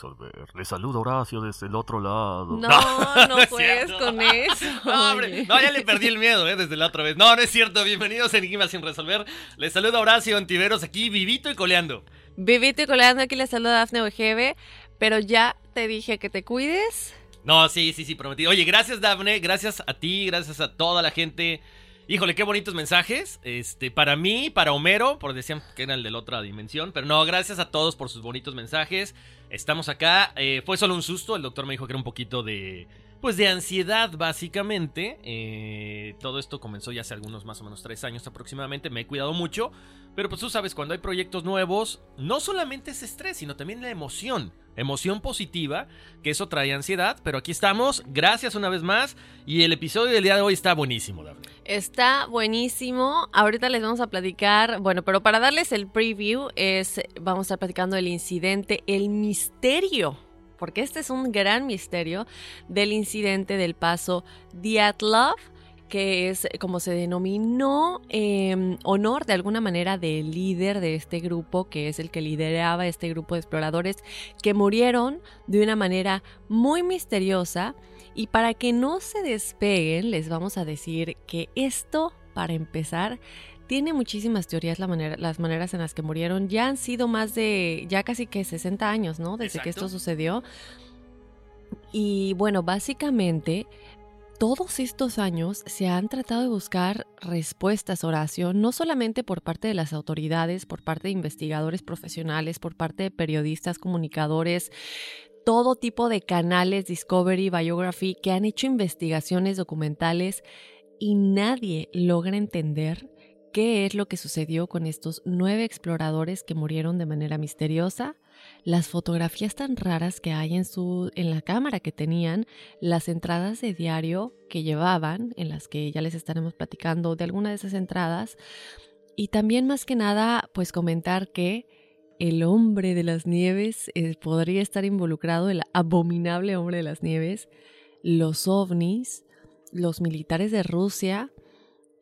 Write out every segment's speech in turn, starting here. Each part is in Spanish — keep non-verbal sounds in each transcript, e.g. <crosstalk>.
Resolver? Les saluda Horacio desde el otro lado. No, <laughs> no es puedes con eso. <laughs> No, hombre, oye. no, ya le perdí el miedo, ¿eh? Desde la otra vez. No, no es cierto. Bienvenidos a Enigma sin resolver. Les saluda Horacio Antiveros aquí, vivito y coleando. Vivito y coleando aquí le saluda Dafne Wegebe, pero ya te dije que te cuides. No, sí, sí, sí, prometido. Oye, gracias, Dafne. Gracias a ti, gracias a toda la gente. Híjole, qué bonitos mensajes. Este, para mí, para Homero, por decían que era el de la otra dimensión. Pero no, gracias a todos por sus bonitos mensajes. Estamos acá. Eh, fue solo un susto. El doctor me dijo que era un poquito de. Pues de ansiedad, básicamente. Eh, todo esto comenzó ya hace algunos más o menos tres años aproximadamente. Me he cuidado mucho. Pero pues tú sabes, cuando hay proyectos nuevos, no solamente es estrés, sino también la emoción. Emoción positiva, que eso trae ansiedad. Pero aquí estamos. Gracias una vez más. Y el episodio del día de hoy está buenísimo, Daphne. Está buenísimo. Ahorita les vamos a platicar, bueno, pero para darles el preview es vamos a estar platicando el incidente, el misterio, porque este es un gran misterio del incidente del paso Diatlov, que es como se denominó en honor de alguna manera del líder de este grupo, que es el que lideraba este grupo de exploradores que murieron de una manera muy misteriosa. Y para que no se despeguen, les vamos a decir que esto, para empezar, tiene muchísimas teorías la manera, las maneras en las que murieron. Ya han sido más de, ya casi que 60 años, ¿no? Desde que esto sucedió. Y bueno, básicamente, todos estos años se han tratado de buscar respuestas, Horacio, no solamente por parte de las autoridades, por parte de investigadores profesionales, por parte de periodistas, comunicadores, todo tipo de canales, Discovery, Biography, que han hecho investigaciones documentales y nadie logra entender qué es lo que sucedió con estos nueve exploradores que murieron de manera misteriosa, las fotografías tan raras que hay en, su, en la cámara que tenían, las entradas de diario que llevaban, en las que ya les estaremos platicando de alguna de esas entradas, y también más que nada, pues comentar que el hombre de las nieves eh, podría estar involucrado, el abominable hombre de las nieves, los ovnis, los militares de Rusia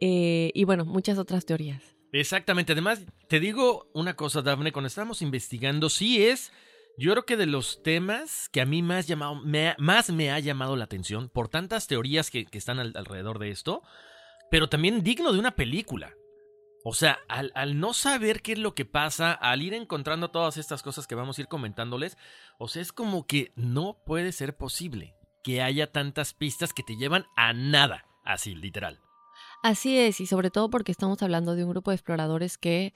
eh, y bueno, muchas otras teorías. Exactamente. Además, te digo una cosa, Dafne, cuando estábamos investigando, sí es, yo creo que de los temas que a mí más, llamado, me, más me ha llamado la atención por tantas teorías que, están al, alrededor de esto, pero también digno de una película. O sea, al, al, no saber qué es lo que pasa, al ir encontrando todas estas cosas que vamos a ir comentándoles, o sea, es como que no puede ser posible que haya tantas pistas que te llevan a nada, así, literal. Así es, y sobre todo porque estamos hablando de un grupo de exploradores que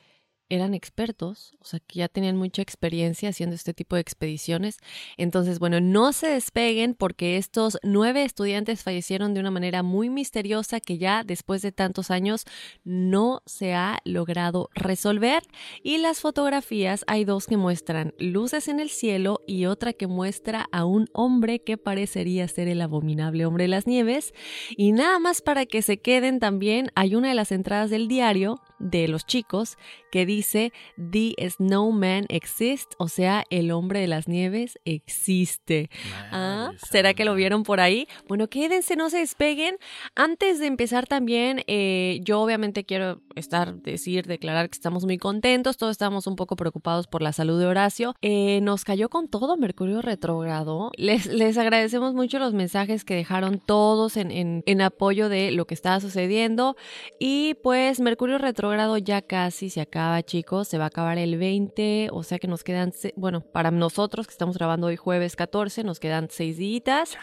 eran expertos, o sea, que ya tenían mucha experiencia haciendo este tipo de expediciones. Entonces, bueno, no se despeguen porque estos nueve estudiantes fallecieron de una manera muy misteriosa que ya después de tantos años no se ha logrado resolver. Y las fotografías, hay dos que muestran luces en el cielo y otra que muestra a un hombre que parecería ser el abominable hombre de las nieves. Y nada más para que se queden también, hay una de las entradas del diario de los chicos que dice The Snowman exists, o sea, el hombre de las nieves existe. Ah, ¿Será que lo vieron por ahí? Bueno, quédense, no se despeguen. Antes de empezar también, eh, yo obviamente quiero estar, decir, declarar que estamos muy contentos, todos estamos un poco preocupados por la salud de Horacio. Eh, nos cayó con todo Mercurio retrógrado. Les, les agradecemos mucho los mensajes que dejaron todos en, en, en apoyo de lo que estaba sucediendo. Y pues Mercurio retrógrado ya casi se acaba, chicos. Se va a acabar el 20, o sea que nos quedan, bueno, para nosotros que estamos grabando hoy jueves 14, nos quedan seis días.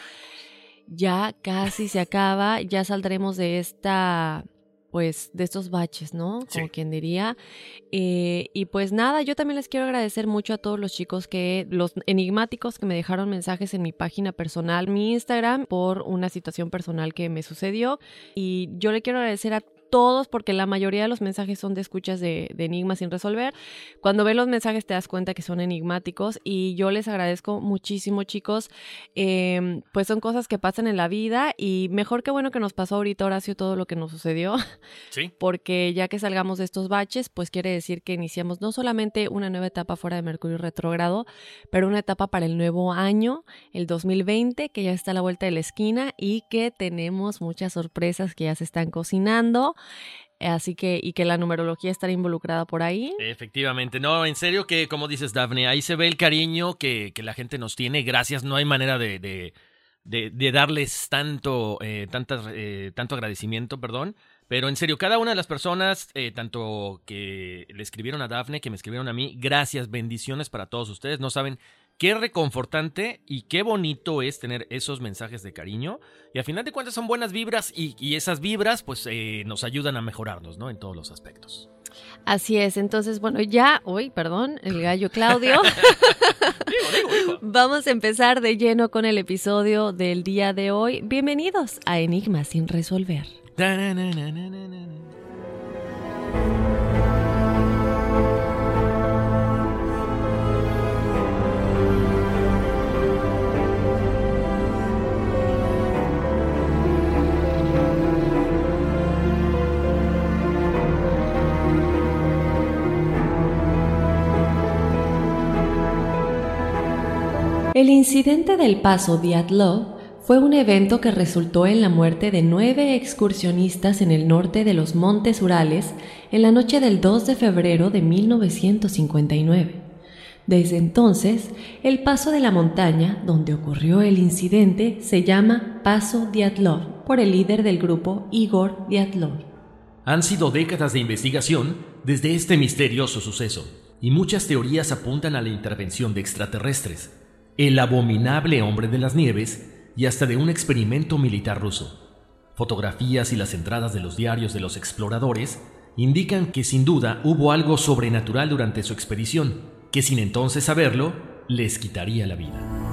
Ya casi se acaba, ya saldremos de esta pues de estos baches, ¿no? Como Sí. quien diría. Eh, y pues nada, yo también les quiero agradecer mucho a todos los chicos que, los enigmáticos que me dejaron mensajes en mi página personal, mi Instagram, por una situación personal que me sucedió. Y yo le quiero agradecer a todos porque la mayoría de los mensajes son de escuchas de, de enigmas sin resolver. Cuando ves los mensajes te das cuenta que son enigmáticos y yo les agradezco muchísimo chicos. Eh, pues son cosas que pasan en la vida y mejor que bueno que nos pasó ahorita Horacio todo lo que nos sucedió Sí. <laughs> porque ya que salgamos de estos baches, pues quiere decir que iniciamos no solamente una nueva etapa fuera de Mercurio retrógrado, pero una etapa para el nuevo año, el 2020, que ya está a la vuelta de la esquina y que tenemos muchas sorpresas que ya se están cocinando. Así que, y que la numerología estará involucrada por ahí. Efectivamente, no, en serio que, como dices, Dafne, ahí se ve el cariño que, que la gente nos tiene. Gracias, no hay manera de, de, de, darles tanto, eh, eh, tanto agradecimiento, perdón. Pero en serio, cada una de las personas, eh, tanto que le escribieron a Dafne, que me escribieron a mí, gracias, bendiciones para todos ustedes. No saben qué reconfortante y qué bonito es tener esos mensajes de cariño. Y al final de cuentas son buenas vibras y, y esas vibras pues eh, nos ayudan a mejorarnos, ¿no? En todos los aspectos. Así es, entonces, bueno, ya, uy, perdón, el gallo <laughs> Claudio. <laughs> Vamos a empezar de lleno con el episodio del día de hoy. Bienvenidos a Enigmas sin resolver. El incidente del paso Diatlov fue un evento que resultó en la muerte de nueve excursionistas en el norte de los Montes Urales en la noche del 2 de febrero de 1959. Desde entonces, el paso de la montaña donde ocurrió el incidente se llama Paso Diatlov por el líder del grupo Igor Diatlov. Han sido décadas de investigación desde este misterioso suceso, y muchas teorías apuntan a la intervención de extraterrestres, el abominable hombre de las nieves y hasta de un experimento militar ruso. Fotografías y las entradas de los diarios de los exploradores indican que sin duda hubo algo sobrenatural durante su expedición, que sin entonces saberlo, les quitaría la vida.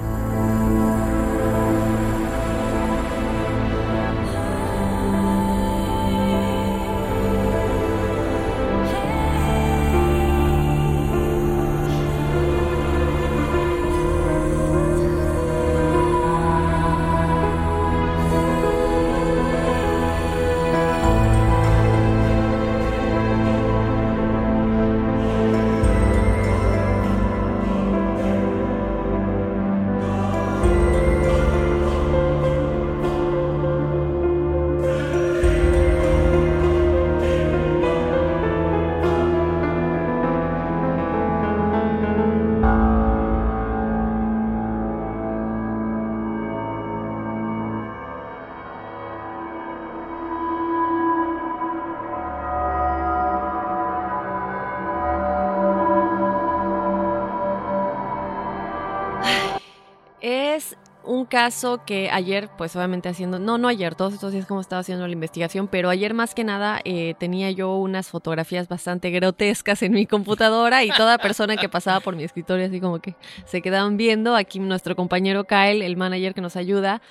Caso que ayer, pues obviamente haciendo, no, no ayer, todos estos días como estaba haciendo la investigación, pero ayer más que nada eh, tenía yo unas fotografías bastante grotescas en mi computadora y toda persona que pasaba por mi escritorio así como que se quedaban viendo. Aquí nuestro compañero Kyle, el manager que nos ayuda,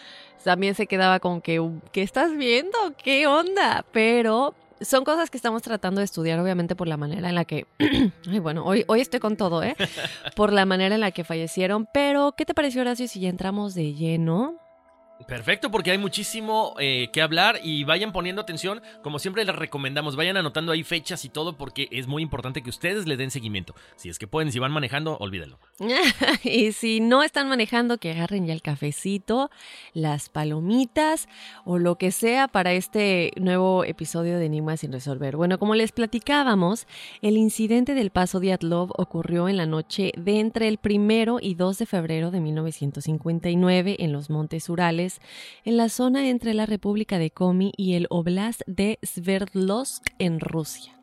también se quedaba como que, ¿qué estás viendo? ¿Qué onda? Pero son cosas que estamos tratando de estudiar, obviamente, por la manera en la que. <clears throat> Ay, bueno, hoy, hoy estoy con todo, ¿eh? <laughs> Por la manera en la que fallecieron. Pero, ¿qué te pareció, Horacio, si ya entramos de lleno? Perfecto, porque hay muchísimo eh, que hablar y vayan poniendo atención, como siempre les recomendamos, vayan anotando ahí fechas y todo porque es muy importante que ustedes le den seguimiento. Si es que pueden, si van manejando, olvídenlo. <laughs> y si no están manejando, que agarren ya el cafecito, las palomitas o lo que sea para este nuevo episodio de Enigmas sin resolver. Bueno, como les platicábamos, el incidente del paso Diatlov ocurrió en la noche de entre el primero y 2 de febrero de 1959 en los Montes Urales en la zona entre la República de Komi y el Oblast de Sverdlovsk en Rusia.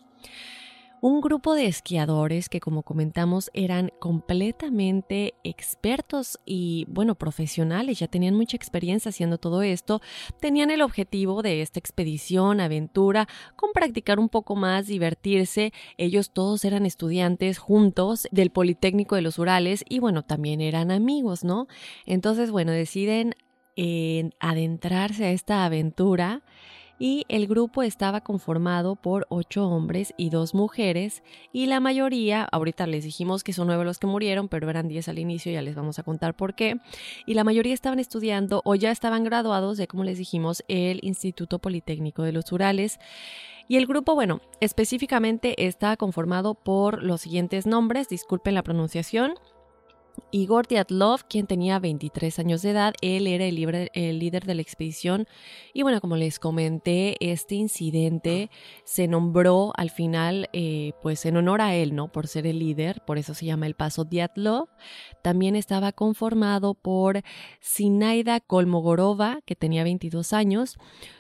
Un grupo de esquiadores que, como comentamos, eran completamente expertos y, bueno, profesionales, ya tenían mucha experiencia haciendo todo esto, tenían el objetivo de esta expedición, aventura, con practicar un poco más, divertirse. Ellos todos eran estudiantes juntos del Politécnico de los Urales y, bueno, también eran amigos, ¿no? Entonces, bueno, deciden en adentrarse a esta aventura y el grupo estaba conformado por ocho hombres y dos mujeres y la mayoría, ahorita les dijimos que son nueve los que murieron, pero eran diez al inicio, ya les vamos a contar por qué, y la mayoría estaban estudiando o ya estaban graduados de, como les dijimos, el Instituto Politécnico de los Urales. Y el grupo, bueno, específicamente está conformado por los siguientes nombres, disculpen la pronunciación, Igor Dyatlov, quien tenía 23 años de edad, él era el, líder de la expedición y bueno, como les comenté, este incidente se nombró al final eh, pues en honor a él, ¿no? Por ser el líder, por eso se llama el paso Dyatlov. También estaba conformado por Sinaida Kolmogorova, que tenía 22 años,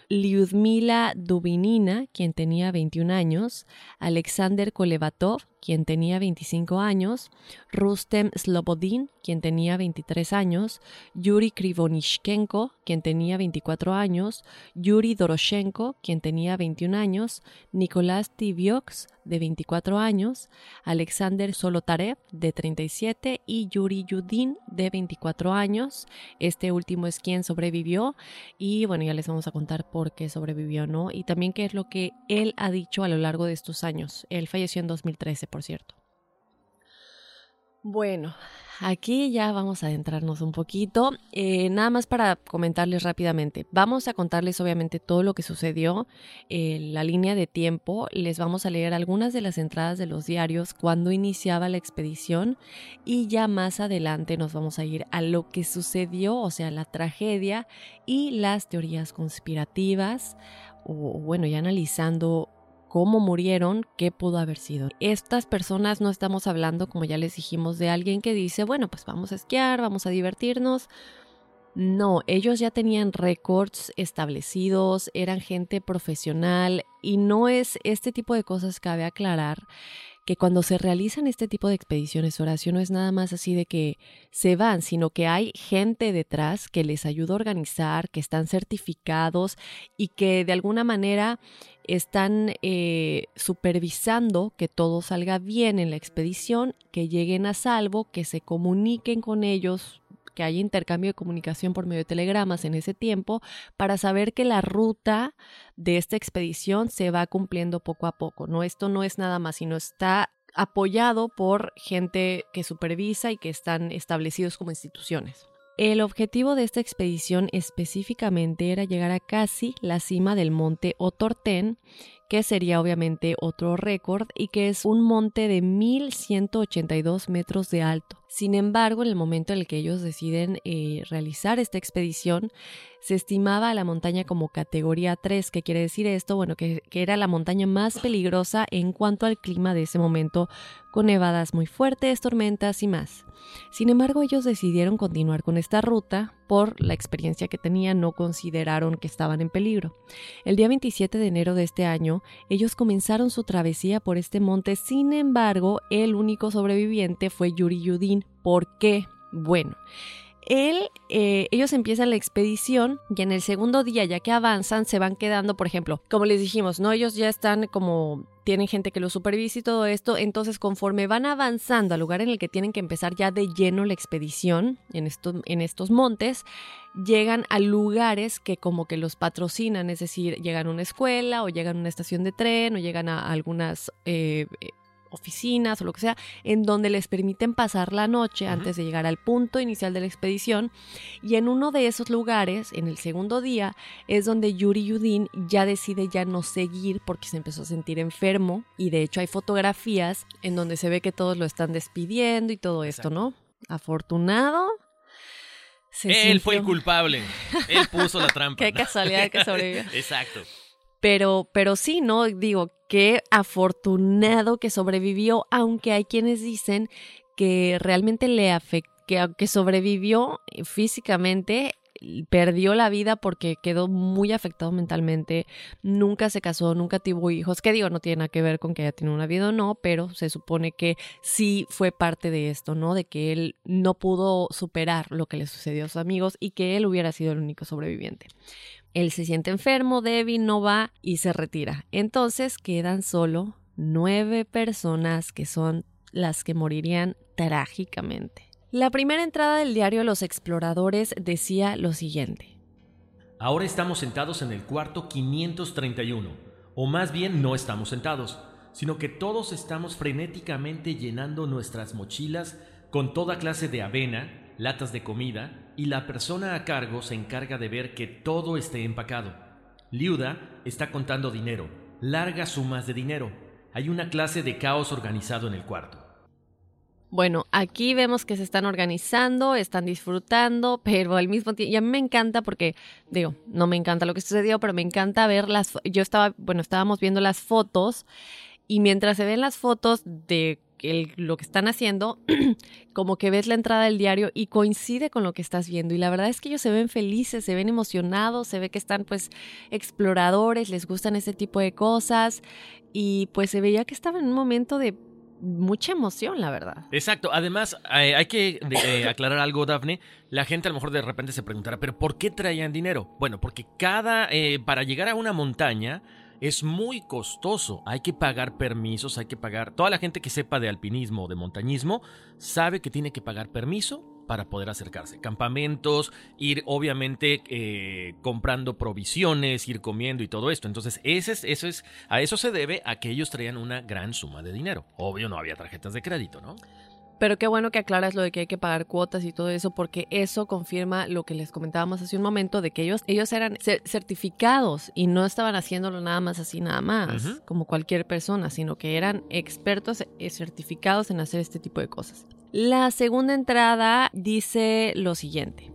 Lyudmila Dubinina, quien tenía 21 años, Alexander Kolevatov, quien tenía 25 años, Rustem Slobodin, quien tenía 23 años, Yuri Krivonishchenko, quien tenía 24 años, Yuri Doroshenko, quien tenía 21 años, Nicolás Tibiox, de 24 años, Alexander Solotarev, de 37, y Yuri Yudin, de 24 años. Este último es quien sobrevivió y bueno, ya les vamos a contar por qué sobrevivió, ¿no? Y también qué es lo que él ha dicho a lo largo de estos años. Él falleció en 2013, por cierto. Bueno, aquí ya vamos a adentrarnos un poquito. Eh, nada más para comentarles rápidamente. Vamos a contarles obviamente todo lo que sucedió, eh, la línea de tiempo. Les vamos a leer algunas de las entradas de los diarios cuando iniciaba la expedición y ya más adelante nos vamos a ir a lo que sucedió, o sea, la tragedia y las teorías conspirativas. O bueno, ya analizando cómo murieron, qué pudo haber sido. Estas personas no estamos hablando, como ya les dijimos, de alguien que dice, bueno, pues vamos a esquiar, vamos a divertirnos. No, ellos ya tenían récords establecidos, eran gente profesional y no es este tipo de cosas cabe aclarar que cuando se realizan este tipo de expediciones, oración no es nada más así de que se van, sino que hay gente detrás que les ayuda a organizar, que están certificados y que de alguna manera están eh, supervisando que todo salga bien en la expedición, que lleguen a salvo, que se comuniquen con ellos que haya intercambio de comunicación por medio de telegramas en ese tiempo para saber que la ruta de esta expedición se va cumpliendo poco a poco. No, esto no es nada más, sino está apoyado por gente que supervisa y que están establecidos como instituciones. El objetivo de esta expedición específicamente era llegar a casi la cima del monte Otorten, que sería obviamente otro récord y que es un monte de 1182 metros de alto. Sin embargo, en el momento en el que ellos deciden eh, realizar esta expedición, se estimaba a la montaña como categoría 3. ¿Qué quiere decir esto? Bueno, que, que era la montaña más peligrosa en cuanto al clima de ese momento, con nevadas muy fuertes, tormentas y más. Sin embargo, ellos decidieron continuar con esta ruta por la experiencia que tenían, no consideraron que estaban en peligro. El día 27 de enero de este año, ellos comenzaron su travesía por este monte, sin embargo, el único sobreviviente fue Yuri Yudin. ¿Por qué? Bueno, él, eh, ellos empiezan la expedición y en el segundo día, ya que avanzan, se van quedando, por ejemplo, como les dijimos, ¿no? Ellos ya están como tienen gente que los supervisa y todo esto, entonces conforme van avanzando al lugar en el que tienen que empezar ya de lleno la expedición, en, estos, en estos montes, llegan a lugares que como que los patrocinan, es decir, llegan a una escuela o llegan a una estación de tren o llegan a algunas eh, oficinas o lo que sea, en donde les permiten pasar la noche antes de llegar al punto inicial de la expedición. Y en uno de esos lugares, en el segundo día, es donde Yuri Yudin ya decide ya no seguir porque se empezó a sentir enfermo. Y de hecho hay fotografías en donde se ve que todos lo están despidiendo y todo esto, ¿no? Afortunado. Él fue el culpable. Él puso la trampa. <laughs> Qué casualidad que sobrevivió. <laughs> Exacto. Pero, pero sí, ¿no? Digo, qué afortunado que sobrevivió, aunque hay quienes dicen que realmente le afectó, que aunque sobrevivió físicamente, perdió la vida porque quedó muy afectado mentalmente, nunca se casó, nunca tuvo hijos, que digo, no tiene nada que ver con que haya tenido una vida o no, pero se supone que sí fue parte de esto, ¿no? De que él no pudo superar lo que le sucedió a sus amigos y que él hubiera sido el único sobreviviente. Él se siente enfermo, débil, no va y se retira. Entonces quedan solo nueve personas que son las que morirían trágicamente. La primera entrada del diario Los Exploradores decía lo siguiente. Ahora estamos sentados en el cuarto 531, o más bien no estamos sentados, sino que todos estamos frenéticamente llenando nuestras mochilas con toda clase de avena, latas de comida, y la persona a cargo se encarga de ver que todo esté empacado. Liuda está contando dinero, largas sumas de dinero. Hay una clase de caos organizado en el cuarto. Bueno, aquí vemos que se están organizando, están disfrutando, pero al mismo tiempo, y a mí me encanta porque, digo, no me encanta lo que sucedió, pero me encanta ver las, yo estaba, bueno, estábamos viendo las fotos y mientras se ven las fotos de lo que están haciendo, <clears throat> como que ves la entrada del diario y coincide con lo que estás viendo. Y la verdad es que ellos se ven felices, se ven emocionados, se ve que están pues exploradores, les gustan ese tipo de cosas y pues se veía que estaban en un momento de mucha emoción, la verdad. Exacto. Además, eh, hay que eh, aclarar algo, Daphne. La gente a lo mejor de repente se preguntará, ¿pero por qué traían dinero? Bueno, porque cada, eh, para llegar a una montaña, es muy costoso. Hay que pagar permisos, hay que pagar. Toda la gente que sepa de alpinismo o de montañismo sabe que tiene que pagar permiso para poder acercarse. Campamentos, ir obviamente eh, comprando provisiones, ir comiendo y todo esto. Entonces, es, eso es, a eso se debe a que ellos traían una gran suma de dinero. Obvio, no había tarjetas de crédito, ¿no? Pero qué bueno que aclaras lo de que hay que pagar cuotas y todo eso, porque eso confirma lo que les comentábamos hace un momento, de que ellos, ellos eran certificados y no estaban haciéndolo nada más así, nada más, como cualquier persona, sino que eran expertos eh, certificados en hacer este tipo de cosas. La segunda entrada dice lo siguiente.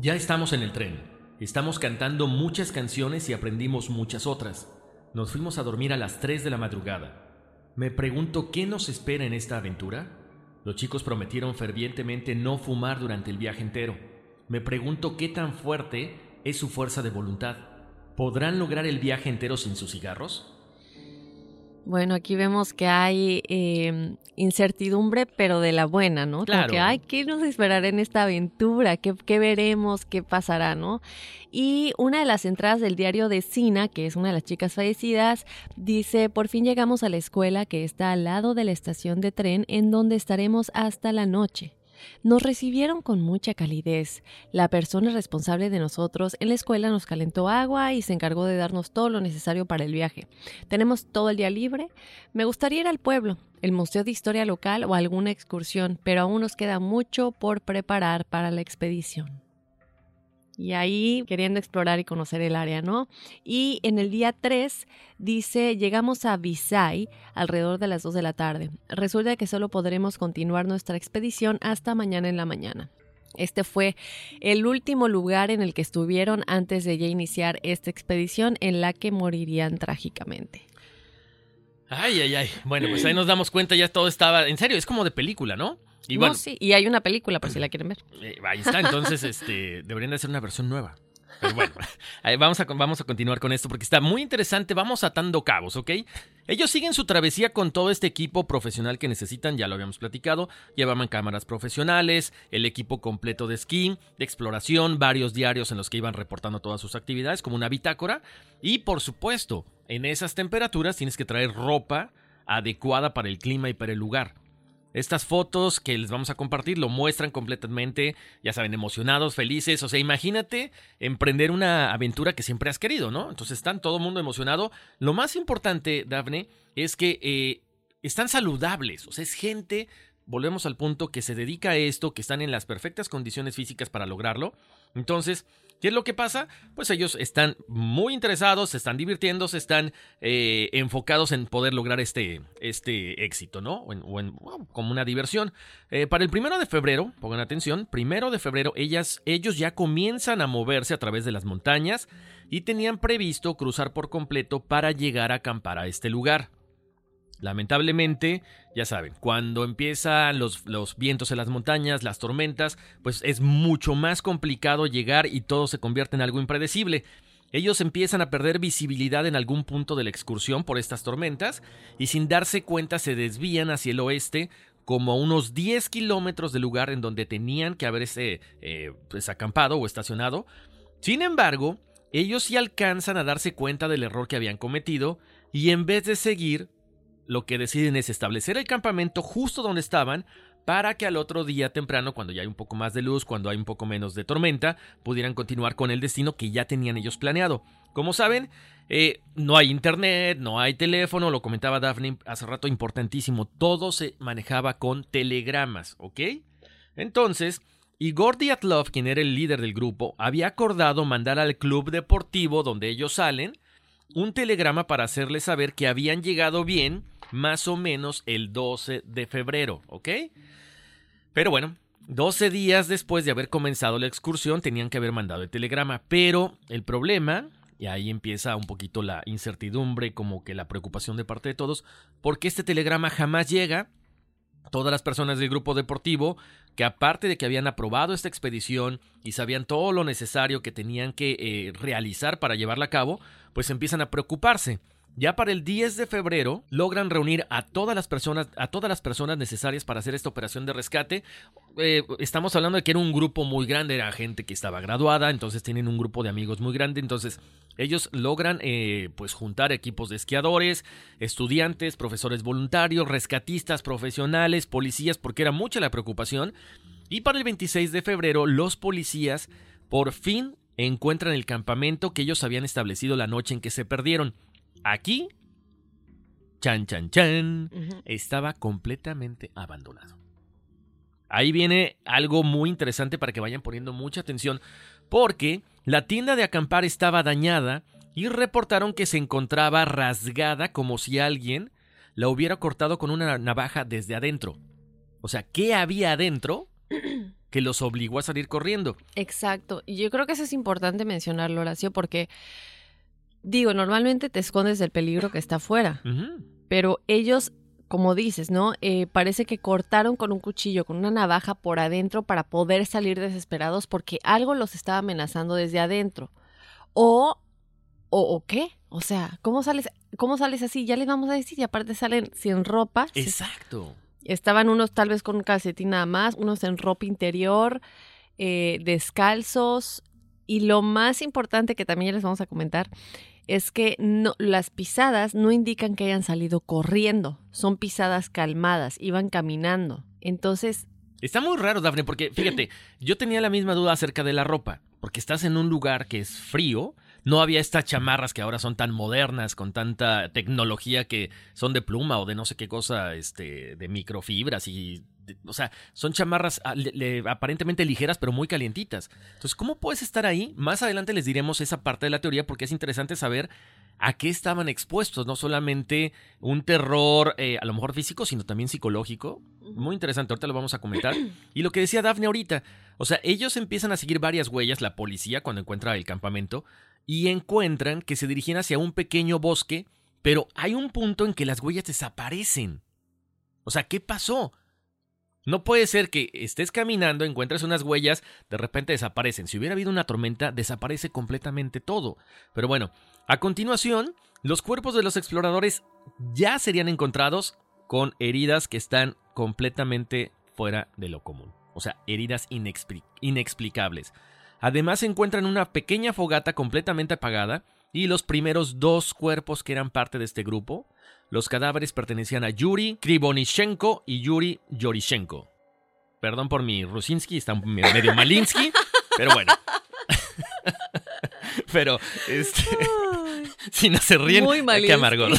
Ya estamos en el tren. Estamos cantando muchas canciones y aprendimos muchas otras. Nos fuimos a dormir a las 3 de la madrugada. Me pregunto qué nos espera en esta aventura. Los chicos prometieron fervientemente no fumar durante el viaje entero. Me pregunto qué tan fuerte es su fuerza de voluntad. ¿Podrán lograr el viaje entero sin sus cigarros? Bueno, aquí vemos que hay em, incertidumbre, pero de la buena, ¿no? Claro. que, hay ¿qué nos esperará en esta aventura? ¿Qué, ¿Qué, veremos? ¿Qué pasará, no? Y una de las entradas del diario de Sina, que es una de las chicas fallecidas, dice, por fin llegamos a la escuela que está al lado de la estación de tren en donde estaremos hasta la noche. Nos recibieron con mucha calidez. La persona responsable de nosotros en la escuela nos calentó agua y se encargó de darnos todo lo necesario para el viaje. Tenemos todo el día libre. Me gustaría ir al pueblo, el Museo de Historia Local o alguna excursión, pero aún nos queda mucho por preparar para la expedición y ahí queriendo explorar y conocer el área, ¿no? Y en el día 3 dice, llegamos a Visay alrededor de las 2 de la tarde. Resulta que solo podremos continuar nuestra expedición hasta mañana en la mañana. Este fue el último lugar en el que estuvieron antes de ya iniciar esta expedición en la que morirían trágicamente. Ay, ay, ay. Bueno, pues ahí nos damos cuenta, ya todo estaba... En serio, es como de película, ¿no? Y bueno, sí, y hay una película por si la quieren ver. Eh, ahí está, entonces <laughs> este, deberían de hacer una versión nueva. Pero bueno, <laughs> vamos a, vamos a continuar con esto porque está muy interesante. Vamos atando cabos, ¿ok? Ellos siguen su travesía con todo este equipo profesional que necesitan, ya lo habíamos platicado. Llevaban cámaras profesionales, el equipo completo de esquí, de exploración, varios diarios en los que iban reportando todas sus actividades, como una bitácora. Y por supuesto, en esas temperaturas tienes que traer ropa adecuada para el clima y para el lugar. Estas fotos que les vamos a compartir lo muestran completamente, ya saben, emocionados, felices. O sea, imagínate emprender una aventura que siempre has querido, ¿no? Entonces están todo el mundo emocionado. Lo más importante, Daphne, es que eh, están saludables. O sea, es gente, volvemos al punto, que se dedica a esto, que están en las perfectas condiciones físicas para lograrlo. Entonces, ¿Qué es lo que pasa? Pues ellos están muy interesados, se están divirtiendo, se están eh, enfocados en poder lograr este, este éxito, ¿no? O, en, como una diversión. Eh, para el primero de febrero, pongan atención, primero de febrero ellas, ellos ya comienzan a moverse a través de las montañas y tenían previsto cruzar por completo para llegar a acampar a este lugar. Lamentablemente, ya saben, cuando empiezan los, vientos en las montañas, las tormentas, pues es mucho más complicado llegar y todo se convierte en algo impredecible. Ellos empiezan a perder visibilidad en algún punto de la excursión por estas tormentas y sin darse cuenta se desvían hacia el oeste como a unos 10 kilómetros del lugar en donde tenían que haberse eh, pues, acampado o estacionado. Sin embargo, ellos sí alcanzan a darse cuenta del error que habían cometido y en vez de seguir lo que deciden es establecer el campamento justo donde estaban para que al otro día temprano, cuando ya hay un poco más de luz, cuando hay un poco menos de tormenta, pudieran continuar con el destino que ya tenían ellos planeado. Como saben, eh, no hay internet, no hay teléfono, lo comentaba Daphne hace rato, importantísimo, todo se manejaba con telegramas, ¿ok? Entonces, Igor Dyatlov, quien era el líder del grupo, había acordado mandar al club deportivo donde ellos salen un telegrama para hacerles saber que habían llegado bien más o menos el 12 de febrero, ¿ok? Pero bueno, 12 días después de haber comenzado la excursión tenían que haber mandado el telegrama, pero el problema, y ahí empieza un poquito la incertidumbre, como que la preocupación de parte de todos, porque este telegrama jamás llega. Todas las personas del grupo deportivo, que aparte de que habían aprobado esta expedición y sabían todo lo necesario que tenían que eh, realizar para llevarla a cabo, pues empiezan a preocuparse. Ya para el 10 de febrero logran reunir a todas las personas, a todas las personas necesarias para hacer esta operación de rescate. Eh, estamos hablando de que era un grupo muy grande, era gente que estaba graduada, entonces tienen un grupo de amigos muy grande, entonces ellos logran eh, pues juntar equipos de esquiadores, estudiantes, profesores voluntarios, rescatistas profesionales, policías, porque era mucha la preocupación. Y para el 26 de febrero los policías por fin encuentran el campamento que ellos habían establecido la noche en que se perdieron. Aquí, chan, chan, chan, estaba completamente abandonado. Ahí viene algo muy interesante para que vayan poniendo mucha atención, porque la tienda de acampar estaba dañada y reportaron que se encontraba rasgada como si alguien la hubiera cortado con una navaja desde adentro. O sea, ¿qué había adentro <clears throat> que los obligó a salir corriendo? Exacto. Y yo creo que eso es importante mencionarlo, Horacio, porque digo, normalmente te escondes del peligro que está afuera, pero ellos, como dices, ¿no? Eh, parece que cortaron con un cuchillo, con una navaja por adentro para poder salir desesperados porque algo los estaba amenazando desde adentro. O, o, o qué? O sea, ¿cómo sales, ¿cómo sales así? Ya les vamos a decir, y aparte salen sin ropa. Exacto. Estaban unos tal vez con un calcetín nada más, unos en ropa interior, eh, descalzos. Y lo más importante que también ya les vamos a comentar es que no, las pisadas no indican que hayan salido corriendo, son pisadas calmadas, iban caminando. Entonces... Está muy raro, Dafne, porque fíjate, <clears throat> yo tenía la misma duda acerca de la ropa, porque estás en un lugar que es frío, no había estas chamarras que ahora son tan modernas, con tanta tecnología que son de pluma o de no sé qué cosa, este, de microfibras y o sea, son chamarras ah, aparentemente ligeras, pero muy calientitas. Entonces, ¿cómo puedes estar ahí? Más adelante les diremos esa parte de la teoría porque es interesante saber a qué estaban expuestos, no solamente un terror eh, a lo mejor físico, sino también psicológico. Muy interesante, ahorita lo vamos a comentar. Y lo que decía Daphne ahorita, o sea, ellos empiezan a seguir varias huellas, la policía cuando encuentra el campamento, y encuentran que se dirigían hacia un pequeño bosque, pero hay un punto en que las huellas desaparecen. O sea, ¿qué pasó? No puede ser que estés caminando, encuentres unas huellas, de repente desaparecen. Si hubiera habido una tormenta, desaparece completamente todo. Pero bueno, a continuación, los cuerpos de los exploradores ya serían encontrados con heridas que están completamente fuera de lo común. O sea, heridas inexplicables. Además se encuentran una pequeña fogata completamente apagada y los primeros dos cuerpos que eran parte de este grupo. Los cadáveres pertenecían a Yuri Krivonishenko y Yuri Yorishenko. Perdón por mi Rusinski, está medio Malinsky, pero bueno. <laughs> pero, este. si no se ríen, Muy qué amargor. <laughs>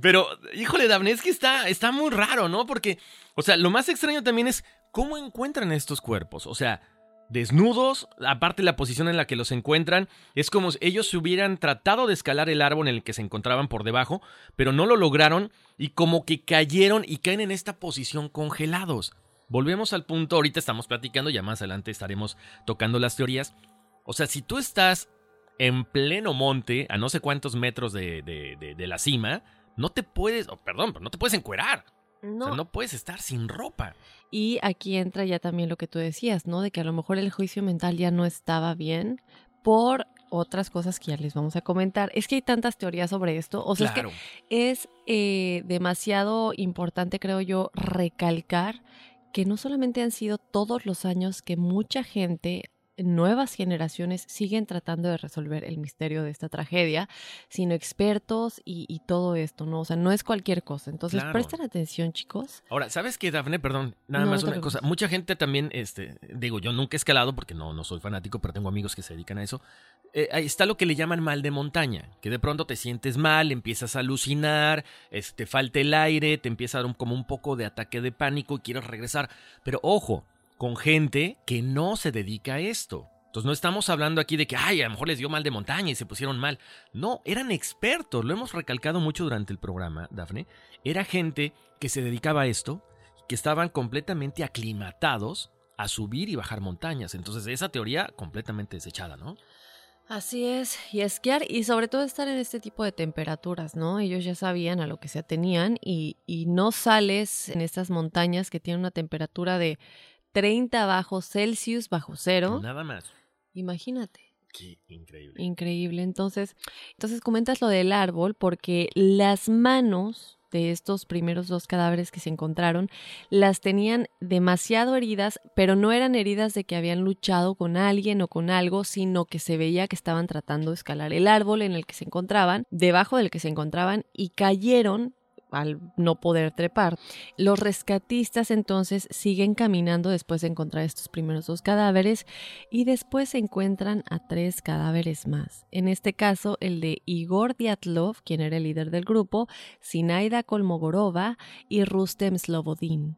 pero, híjole, Davneski está, está muy raro, ¿no? Porque, o sea, lo más extraño también es cómo encuentran estos cuerpos. O sea, desnudos, aparte la posición en la que los encuentran, es como si ellos se hubieran tratado de escalar el árbol en el que se encontraban por debajo, pero no lo lograron y como que cayeron y caen en esta posición congelados. Volvemos al punto, ahorita estamos platicando, ya más adelante estaremos tocando las teorías. O sea, si tú estás en pleno monte, a no sé cuántos metros de, de, la cima, no te puedes, oh, perdón, no te puedes encuerar. No. no puedes estar sin ropa. Y aquí entra ya también lo que tú decías, ¿no? De que a lo mejor el juicio mental ya no estaba bien por otras cosas que ya les vamos a comentar. Es que hay tantas teorías sobre esto. O sea, es que es eh, demasiado importante, creo yo, recalcar que no solamente han sido todos los años que mucha gente nuevas generaciones siguen tratando de resolver el misterio de esta tragedia, sino expertos y, todo esto, ¿no? O sea, no es cualquier cosa. Entonces, presten atención, chicos. Ahora, ¿sabes qué, Dafne? Perdón, nada más una cosa. Mucha gente también, este, digo, yo nunca he escalado porque no, no soy fanático, pero tengo amigos que se dedican a eso. Eh, ahí está lo que le llaman mal de montaña, que de pronto te sientes mal, empiezas a alucinar, este, te falta el aire, te empieza a dar como un poco de ataque de pánico y quieres regresar. Pero ojo, con gente que no se dedica a esto. Entonces no estamos hablando aquí de que, ay, a lo mejor les dio mal de montaña y se pusieron mal. No, eran expertos, lo hemos recalcado mucho durante el programa, Dafne. Era gente que se dedicaba a esto, que estaban completamente aclimatados a subir y bajar montañas. Entonces esa teoría completamente desechada, ¿no? Así es, y esquiar y sobre todo estar en este tipo de temperaturas, ¿no? Ellos ya sabían a lo que se atenían y, y no sales en estas montañas que tienen una temperatura de 30 bajo Celsius bajo cero. Nada más. Imagínate. Qué increíble. Increíble. Entonces, entonces comentas lo del árbol porque las manos de estos primeros dos cadáveres que se encontraron las tenían demasiado heridas, pero no eran heridas de que habían luchado con alguien o con algo, sino que se veía que estaban tratando de escalar el árbol en el que se encontraban, debajo del que se encontraban, y cayeron al no poder trepar. Los rescatistas entonces siguen caminando después de encontrar estos primeros dos cadáveres y después se encuentran a tres cadáveres más. En este caso, el de Igor Diatlov, quien era el líder del grupo, Sinaida Kolmogorova y Rustem Slobodin.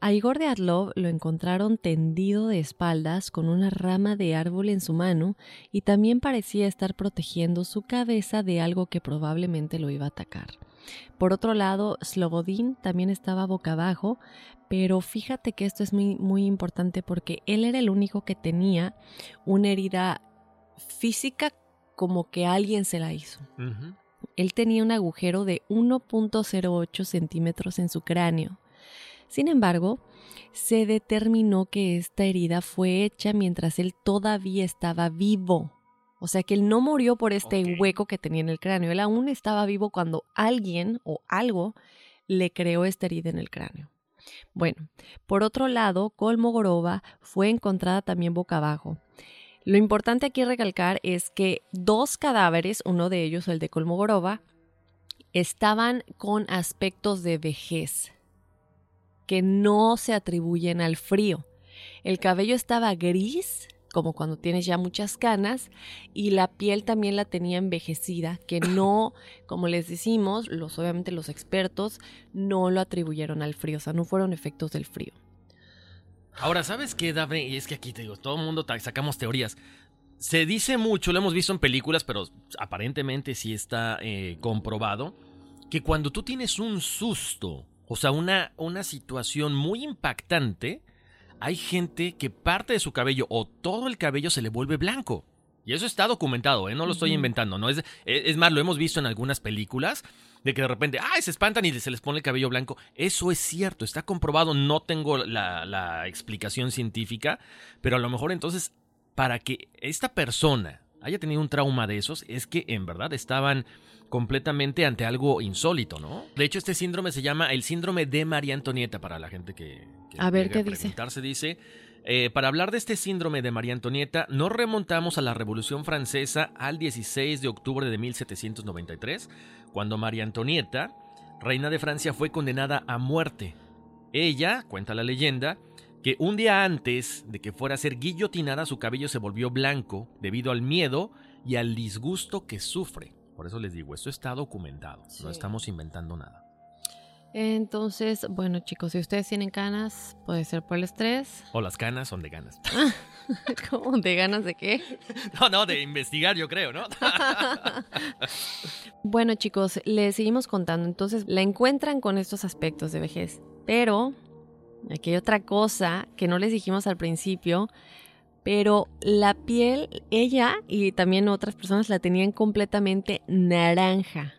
A Igor Diatlov lo encontraron tendido de espaldas con una rama de árbol en su mano y también parecía estar protegiendo su cabeza de algo que probablemente lo iba a atacar. Por otro lado, Slobodin también estaba boca abajo, pero fíjate que esto es muy, muy importante porque él era el único que tenía una herida física como que alguien se la hizo. Él tenía un agujero de 1.08 centímetros en su cráneo. Sin embargo, se determinó que esta herida fue hecha mientras él todavía estaba vivo. O sea que él no murió por este hueco que tenía en el cráneo. Él aún estaba vivo cuando alguien o algo le creó esta herida en el cráneo. Bueno, por otro lado, Kolmogorova fue encontrada también boca abajo. Lo importante aquí recalcar es que dos cadáveres, uno de ellos, el de Kolmogorova, estaban con aspectos de vejez que no se atribuyen al frío. El cabello estaba gris como cuando tienes ya muchas canas, y la piel también la tenía envejecida, que <coughs> no, como les decimos, los obviamente los expertos no lo atribuyeron al frío, o sea, no fueron efectos del frío. Ahora, ¿sabes qué, Daphne? Y es que aquí te digo, todo el mundo sacamos teorías. Se dice mucho, lo hemos visto en películas, pero aparentemente sí está eh, comprobado, que cuando tú tienes un susto, o sea, una, una situación muy impactante, hay gente que parte de su cabello o todo el cabello se le vuelve blanco. Y eso está documentado, ¿eh? no lo estoy inventando. ¿no? Es, es más, lo hemos visto en algunas películas, de que de repente, ¡ay! se espantan y se les pone el cabello blanco. Eso es cierto, está comprobado. No tengo la, la explicación científica, pero a lo mejor entonces, para que esta persona haya tenido un trauma de esos, es que en verdad estaban completamente ante algo insólito, ¿no? De hecho, este síndrome se llama el síndrome de María Antonieta para la gente que... a ver, ¿qué dice? dice, eh, para hablar de este síndrome de María Antonieta, nos remontamos a la Revolución Francesa al 16 de octubre de 1793, cuando María Antonieta, reina de Francia, fue condenada a muerte. Ella, cuenta la leyenda, que un día antes de que fuera a ser guillotinada su cabello se volvió blanco debido al miedo y al disgusto que sufre. Por eso les digo, esto está documentado, no estamos inventando nada. Entonces, bueno chicos, si ustedes tienen canas, puede ser por el estrés. O las canas son de ganas. <laughs> ¿Cómo? ¿De ganas de qué? <laughs> No, no, de investigar yo creo, ¿no? <laughs> bueno chicos, les seguimos contando. Entonces, la encuentran con estos aspectos de vejez. Pero, aquí hay otra cosa que no les dijimos al principio, pero la piel, ella y también otras personas la tenían completamente naranja.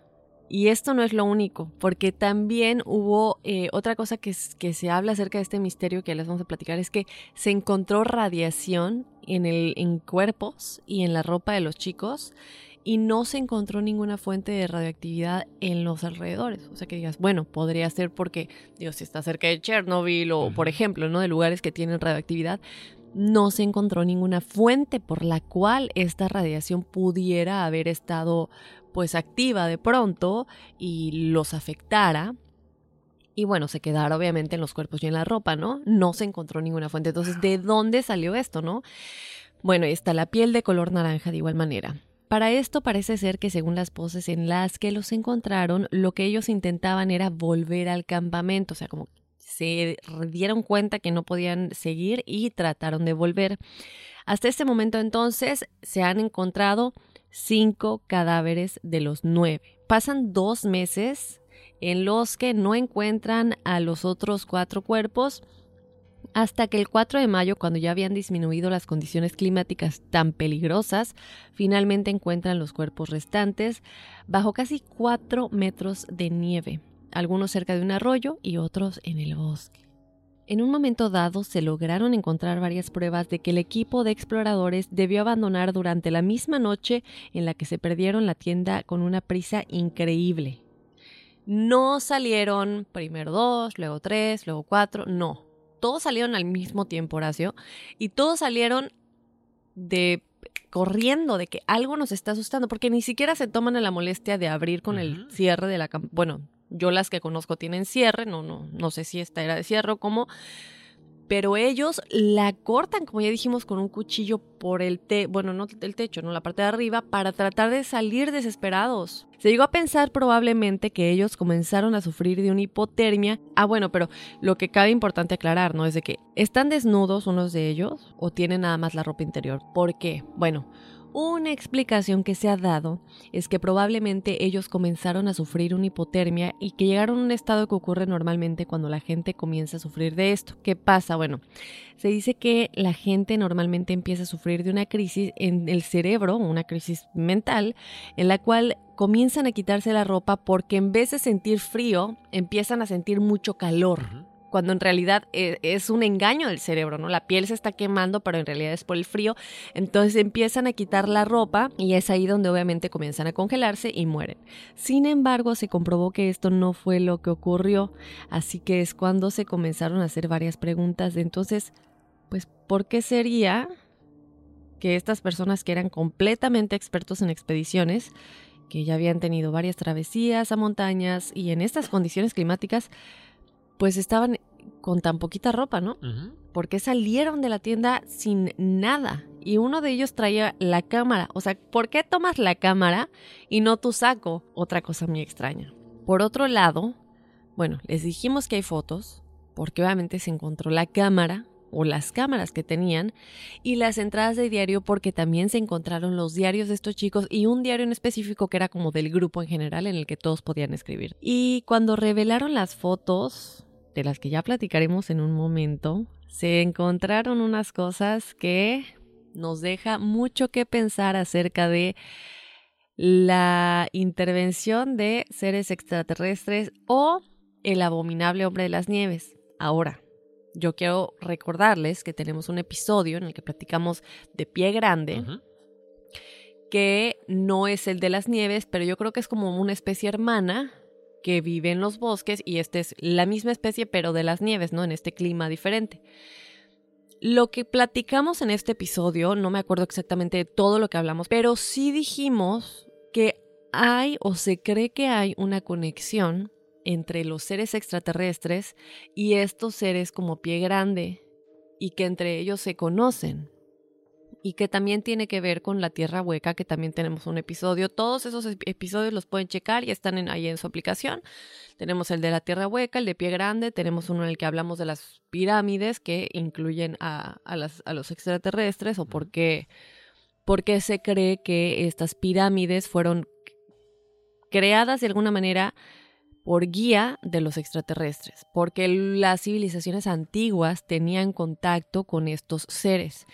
Y esto no es lo único, porque también hubo eh, otra cosa que, que, se habla acerca de este misterio que les vamos a platicar, es que se encontró radiación en, el, en cuerpos y en la ropa de los chicos y no se encontró ninguna fuente de radioactividad en los alrededores. O sea que digas, bueno, podría ser porque, Dios, si está cerca de Chernobyl o, por ejemplo, ¿no? de lugares que tienen radioactividad, no se encontró ninguna fuente por la cual esta radiación pudiera haber estado pues activa de pronto y los afectara. Y bueno, se quedara obviamente en los cuerpos y en la ropa, ¿no? No se encontró ninguna fuente. Entonces, ¿de dónde salió esto, no? Bueno, está la piel de color naranja de igual manera. Para esto parece ser que según las poses en las que los encontraron, lo que ellos intentaban era volver al campamento, o sea, como se dieron cuenta que no podían seguir y trataron de volver. Hasta este momento entonces se han encontrado cinco cadáveres de los nueve. Pasan dos meses en los que no encuentran a los otros cuatro cuerpos hasta que el 4 de mayo, cuando ya habían disminuido las condiciones climáticas tan peligrosas, finalmente encuentran los cuerpos restantes bajo casi 4 metros de nieve algunos cerca de un arroyo y otros en el bosque. En un momento dado se lograron encontrar varias pruebas de que el equipo de exploradores debió abandonar durante la misma noche en la que se perdieron la tienda con una prisa increíble. No salieron primero dos, luego tres, luego cuatro, no. Todos salieron al mismo tiempo, Horacio, y todos salieron de corriendo de que algo nos está asustando, porque ni siquiera se toman la molestia de abrir con el cierre de la... Bueno, yo las que conozco tienen cierre, no, no, no sé si esta era de cierre o cómo, pero ellos la cortan, como ya dijimos, con un cuchillo por el te bueno, no el techo, no la parte de arriba, para tratar de salir desesperados. Se llegó a pensar probablemente que ellos comenzaron a sufrir de una hipotermia. Ah, bueno, pero lo que cabe importante aclarar, ¿no? Es de que están desnudos unos de ellos o tienen nada más la ropa interior. ¿Por qué? Bueno, una explicación que se ha dado es que probablemente ellos comenzaron a sufrir una hipotermia y que llegaron a un estado que ocurre normalmente cuando la gente comienza a sufrir de esto. ¿Qué pasa? Bueno, se dice que la gente normalmente empieza a sufrir de una crisis en el cerebro, una crisis mental, en la cual comienzan a quitarse la ropa porque en vez de sentir frío, empiezan a sentir mucho calor cuando en realidad e, es, un engaño del cerebro, ¿no? La piel se está quemando, pero en realidad es por el frío. Entonces empiezan a quitar la ropa y es ahí donde obviamente comienzan a congelarse y mueren. Sin embargo, se comprobó que esto no fue lo que ocurrió, así que es cuando se comenzaron a hacer varias preguntas entonces, pues, ¿por qué sería que estas personas que eran completamente expertos en expediciones, que ya habían tenido varias travesías a montañas y en estas condiciones climáticas, pues estaban con tan poquita ropa, ¿no? Porque salieron de la tienda sin nada. Y uno de ellos traía la cámara. O sea, ¿por qué tomas la cámara y no tu saco? Otra cosa muy extraña. Por otro lado, bueno, les dijimos que hay fotos, porque obviamente se encontró la cámara o las cámaras que tenían y las entradas de diario porque también se encontraron los diarios de estos chicos y un diario en específico que era como del grupo en general en el que todos podían escribir. Y cuando revelaron las fotos, de las que ya platicaremos en un momento, se encontraron unas cosas que nos deja mucho que pensar acerca de la intervención de seres extraterrestres o el abominable hombre de las nieves. Ahora, yo quiero recordarles que tenemos un episodio en el que platicamos de pie grande que no es el de las nieves, pero yo creo que es como una especie hermana que vive en los bosques y esta es la misma especie pero de las nieves, ¿no? En este clima diferente. Lo que platicamos en este episodio, no me acuerdo exactamente de todo lo que hablamos, pero sí dijimos que hay o se cree que hay una conexión entre los seres extraterrestres y estos seres como pie grande y que entre ellos se conocen y que también tiene que ver con la Tierra Hueca, que también tenemos un episodio. Todos esos episodios los pueden checar y están ahí en su aplicación. Tenemos el de la Tierra Hueca, el de Pie Grande, tenemos uno en el que hablamos de las pirámides que incluyen a, los extraterrestres o por qué, por qué se cree que estas pirámides fueron creadas de alguna manera por guía de los extraterrestres, porque las civilizaciones antiguas tenían contacto con estos seres.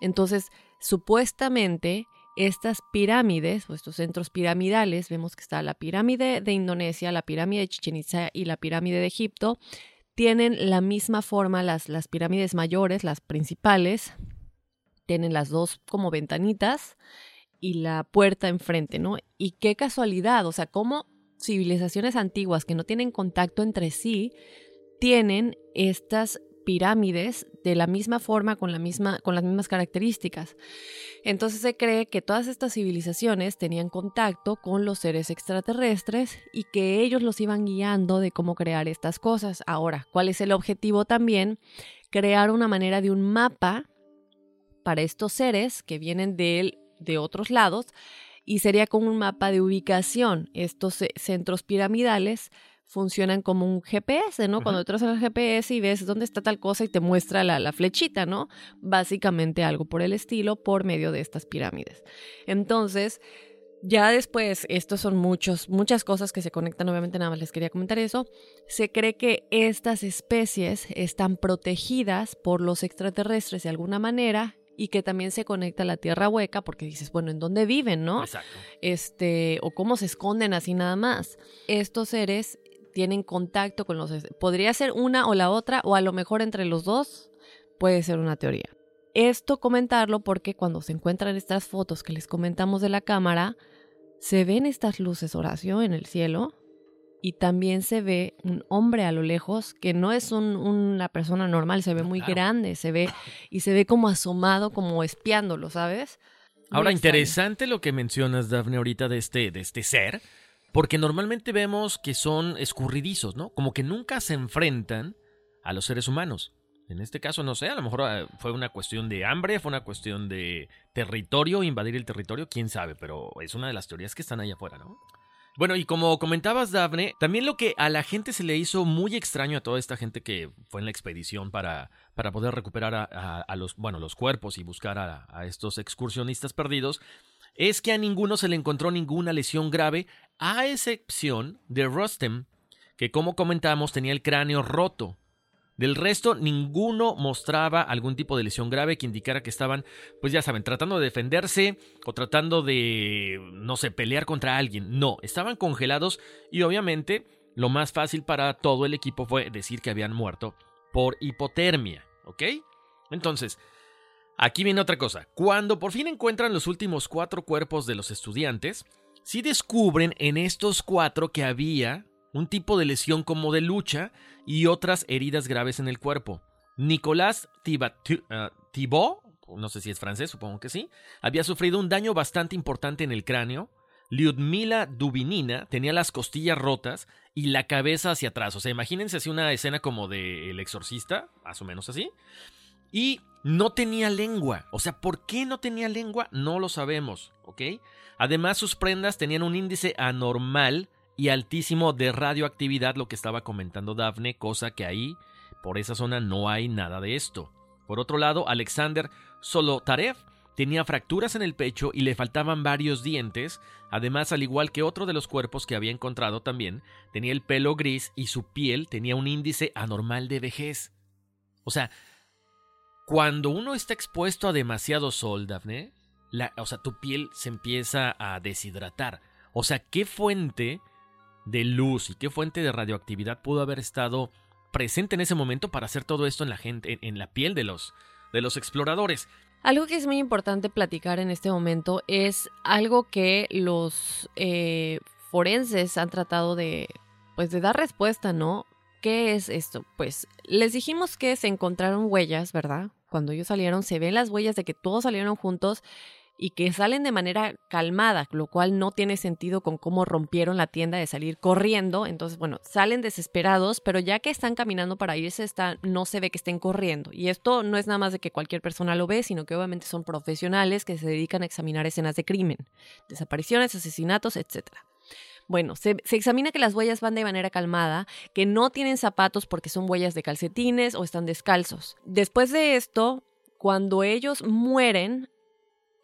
Entonces, supuestamente, estas pirámides o estos centros piramidales, vemos que está la pirámide de Indonesia, la pirámide de Chichen Itza y la pirámide de Egipto, tienen la misma forma, las, las pirámides mayores, las principales, tienen las dos como ventanitas y la puerta enfrente, ¿no? Y qué casualidad, o sea, cómo civilizaciones antiguas que no tienen contacto entre sí tienen estas pirámides de la misma forma, con, la misma, con las mismas características. Entonces se cree que todas estas civilizaciones tenían contacto con los seres extraterrestres y que ellos los iban guiando de cómo crear estas cosas. Ahora, ¿cuál es el objetivo también? Crear una manera de un mapa para estos seres que vienen de, de otros lados y sería como un mapa de ubicación. Estos centros piramidales funcionan como un GPS, ¿no? Cuando entras en el GPS y ves dónde está tal cosa y te muestra la, flechita, ¿no? Básicamente algo por el estilo por medio de estas pirámides. Entonces, ya después, estos son muchos, muchas cosas que se conectan, obviamente nada más les quería comentar eso. Se cree que estas especies están protegidas por los extraterrestres de alguna manera y que también se conecta a la tierra hueca porque dices, bueno, ¿en dónde viven, no? Exacto. Este, o cómo se esconden así nada más. Estos seres tienen contacto con los... Podría ser una o la otra, o a lo mejor entre los dos puede ser una teoría. Esto comentarlo porque cuando se encuentran estas fotos que les comentamos de la cámara, se ven estas luces, Horacio, en el cielo, y también se ve un hombre a lo lejos que no es una persona normal, se ve muy grande, se ve y se ve como asomado, como espiándolo, ¿sabes? Ahora, interesante lo que mencionas, Daphne, ahorita de este, de este ser, porque normalmente vemos que son escurridizos, ¿no? Como que nunca se enfrentan a los seres humanos. En este caso, no sé, a lo mejor eh, fue una cuestión de hambre, fue una cuestión de territorio, invadir el territorio, quién sabe, pero es una de las teorías que están ahí afuera, ¿no? Bueno, y como comentabas, Daphne, también lo que a la gente se le hizo muy extraño a toda esta gente que fue en la expedición para, para poder recuperar a, los, bueno, los cuerpos y buscar a estos excursionistas perdidos, es que a ninguno se le encontró ninguna lesión grave, a excepción de Rustem, que como comentamos tenía el cráneo roto. Del resto, ninguno mostraba algún tipo de lesión grave que indicara que estaban, pues ya saben, tratando de defenderse o tratando de, no sé, pelear contra alguien. No, estaban congelados y obviamente lo más fácil para todo el equipo fue decir que habían muerto por hipotermia, ¿ok? Entonces, Aquí viene otra cosa. Cuando por fin encuentran los últimos cuatro cuerpos de los estudiantes, sí descubren en estos cuatro que había un tipo de lesión como de lucha y otras heridas graves en el cuerpo. Nicolás ah, Thibault, no sé si es francés, supongo que sí, había sufrido un daño bastante importante en el cráneo. Lyudmila Dubinina tenía las costillas rotas y la cabeza hacia atrás. O sea, imagínense así una escena como de El Exorcista, más o menos así. Y no tenía lengua. O sea, ¿por qué no tenía lengua? No lo sabemos, ¿ok? Además, sus prendas tenían un índice anormal y altísimo de radioactividad, lo que estaba comentando Daphne, cosa que ahí, por esa zona, no hay nada de esto. Por otro lado, Alexander Solotarev tenía fracturas en el pecho y le faltaban varios dientes. Además, al igual que otro de los cuerpos que había encontrado también, tenía el pelo gris y su piel tenía un índice anormal de vejez. O sea, cuando uno está expuesto a demasiado sol, Daphne, o sea, tu piel se empieza a deshidratar. O sea, ¿qué fuente de luz y qué fuente de radioactividad pudo haber estado presente en ese momento para hacer todo esto en la gente, en, la piel de los, de los exploradores? Algo que es muy importante platicar en este momento es algo que los eh, forenses han tratado de, pues, de dar respuesta, ¿no? ¿Qué es esto? Pues les dijimos que se encontraron huellas, ¿verdad? Cuando ellos salieron, se ven las huellas de que todos salieron juntos y que salen de manera calmada, lo cual no tiene sentido con cómo rompieron la tienda de salir corriendo. Entonces, bueno, salen desesperados, pero ya que están caminando para irse, está, no se ve que estén corriendo. Y esto no es nada más de que cualquier persona lo ve, sino que obviamente son profesionales que se dedican a examinar escenas de crimen, desapariciones, asesinatos, etc. Bueno, se, se, examina que las huellas van de manera calmada, que no tienen zapatos porque son huellas de calcetines o están descalzos. Después de esto, cuando ellos mueren,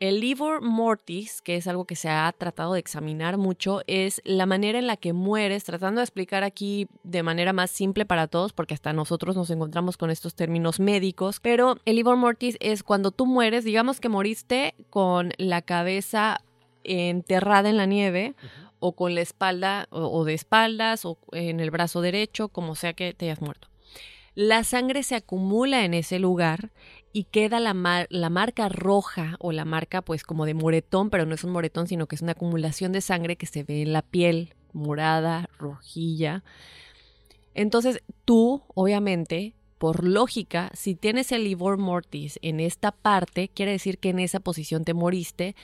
el livor mortis, que es algo que se ha tratado de examinar mucho, es la manera en la que mueres, tratando de explicar aquí de manera más simple para todos, porque hasta nosotros nos encontramos con estos términos médicos, pero el livor mortis es cuando tú mueres, digamos que moriste con la cabeza enterrada en la nieve. o con la espalda o, de espaldas o en el brazo derecho, como sea que te hayas muerto. La sangre se acumula en ese lugar y queda la, la marca roja o la marca pues como de moretón, pero no es un moretón, sino que es una acumulación de sangre que se ve en la piel, morada, rojilla. Entonces tú, obviamente, por lógica, si tienes el livor mortis en esta parte, quiere decir que en esa posición te moriste.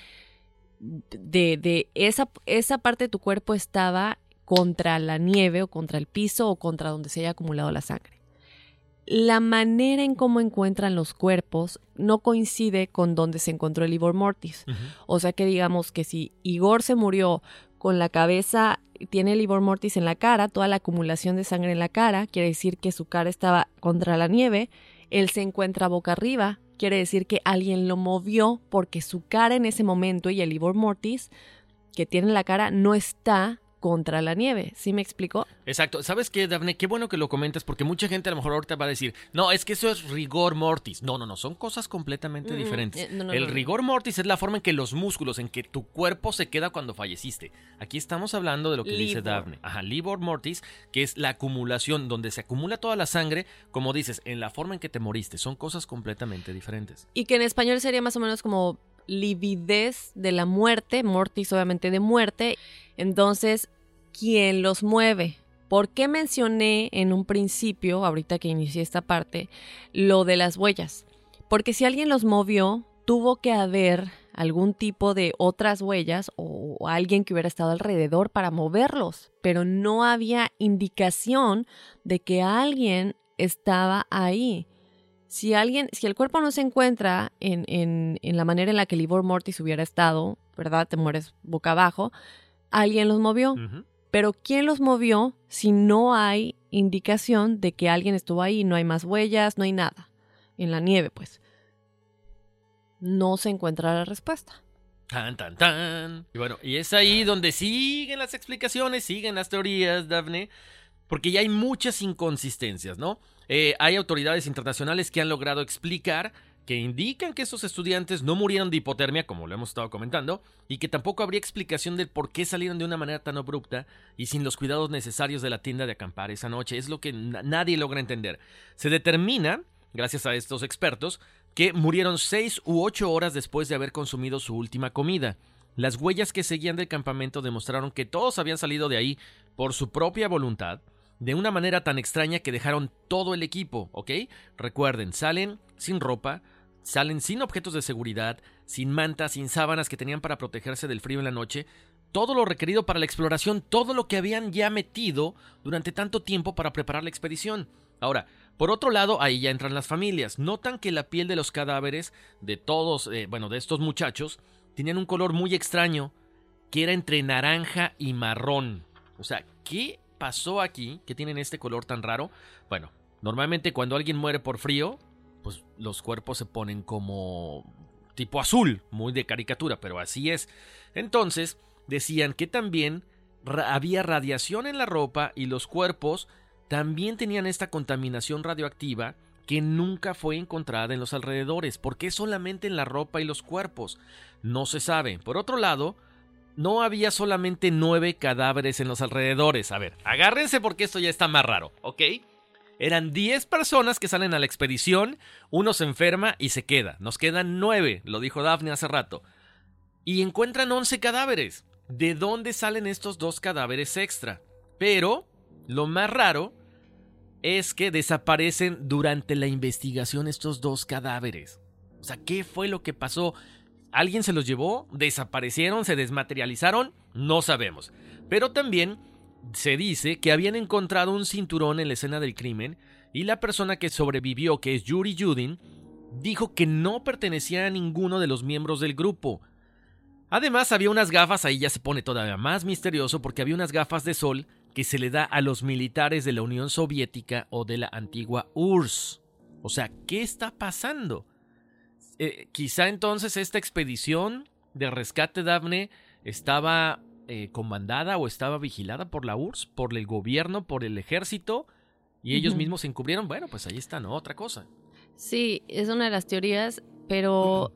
De, de esa, esa parte de tu cuerpo estaba contra la nieve o contra el piso o contra donde se haya acumulado la sangre la manera en cómo encuentran los cuerpos no coincide con donde se encontró el Igor Mortis. O sea que digamos que si Igor se murió con la cabeza, tiene el Igor Mortis en la cara, toda la acumulación de sangre en la cara, quiere decir que su cara estaba contra la nieve, él se encuentra boca arriba, quiere decir que alguien lo movió porque su cara en ese momento y el Igor Mortis que tiene en la cara no está contra la nieve. ¿Sí me explicó? Exacto. ¿Sabes qué, Daphne? Qué bueno que lo comentas porque mucha gente a lo mejor ahorita va a decir, no, es que eso es rigor mortis. No, no, no, son cosas completamente diferentes. Eh, el rigor mortis es la forma en que los músculos, en que tu cuerpo se queda cuando falleciste. Aquí estamos hablando de lo que dice Daphne. Ajá, livor mortis, que es la acumulación, donde se acumula toda la sangre, como dices, en la forma en que te moriste. Son cosas completamente diferentes. Y que en español sería más o menos como lividez de la muerte, mortis obviamente de muerte. Entonces, ¿quién los mueve? ¿Por qué mencioné en un principio, ahorita que inicié esta parte, lo de las huellas? Porque si alguien los movió, tuvo que haber algún tipo de otras huellas o alguien que hubiera estado alrededor para moverlos, pero no había indicación de que alguien estaba ahí. Si alguien, si el cuerpo no se encuentra en, en, en la manera en la que Livor Mortis hubiera estado, ¿verdad? Te mueres boca abajo, alguien los movió. Pero ¿quién los movió si no hay indicación de que alguien estuvo ahí? No hay más huellas, no hay nada. En la nieve, pues. No se encuentra la respuesta. Tan, tan, tan. Y bueno, y es ahí donde siguen las explicaciones, siguen las teorías, Daphne, porque ya hay muchas inconsistencias, ¿no? Eh, hay autoridades internacionales que han logrado explicar que indican que esos estudiantes no murieron de hipotermia, como lo hemos estado comentando, y que tampoco habría explicación del por qué salieron de una manera tan abrupta y sin los cuidados necesarios de la tienda de acampar esa noche. Es lo que nadie logra entender. Se determina, gracias a estos expertos, que murieron seis u ocho horas después de haber consumido su última comida. Las huellas que seguían del campamento demostraron que todos habían salido de ahí por su propia voluntad, de una manera tan extraña que dejaron todo el equipo, ¿ok? Recuerden, salen sin ropa, salen sin objetos de seguridad, sin mantas, sin sábanas que tenían para protegerse del frío en la noche, todo lo requerido para la exploración, todo lo que habían ya metido durante tanto tiempo para preparar la expedición. Ahora, por otro lado, ahí ya entran las familias. Notan que la piel de los cadáveres de todos, eh, bueno, de estos muchachos, tenían un color muy extraño, que era entre naranja y marrón. O sea, ¿qué pasó aquí que tienen este color tan raro? Bueno, normalmente cuando alguien muere por frío, pues los cuerpos se ponen como tipo azul, muy de caricatura, pero así es. Entonces, decían que también había radiación en la ropa y los cuerpos también tenían esta contaminación radioactiva que nunca fue encontrada en los alrededores. ¿Por qué solamente en la ropa y los cuerpos? No se sabe. Por otro lado, no había solamente nueve cadáveres en los alrededores. A ver, agárrense porque esto ya está más raro, ¿ok? Eran 10 personas que salen a la expedición, uno se enferma y se queda. Nos quedan 9, lo dijo Daphne hace rato. Y encuentran 11 cadáveres. ¿De dónde salen estos dos cadáveres extra? Pero, lo más raro es que desaparecen durante la investigación estos dos cadáveres. O sea, ¿qué fue lo que pasó? ¿Alguien se los llevó? ¿Desaparecieron? ¿Se desmaterializaron? No sabemos. Pero también se dice que habían encontrado un cinturón en la escena del crimen y la persona que sobrevivió, que es Yuri Judin, dijo que no pertenecía a ninguno de los miembros del grupo. Además, había unas gafas, ahí ya se pone todavía más misterioso, porque había unas gafas de sol que se le da a los militares de la Unión Soviética o de la antigua URSS. O sea, ¿qué está pasando? Eh, quizá entonces esta expedición de rescate Daphne estaba eh, comandada o estaba vigilada por la URSS, por el gobierno, por el ejército, y ellos mismos se encubrieron. Bueno, pues ahí está, ¿no? Otra cosa. Sí, es una de las teorías, pero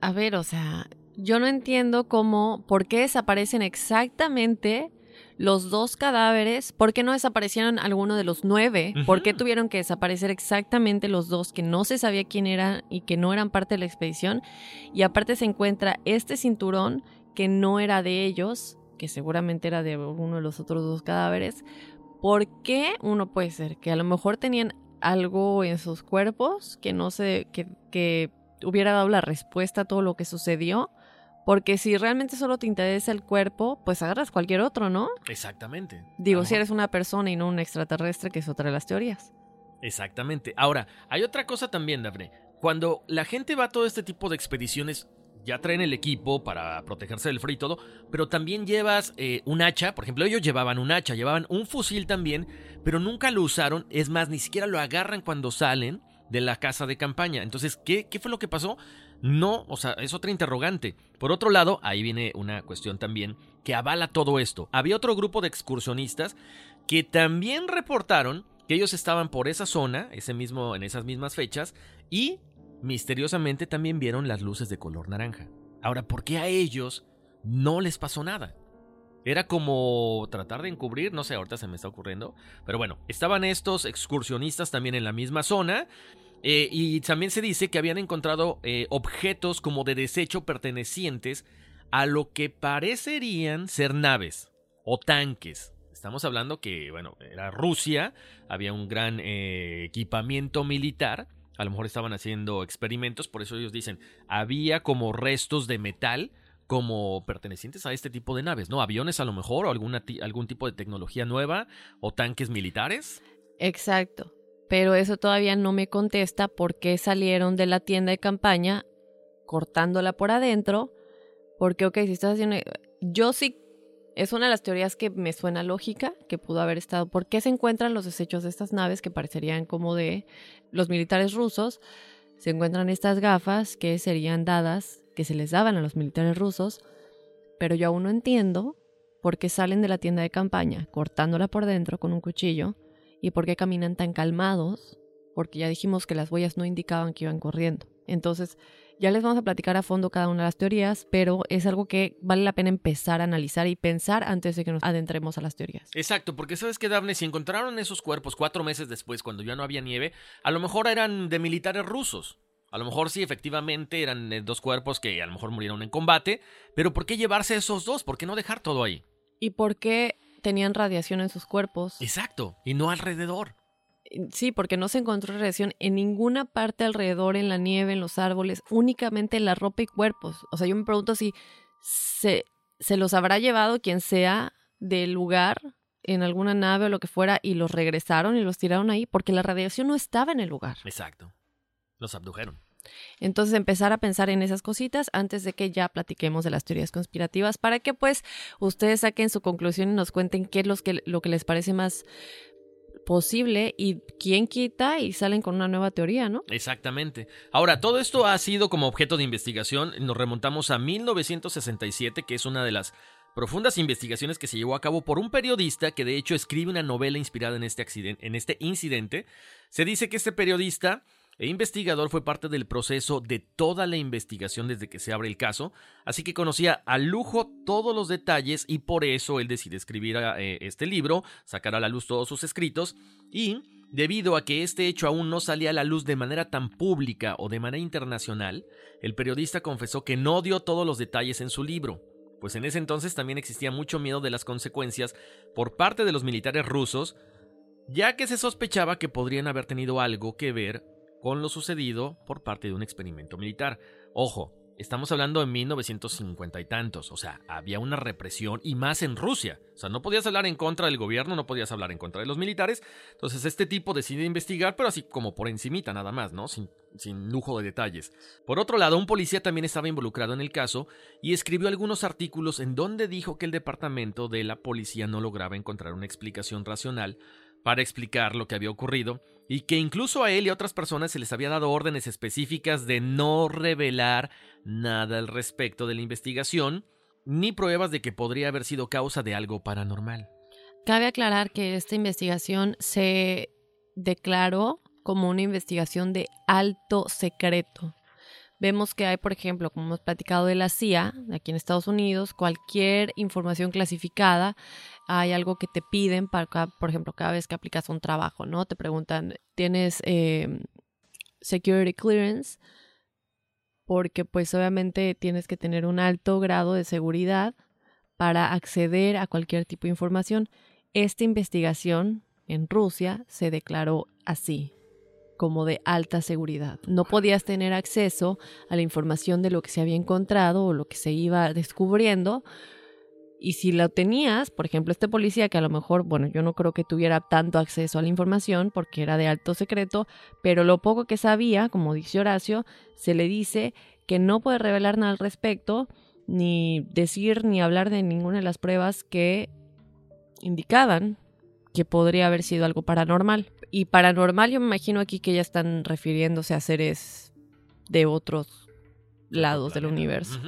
a ver, o sea, yo no entiendo cómo, por qué desaparecen exactamente los dos cadáveres, ¿por qué no desaparecieron alguno de los nueve? ¿Por qué tuvieron que desaparecer exactamente los dos que no se sabía quién eran y que no eran parte de la expedición? Y aparte se encuentra este cinturón que no era de ellos, que seguramente era de uno de los otros dos cadáveres. ¿Por qué? Uno puede ser que a lo mejor tenían algo en sus cuerpos que no sé, que, que hubiera dado la respuesta a todo lo que sucedió porque si realmente solo te interesa el cuerpo, pues agarras cualquier otro, ¿no? Exactamente. Digo, si eres una persona y no un extraterrestre, que es otra de las teorías. Exactamente. Ahora, hay otra cosa también, Daphne. Cuando la gente va a todo este tipo de expediciones, ya traen el equipo para protegerse del frío y todo, pero también llevas eh, un hacha. Por ejemplo, ellos llevaban un hacha, llevaban un fusil también, pero nunca lo usaron. Es más, ni siquiera lo agarran cuando salen de la casa de campaña. Entonces, ¿qué, qué fue lo que pasó? No, o sea, es otra interrogante. Por otro lado, ahí viene una cuestión también que avala todo esto. Había otro grupo de excursionistas que también reportaron que ellos estaban por esa zona, ese mismo, en esas mismas fechas, y misteriosamente también vieron las luces de color naranja. Ahora, ¿por qué a ellos no les pasó nada? Era como tratar de encubrir, no sé, ahorita se me está ocurriendo. Pero bueno, estaban estos excursionistas también en la misma zona eh, y también se dice que habían encontrado eh, objetos como de desecho pertenecientes a lo que parecerían ser naves o tanques. Estamos hablando que, bueno, era Rusia, había un gran eh, equipamiento militar, a lo mejor estaban haciendo experimentos, por eso ellos dicen, había como restos de metal como pertenecientes a este tipo de naves, ¿no? Aviones a lo mejor, o algún tipo de tecnología nueva, o tanques militares. Exacto pero eso todavía no me contesta por qué salieron de la tienda de campaña cortándola por adentro, porque, ok, si estás haciendo... Yo sí, es una de las teorías que me suena lógica, que pudo haber estado, ¿por qué se encuentran los desechos de estas naves que parecerían como de los militares rusos? Se encuentran estas gafas que serían dadas, que se les daban a los militares rusos, pero yo aún no entiendo por qué salen de la tienda de campaña cortándola por dentro con un cuchillo y por qué caminan tan calmados, porque ya dijimos que las huellas no indicaban que iban corriendo. Entonces, ya les vamos a platicar a fondo cada una de las teorías, pero es algo que vale la pena empezar a analizar y pensar antes de que nos adentremos a las teorías. Exacto, porque sabes que, Daphne, si encontraron esos cuerpos cuatro meses después, cuando ya no había nieve, a lo mejor eran de militares rusos. A lo mejor sí, efectivamente, eran eh, dos cuerpos que a lo mejor murieron en combate, pero ¿por qué llevarse esos dos? ¿Por qué no dejar todo ahí? ¿Y por qué tenían radiación en sus cuerpos. Exacto, y no alrededor. Sí, porque no se encontró radiación en ninguna parte alrededor, en la nieve, en los árboles, únicamente en la ropa y cuerpos. O sea, yo me pregunto si se, se los habrá llevado quien sea del lugar en alguna nave o lo que fuera y los regresaron y los tiraron ahí porque la radiación no estaba en el lugar. Exacto. Los abdujeron. Entonces empezar a pensar en esas cositas antes de que ya platiquemos de las teorías conspirativas para que pues ustedes saquen su conclusión y nos cuenten qué es lo que, lo que les parece más posible y quién quita y salen con una nueva teoría, ¿no? Exactamente. Ahora, todo esto ha sido como objeto de investigación. Nos remontamos a 1967, que es una de las profundas investigaciones que se llevó a cabo por un periodista que de hecho escribe una novela inspirada en este, accidente, en este incidente. Se dice que este periodista e investigador fue parte del proceso de toda la investigación desde que se abre el caso, así que conocía a lujo todos los detalles y por eso él decide escribir eh, este libro, sacar a la luz todos sus escritos y Debido a que este hecho aún no salía a la luz de manera tan pública o de manera internacional, el periodista confesó que no dio todos los detalles en su libro, pues en ese entonces también existía mucho miedo de las consecuencias por parte de los militares rusos, ya que se sospechaba que podrían haber tenido algo que ver con lo sucedido por parte de un experimento militar. Ojo, Estamos hablando de 1950 y tantos, o sea, había una represión y más en Rusia. O sea, no podías hablar en contra del gobierno, no podías hablar en contra de los militares. Entonces este tipo decide investigar, pero así como por encimita nada más, ¿no? Sin, sin lujo de detalles. Por otro lado, un policía también estaba involucrado en el caso y escribió algunos artículos en donde dijo que el departamento de la policía no lograba encontrar una explicación racional para explicar lo que había ocurrido y que incluso a él y a otras personas se les había dado órdenes específicas de no revelar nada al respecto de la investigación ni pruebas de que podría haber sido causa de algo paranormal. Cabe aclarar que esta investigación se declaró como una investigación de alto secreto. Vemos que hay, por ejemplo, como hemos platicado de la CIA, aquí en Estados Unidos, cualquier información clasificada, hay algo que te piden, para, por ejemplo, cada vez que aplicas un trabajo, ¿no? Te preguntan, ¿tienes eh, security clearance? Porque pues obviamente tienes que tener un alto grado de seguridad para acceder a cualquier tipo de información. Esta investigación en Rusia se declaró así, como de alta seguridad. No podías tener acceso a la información de lo que se había encontrado o lo que se iba descubriendo. Y si lo tenías, por ejemplo, este policía que a lo mejor, bueno, yo no creo que tuviera tanto acceso a la información porque era de alto secreto, pero lo poco que sabía, como dice Horacio, se le dice que no puede revelar nada al respecto, ni decir ni hablar de ninguna de las pruebas que indicaban que podría haber sido algo paranormal. Y paranormal yo me imagino aquí que ya están refiriéndose a seres de otros lados del universo.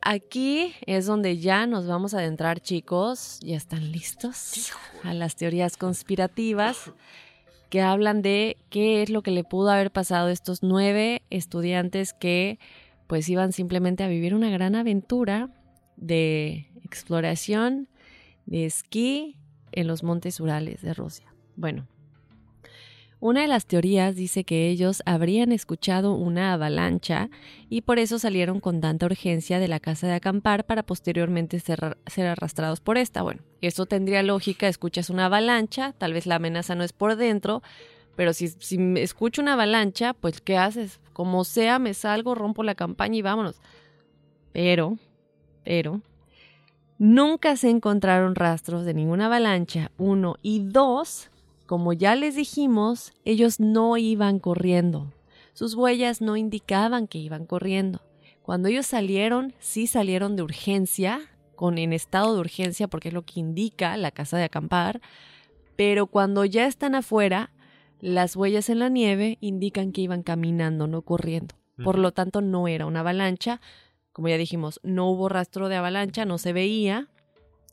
Aquí es donde ya nos vamos a adentrar, chicos. ¿Ya están listos? A las teorías conspirativas que hablan de qué es lo que le pudo haber pasado a estos nueve estudiantes que pues iban simplemente a vivir una gran aventura de exploración, de esquí en los montes Urales de Rusia. Bueno, una de las teorías dice que ellos habrían escuchado una avalancha y por eso salieron con tanta urgencia de la casa de acampar para posteriormente ser, arrastrados por esta. Bueno, eso tendría lógica, escuchas una avalancha, tal vez la amenaza no es por dentro, pero si, si escucho una avalancha, pues ¿qué haces? Como sea, me salgo, rompo la campaña y vámonos. Pero, pero, Nunca se encontraron rastros de ninguna avalancha, uno. Y dos, como ya les dijimos, ellos no iban corriendo. Sus huellas no indicaban que iban corriendo. Cuando ellos salieron, sí salieron de urgencia, con en estado de urgencia, porque es lo que indica la casa de acampar, pero cuando ya están afuera, las huellas en la nieve indican que iban caminando, no corriendo. Por lo tanto, no era una avalancha, como ya dijimos, no hubo rastro de avalancha, no se veía.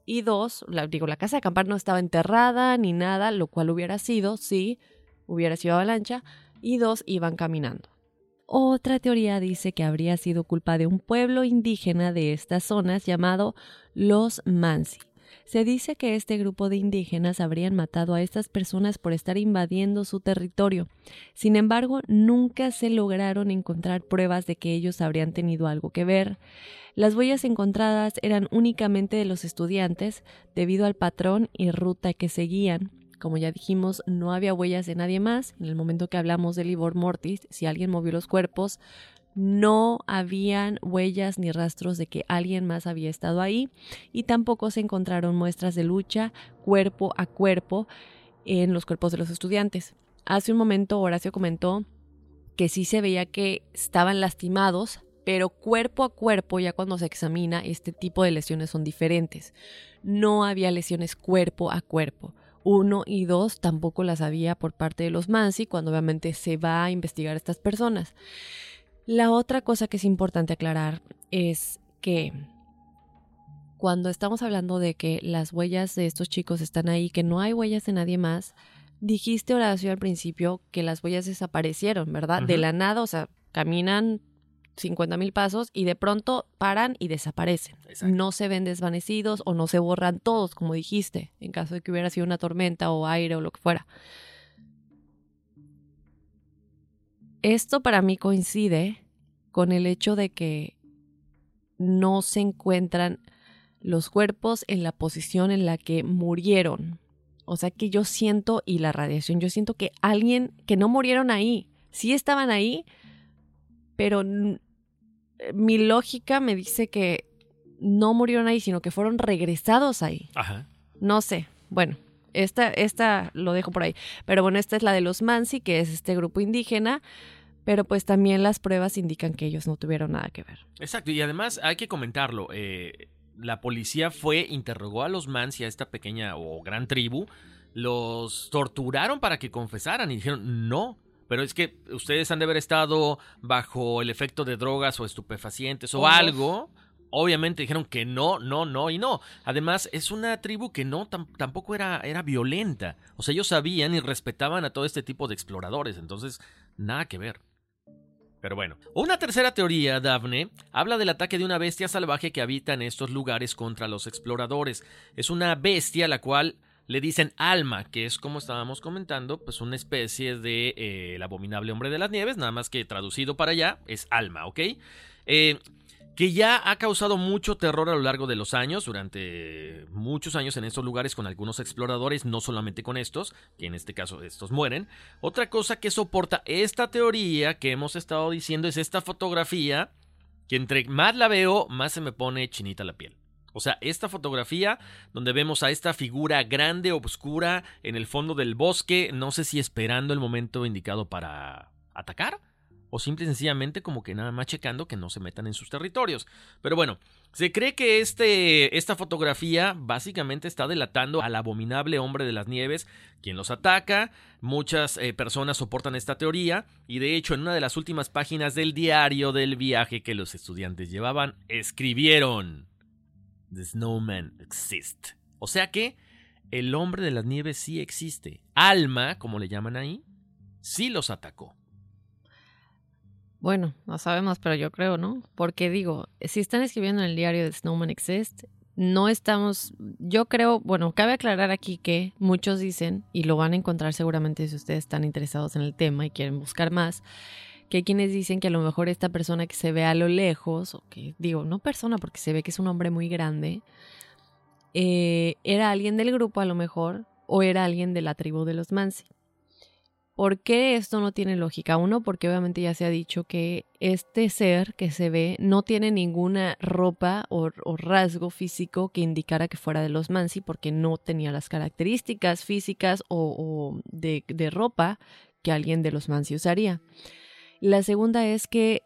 Y dos, la, digo, la casa de acampar no estaba enterrada ni nada, lo cual hubiera sido, sí, hubiera sido avalancha. Y dos, iban caminando. Otra teoría dice que habría sido culpa de un pueblo indígena de estas zonas llamado los Mansi, se dice que este grupo de indígenas habrían matado a estas personas por estar invadiendo su territorio. Sin embargo, nunca se lograron encontrar pruebas de que ellos habrían tenido algo que ver. Las huellas encontradas eran únicamente de los estudiantes debido al patrón y ruta que seguían. Como ya dijimos, no había huellas de nadie más. En el momento que hablamos de Libor Mortis, si alguien movió los cuerpos, no habían huellas ni rastros de que alguien más había estado ahí y tampoco se encontraron muestras de lucha cuerpo a cuerpo en los cuerpos de los estudiantes. Hace un momento Horacio comentó que sí se veía que estaban lastimados, pero cuerpo a cuerpo, ya cuando se examina, este tipo de lesiones son diferentes. No había lesiones cuerpo a cuerpo. Uno y dos tampoco las había por parte de los Mansi, cuando obviamente se va a investigar a estas personas. La otra cosa que es importante aclarar es que cuando estamos hablando de que las huellas de estos chicos están ahí, que no hay huellas de nadie más, dijiste Horacio al principio que las huellas desaparecieron, ¿verdad? De la nada, o sea, caminan 50 mil pasos y de pronto paran y desaparecen. No se ven desvanecidos o no se borran todos, como dijiste, en caso de que hubiera sido una tormenta o aire o lo que fuera. Esto para mí coincide con el hecho de que no se encuentran los cuerpos en la posición en la que murieron. O sea que yo siento, y la radiación, yo siento que alguien, que no murieron ahí, sí estaban ahí, pero mi lógica me dice que no murieron ahí, sino que fueron regresados ahí. Ajá. No sé. Bueno, esta, esta lo dejo por ahí. Pero bueno, esta es la de los Mansi, que es este grupo indígena. Pero pues también las pruebas indican que ellos no tuvieron nada que ver. Exacto, y además hay que comentarlo. Eh, la policía fue, interrogó a los Mansi, a esta pequeña o gran tribu, los torturaron para que confesaran y dijeron no. Pero es que ustedes han de haber estado bajo el efecto de drogas o estupefacientes o algo obviamente dijeron que no, no, no y no. Además, es una tribu que no tampoco era, era violenta. O sea, ellos sabían y respetaban a todo este tipo de exploradores. Entonces, nada que ver. Pero bueno, una tercera teoría, Daphne, habla del ataque de una bestia salvaje que habita en estos lugares contra los exploradores. Es una bestia a la cual le dicen alma, que es como estábamos comentando, pues una especie de eh, el abominable hombre de las nieves, nada más que traducido para allá es alma, ¿ok? Eh, que ya ha causado mucho terror a lo largo de los años, durante muchos años en estos lugares con algunos exploradores, no solamente con estos, que en este caso estos mueren. Otra cosa que soporta esta teoría que hemos estado diciendo es esta fotografía, que entre más la veo, más se me pone chinita la piel. O sea, esta fotografía donde vemos a esta figura grande, oscura, en el fondo del bosque, no sé si esperando el momento indicado para atacar o simple y sencillamente como que nada más checando que no se metan en sus territorios. Pero bueno, se cree que este, esta fotografía básicamente está delatando al abominable hombre de las nieves, quien los ataca. Muchas eh, personas soportan esta teoría y de hecho en una de las últimas páginas del diario del viaje que los estudiantes llevaban, escribieron The Snowman Exist. O sea que el hombre de las nieves sí existe. Alma, como le llaman ahí, sí los atacó. Bueno, no sabemos, pero yo creo, ¿no? Porque digo, si están escribiendo en el diario de Snowman Exist, no estamos, yo creo, bueno, cabe aclarar aquí que muchos dicen, y lo van a encontrar seguramente si ustedes están interesados en el tema y quieren buscar más, que hay quienes dicen que a lo mejor esta persona que se ve a lo lejos, o que digo, no persona, porque se ve que es un hombre muy grande, eh, era alguien del grupo a lo mejor, o era alguien de la tribu de los Mansi. ¿Por qué esto no tiene lógica? Uno, porque obviamente ya se ha dicho que este ser que se ve no tiene ninguna ropa o, rasgo físico que indicara que fuera de los Mansi, porque no tenía las características físicas o, de, de ropa que alguien de los Mansi usaría. La segunda es que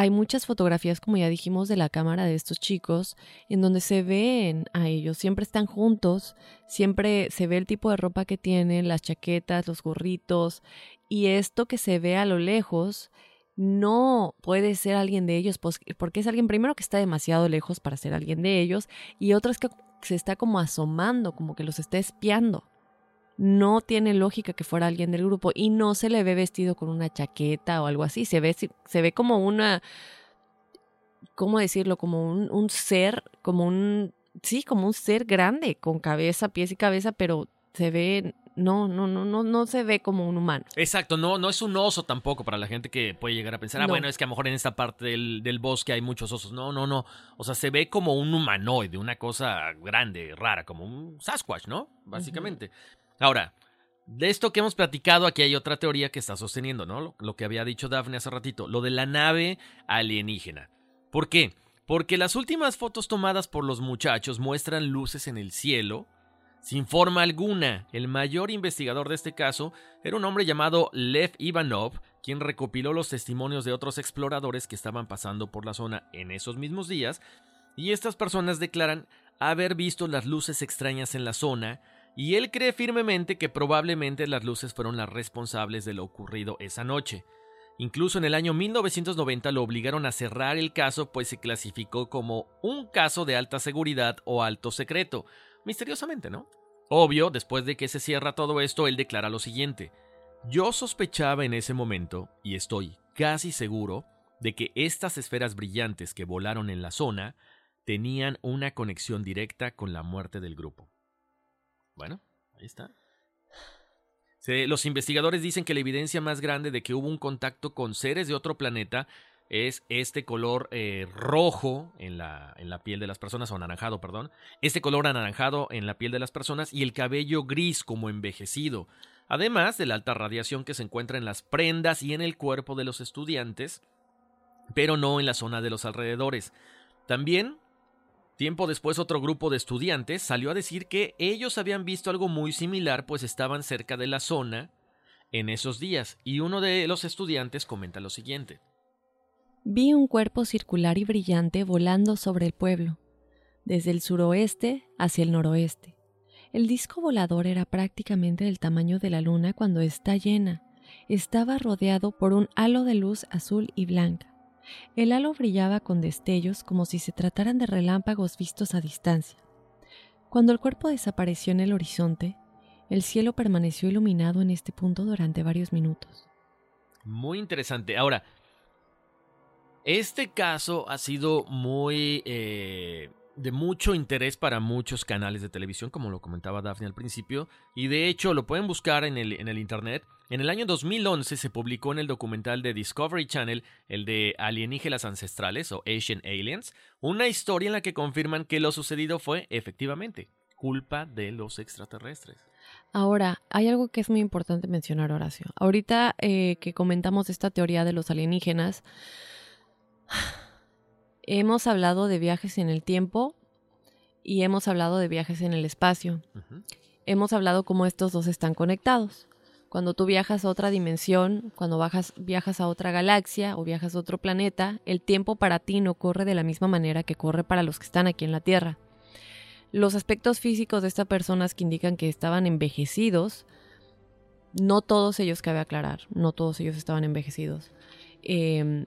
hay muchas fotografías, como ya dijimos, de la cámara de estos chicos, en donde se ven a ellos, siempre están juntos, siempre se ve el tipo de ropa que tienen, las chaquetas, los gorritos, y esto que se ve a lo lejos no puede ser alguien de ellos, pues, porque es alguien primero que está demasiado lejos para ser alguien de ellos, y otro es que se está como asomando, como que los está espiando no tiene lógica que fuera alguien del grupo y no se le ve vestido con una chaqueta o algo así, se ve, se ve como una, ¿cómo decirlo? Como un, un ser, como un, sí, como un ser grande, con cabeza, pies y cabeza, pero se ve no, no, no, no, no se ve como un humano. Exacto, no, no es un oso tampoco para la gente que puede llegar a pensar, ah, bueno, es que a lo mejor en esta parte del, del, bosque hay muchos osos. No, no, no. O sea, se ve como un humanoide, una cosa grande, rara, como un Sasquatch, ¿no? Básicamente. Ahora, de esto que hemos platicado, aquí hay otra teoría que está sosteniendo, ¿no? Lo, que había dicho Daphne hace ratito, lo de la nave alienígena. ¿Por qué? Porque las últimas fotos tomadas por los muchachos muestran luces en el cielo, sin forma alguna. El mayor investigador de este caso era un hombre llamado Lev Ivanov, quien recopiló los testimonios de otros exploradores que estaban pasando por la zona en esos mismos días, y estas personas declaran haber visto las luces extrañas en la zona, y él cree firmemente que probablemente las luces fueron las responsables de lo ocurrido esa noche. Incluso en el año 1990 lo obligaron a cerrar el caso pues se clasificó como un caso de alta seguridad o alto secreto. Misteriosamente, ¿no? Obvio, después de que se cierra todo esto, él declara lo siguiente. Yo sospechaba en ese momento, y estoy casi seguro, de que estas esferas brillantes que volaron en la zona tenían una conexión directa con la muerte del grupo. Bueno, ahí está. los investigadores dicen que la evidencia más grande de que hubo un contacto con seres de otro planeta es este color eh, rojo en la, en la, piel de las personas, o anaranjado, perdón. Este color anaranjado en la piel de las personas y el cabello gris como envejecido. Además de la alta radiación que se encuentra en las prendas y en el cuerpo de los estudiantes, pero no en la zona de los alrededores. También, tiempo después, otro grupo de estudiantes salió a decir que ellos habían visto algo muy similar, pues estaban cerca de la zona en esos días, y uno de los estudiantes comenta lo siguiente. Vi un cuerpo circular y brillante volando sobre el pueblo, desde el suroeste hacia el noroeste. El disco volador era prácticamente del tamaño de la luna cuando está llena. Estaba rodeado por un halo de luz azul y blanca. El halo brillaba con destellos como si se trataran de relámpagos vistos a distancia. Cuando el cuerpo desapareció en el horizonte, el cielo permaneció iluminado en este punto durante varios minutos. Muy interesante. Ahora, este caso ha sido muy eh, de mucho interés para muchos canales de televisión, como lo comentaba Daphne al principio, y de hecho lo pueden buscar en el, internet. En el año 2011 se publicó en el documental de Discovery Channel, el de Alienígenas Ancestrales o Asian Aliens, una historia en la que confirman que lo sucedido fue efectivamente culpa de los extraterrestres. Ahora, hay algo que es muy importante mencionar, Horacio. Ahorita eh, que comentamos esta teoría de los alienígenas, hemos hablado de viajes en el tiempo y hemos hablado de viajes en el espacio. Hemos hablado cómo estos dos están conectados. Cuando tú viajas a otra dimensión, cuando viajas a otra galaxia o viajas a otro planeta, el tiempo para ti no corre de la misma manera que corre para los que están aquí en la Tierra. Los aspectos físicos de estas personas que indican que estaban envejecidos, no todos ellos cabe aclarar, no todos ellos estaban envejecidos. Em,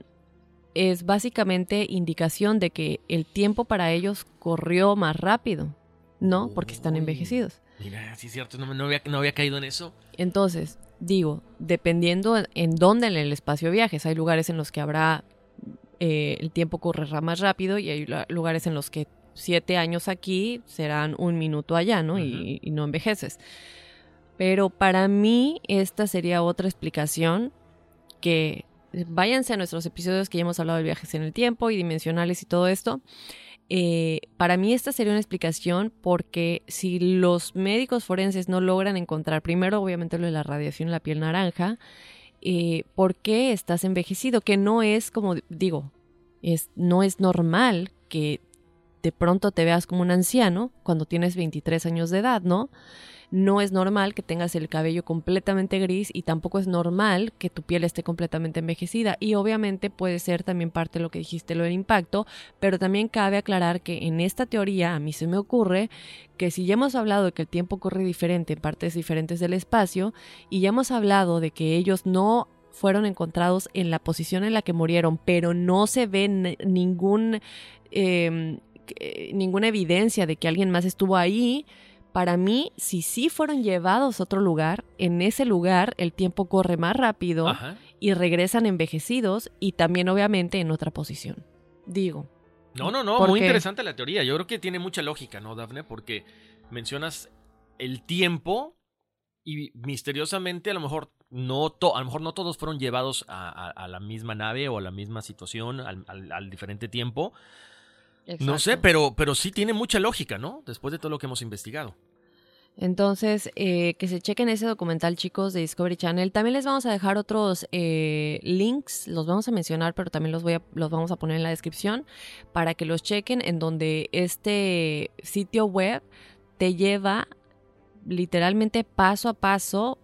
es básicamente indicación de que el tiempo para ellos corrió más rápido, ¿no? Porque están envejecidos. Mira, sí es cierto, no, había, caído en eso. Entonces, digo, dependiendo en dónde en el espacio viajes, hay lugares en los que habrá, eh, el tiempo correrá más rápido y hay lugares en los que siete años aquí serán un minuto allá, ¿no? y no envejeces. Pero para mí esta sería otra explicación que váyanse a nuestros episodios que ya hemos hablado de viajes en el tiempo y dimensionales y todo esto. Eh, para mí esta sería una explicación porque si los médicos forenses no logran encontrar, primero obviamente lo de la radiación en la piel naranja, eh, ¿por qué estás envejecido? Que no es como digo, es, no es normal que de pronto te veas como un anciano cuando tienes 23 años de edad, ¿no? No es normal que tengas el cabello completamente gris y tampoco es normal que tu piel esté completamente envejecida. Y obviamente puede ser también parte de lo que dijiste, lo del impacto, pero también cabe aclarar que en esta teoría a mí se me ocurre que si ya hemos hablado de que el tiempo corre diferente en partes diferentes del espacio y ya hemos hablado de que ellos no fueron encontrados en la posición en la que murieron, pero no se ve ningún, em, ninguna evidencia de que alguien más estuvo ahí, para mí, si sí fueron llevados a otro lugar, en ese lugar el tiempo corre más rápido y regresan envejecidos y también obviamente en otra posición. Digo. No, no, no, muy interesante la teoría. Yo creo que tiene mucha lógica, ¿no, Dafne? Porque mencionas el tiempo y misteriosamente a lo mejor no, a lo mejor no todos fueron llevados a, la misma nave o a la misma situación al diferente tiempo no sé, pero, pero sí tiene mucha lógica, ¿no? Después de todo lo que hemos investigado. Entonces, eh, que se chequen ese documental, chicos, de Discovery Channel. También les vamos a dejar otros eh, links, los vamos a mencionar, pero también los, voy a, los vamos a poner en la descripción para que los chequen, en donde este sitio web te lleva literalmente paso a paso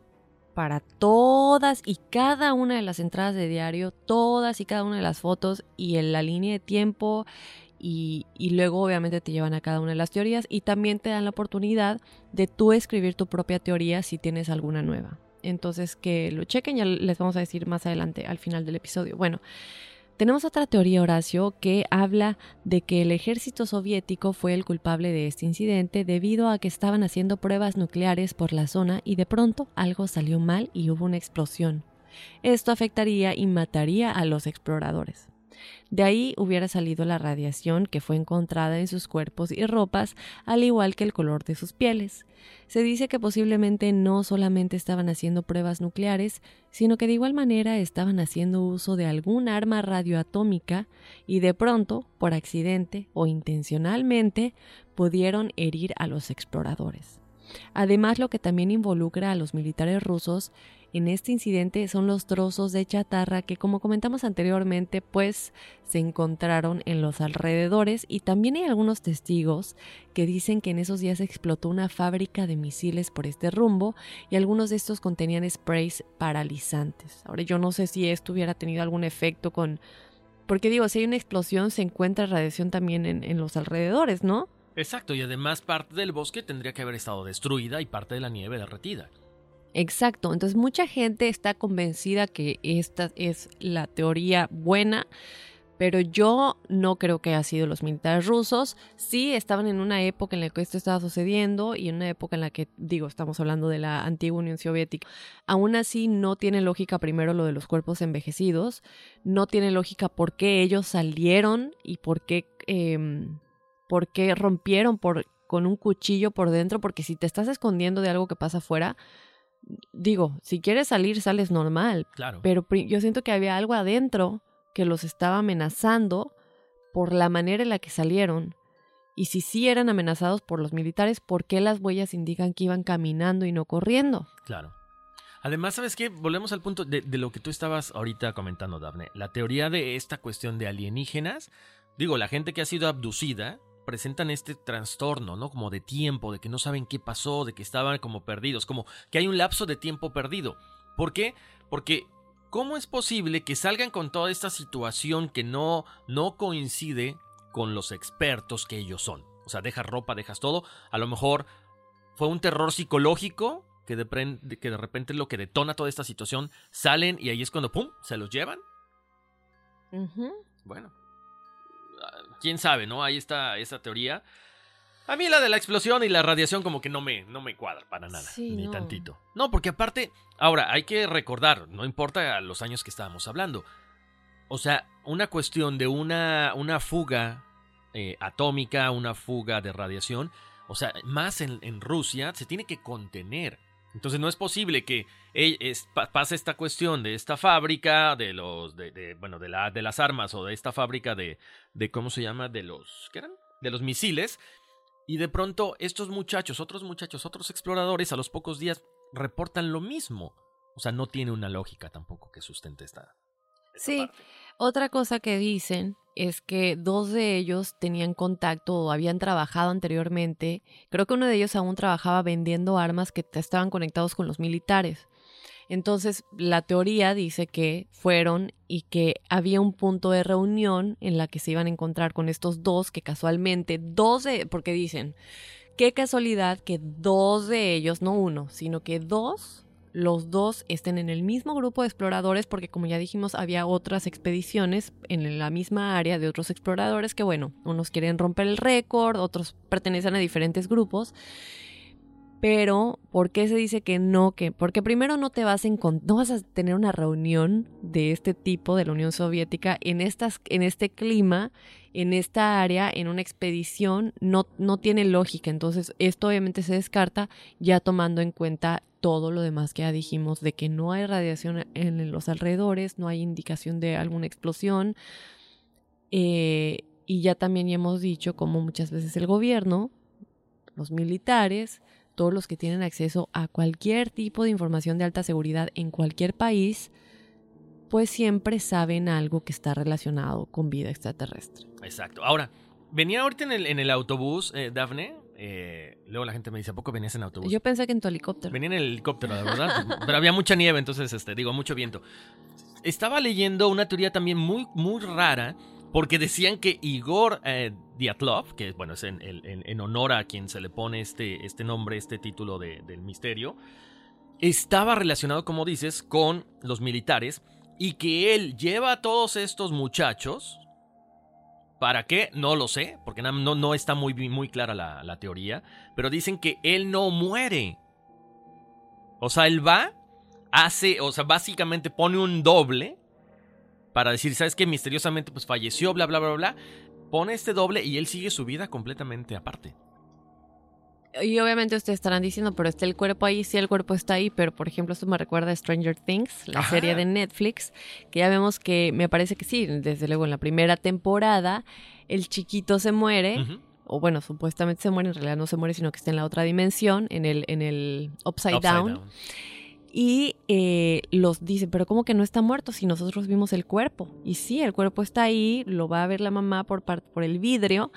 para todas y cada una de las entradas de diario, todas y cada una de las fotos y en la línea de tiempo y, luego obviamente te llevan a cada una de las teorías y también te dan la oportunidad de tú escribir tu propia teoría si tienes alguna nueva. Entonces que lo chequen, ya les vamos a decir más adelante al final del episodio. Bueno, tenemos otra teoría, Horacio, que habla de que el ejército soviético fue el culpable de este incidente debido a que estaban haciendo pruebas nucleares por la zona y de pronto algo salió mal y hubo una explosión. Esto afectaría y mataría a los exploradores. De ahí hubiera salido la radiación que fue encontrada en sus cuerpos y ropas, al igual que el color de sus pieles. Se dice que posiblemente no solamente estaban haciendo pruebas nucleares, sino que de igual manera estaban haciendo uso de algún arma radioatómica y de pronto, por accidente o intencionalmente, pudieron herir a los exploradores. Además, lo que también involucra a los militares rusos en este incidente son los trozos de chatarra que, como comentamos anteriormente, pues se encontraron en los alrededores y también hay algunos testigos que dicen que en esos días explotó una fábrica de misiles por este rumbo y algunos de estos contenían sprays paralizantes. Ahora yo no sé si esto hubiera tenido algún efecto con... Porque digo, si hay una explosión se encuentra radiación también en, en los alrededores, ¿no? Exacto, y además parte del bosque tendría que haber estado destruida y parte de la nieve derretida. Exacto, entonces mucha gente está convencida que esta es la teoría buena, pero yo no creo que haya sido los militares rusos. Sí, estaban en una época en la que esto estaba sucediendo y en una época en la que, digo, estamos hablando de la antigua Unión Soviética. Aún así, no tiene lógica primero lo de los cuerpos envejecidos, no tiene lógica por qué ellos salieron y por qué, em, por qué rompieron con un cuchillo por dentro, porque si te estás escondiendo de algo que pasa afuera, digo, si quieres salir, sales normal. Claro. Pero yo siento que había algo adentro que los estaba amenazando por la manera en la que salieron. Y si sí eran amenazados por los militares, ¿por qué las huellas indican que iban caminando y no corriendo? Claro. Además, ¿sabes qué? Volvemos al punto de, de lo que tú estabas ahorita comentando, Daphne. La teoría de esta cuestión de alienígenas. Digo, la gente que ha sido abducida presentan este trastorno, ¿no? Como de tiempo, de que no saben qué pasó, de que estaban como perdidos, como que hay un lapso de tiempo perdido. ¿Por qué? Porque ¿cómo es posible que salgan con toda esta situación que no, no coincide con los expertos que ellos son? O sea, dejas ropa, dejas todo. A lo mejor fue un terror psicológico que de, que de repente lo que detona toda esta situación. Salen y ahí es cuando, ¡pum!, se los llevan. Bueno, quién sabe, ¿no? Ahí está esa teoría. A mí la de la explosión y la radiación como que no me, no me cuadra para nada, ni tantito. No, porque aparte, ahora hay que recordar, no importa los años que estábamos hablando. O sea, una cuestión de una, una fuga eh, atómica, una fuga de radiación, o sea, más en, en Rusia se tiene que contener. Entonces no es posible que pase esta cuestión de esta fábrica, de los, de, bueno, de, la, de las armas o de esta fábrica de, de, ¿cómo se llama? De los, ¿qué eran? De los misiles. Y de pronto estos muchachos, otros muchachos, otros exploradores a los pocos días reportan lo mismo. O sea, no tiene una lógica tampoco que sustente esta. sí, otra cosa que dicen es que dos de ellos tenían contacto o habían trabajado anteriormente. Creo que uno de ellos aún trabajaba vendiendo armas que estaban conectados con los militares. Entonces, la teoría dice que fueron y que había un punto de reunión en la que se iban a encontrar con estos dos, que casualmente, dos de, porque dicen, qué casualidad que dos de ellos, no uno, sino que dos los dos estén en el mismo grupo de exploradores, porque como ya dijimos, había otras expediciones en la misma área de otros exploradores que, bueno, unos quieren romper el récord, otros pertenecen a diferentes grupos. Pero, ¿por qué se dice que no? Que, porque primero no te vas a no vas a tener una reunión de este tipo de la Unión Soviética en, estas, en este clima, en esta área, en una expedición, no, no tiene lógica. Entonces, esto obviamente se descarta ya tomando en cuenta todo lo demás que ya dijimos, de que no hay radiación en los alrededores, no hay indicación de alguna explosión. Eh, y ya también hemos dicho como muchas veces el gobierno, los militares, todos los que tienen acceso a cualquier tipo de información de alta seguridad en cualquier país, pues siempre saben algo que está relacionado con vida extraterrestre. Exacto. Ahora, venía ahorita en el, en el autobús, eh, Dafne. Eh, luego la gente me dice, ¿a poco venías en autobús? Yo pensé que en tu helicóptero. Venía en el helicóptero, de verdad. <laughs> pero había mucha nieve, entonces, este, digo, mucho viento. Estaba leyendo una teoría también muy, muy rara porque decían que Igor eh, Diatlov, que bueno, es en, honor a quien se le pone este, este nombre, este título del misterio, estaba relacionado, como dices, con los militares y que él lleva a todos estos muchachos. ¿Para qué? No lo sé, porque no, no está muy, muy clara la, la teoría, pero dicen que él no muere. O sea, él va, hace, o sea, básicamente pone un doble para decir, ¿sabes qué? Misteriosamente pues falleció, bla, bla, bla, bla. Pone este doble y él sigue su vida completamente aparte. Y obviamente ustedes estarán diciendo, pero está el cuerpo ahí, sí el cuerpo está ahí, pero por ejemplo esto me recuerda a Stranger Things, la Ajá. serie de Netflix, que ya vemos que me parece que sí, desde luego en la primera temporada el chiquito se muere, o bueno, supuestamente se muere, en realidad no se muere, sino que está en la otra dimensión, en el, en el Upside, Upside down. down. Y eh, los dicen, pero ¿cómo que no está muerto si nosotros vimos el cuerpo? Y sí, el cuerpo está ahí, lo va a ver la mamá por, por el vidrio,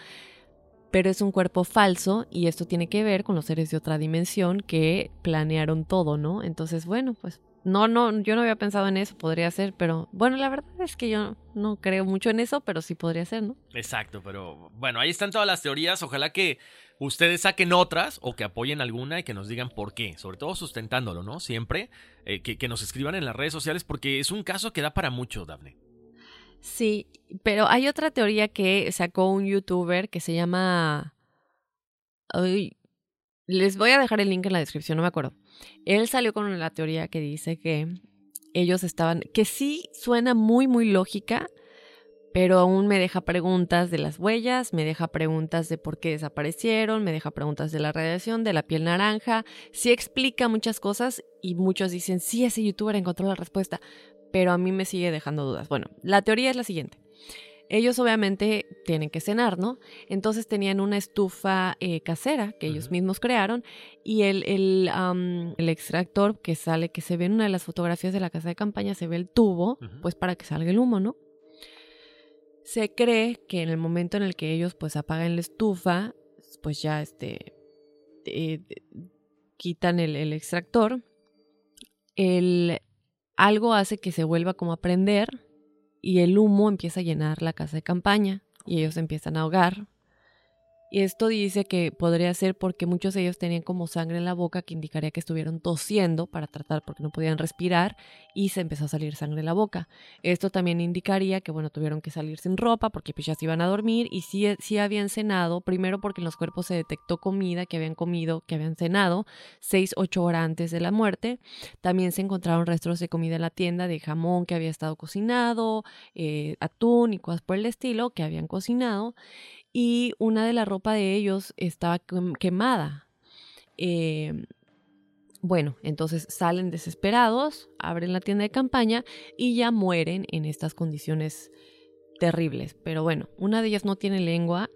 pero es un cuerpo falso y esto tiene que ver con los seres de otra dimensión que planearon todo, ¿no? Entonces, bueno, pues no, no, yo no había pensado en eso, podría ser, pero bueno, la verdad es que yo no creo mucho en eso, pero sí podría ser, ¿no? Exacto, pero bueno, ahí están todas las teorías. Ojalá que ustedes saquen otras o que apoyen alguna y que nos digan por qué. Sobre todo sustentándolo, ¿no? Siempre. eh, que, que nos escriban en las redes sociales porque es un caso que da para mucho, Dafne. Sí, pero hay otra teoría que sacó un youtuber que se llama... Ay, les voy a dejar el link en la descripción, no me acuerdo. Él salió con la teoría que dice que ellos estaban, que sí suena muy, muy lógica, pero aún me deja preguntas de las huellas, me deja preguntas de por qué desaparecieron, me deja preguntas de la radiación, de la piel naranja, sí explica muchas cosas y muchos dicen, sí, ese youtuber encontró la respuesta, pero a mí me sigue dejando dudas. Bueno, la teoría es la siguiente. Ellos obviamente tienen que cenar, ¿no? Entonces tenían una estufa eh, casera que ellos mismos crearon y el, el, extractor que sale, que se ve en una de las fotografías de la casa de campaña, se ve el tubo, pues para que salga el humo, ¿no? Se cree que en el momento en el que ellos pues apagan la estufa, pues ya este eh, quitan el, el extractor, el algo hace que se vuelva como a prender y el humo empieza a llenar la casa de campaña y ellos empiezan a ahogar. Y esto dice que podría ser porque muchos de ellos tenían como sangre en la boca que indicaría que estuvieron tosiendo para tratar porque no podían respirar y se empezó a salir sangre en la boca. Esto también indicaría que bueno, tuvieron que salir sin ropa porque pues ya se iban a dormir y sí, sí habían cenado, primero porque en los cuerpos se detectó comida que habían comido, que habían cenado, 6, 8 horas antes de la muerte. También se encontraron restos de comida en la tienda de jamón que había estado cocinado, eh, atún y cosas por el estilo que habían cocinado y una de la ropa de ellos estaba quem- quemada. Eh, bueno, entonces salen desesperados, abren la tienda de campaña y ya mueren en estas condiciones terribles. Pero bueno, una de ellas no tiene lengua.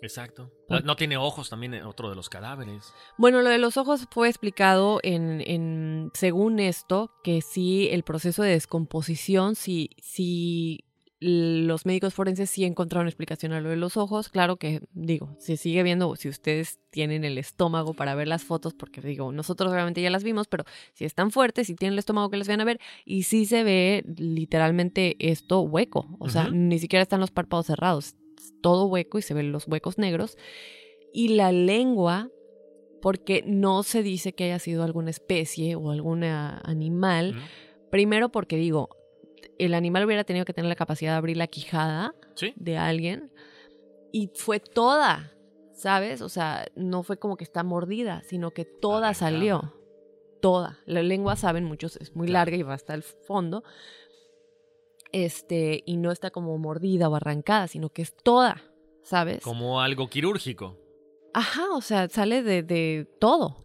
Exacto. No, tiene ojos también eh, otro de los cadáveres. Bueno, lo de los ojos fue explicado en, en según esto, que sí, el proceso de descomposición, si, si los médicos forenses sí encontraron explicación a lo de los ojos. Claro que, digo, se sigue viendo si ustedes tienen el estómago para ver las fotos, porque digo, nosotros realmente ya las vimos, pero si están fuertes, si tienen el estómago que las vayan a ver, y sí se ve literalmente esto hueco. O sea, ni siquiera están los párpados cerrados, todo hueco y se ven los huecos negros. Y la lengua, porque no se dice que haya sido alguna especie o algún animal. Primero porque digo, el animal hubiera tenido que tener la capacidad de abrir la quijada Sí. de alguien y fue toda, ¿sabes? O sea, no fue como que está mordida, sino que toda salió. Toda. La lengua, saben muchos, es muy larga y va hasta el fondo. Este, y no está como mordida o arrancada, sino que es toda, ¿sabes? Como algo quirúrgico. Ajá, o sea, sale de, de todo.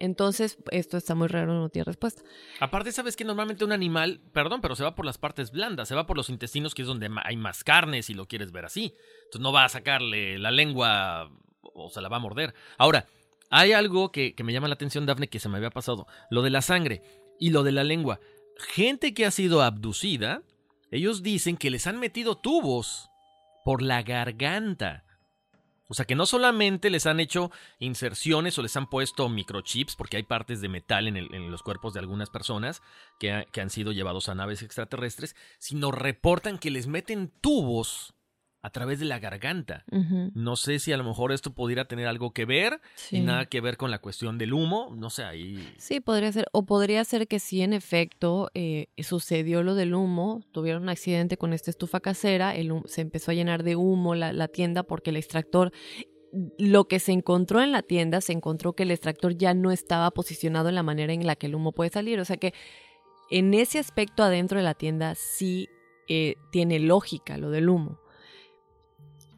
Entonces, esto está muy raro, no tiene respuesta. Aparte, sabes que normalmente un animal, perdón, pero se va por las partes blandas, se va por los intestinos, que es donde hay más carne, si lo quieres ver así. Entonces no va a sacarle la lengua o se la va a morder. Ahora, hay algo que, que me llama la atención, Dafne, que se me había pasado. Lo de la sangre y lo de la lengua. Gente que ha sido abducida, ellos dicen que les han metido tubos por la garganta. O sea que no solamente les han hecho inserciones o les han puesto microchips, porque hay partes de metal en, el- en los cuerpos de algunas personas que, que han sido llevados a naves extraterrestres, sino reportan que les meten tubos a través de la garganta. No sé si a lo mejor esto pudiera tener algo que ver Sí. y nada que ver con la cuestión del humo. No sé, ahí. Sí, podría ser. O podría ser que sí, en efecto, eh, sucedió lo del humo. Tuvieron un accidente con esta estufa casera. El, se empezó a llenar de humo la, la tienda porque el extractor. Lo que se encontró en la tienda, se encontró que el extractor ya no estaba posicionado en la manera en la que el humo puede salir. O sea que en ese aspecto adentro de la tienda sí eh, tiene lógica lo del humo.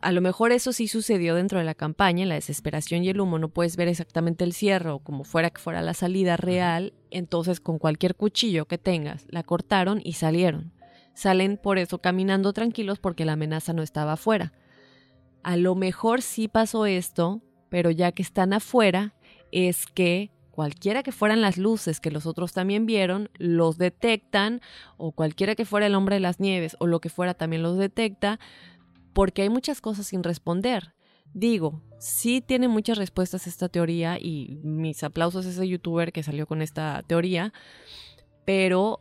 A lo mejor eso sí sucedió dentro de la campaña, en la desesperación y el humo, no puedes ver exactamente el cierre o como fuera que fuera la salida real, entonces con cualquier cuchillo que tengas, la cortaron y salieron. Salen por eso caminando tranquilos porque la amenaza no estaba afuera. A lo mejor sí pasó esto, pero ya que están afuera, es que cualquiera que fueran las luces que los otros también vieron, los detectan, o cualquiera que fuera el hombre de las nieves o lo que fuera también los detecta, porque hay muchas cosas sin responder. Digo, sí tiene muchas respuestas esta teoría y mis aplausos a ese youtuber que salió con esta teoría, pero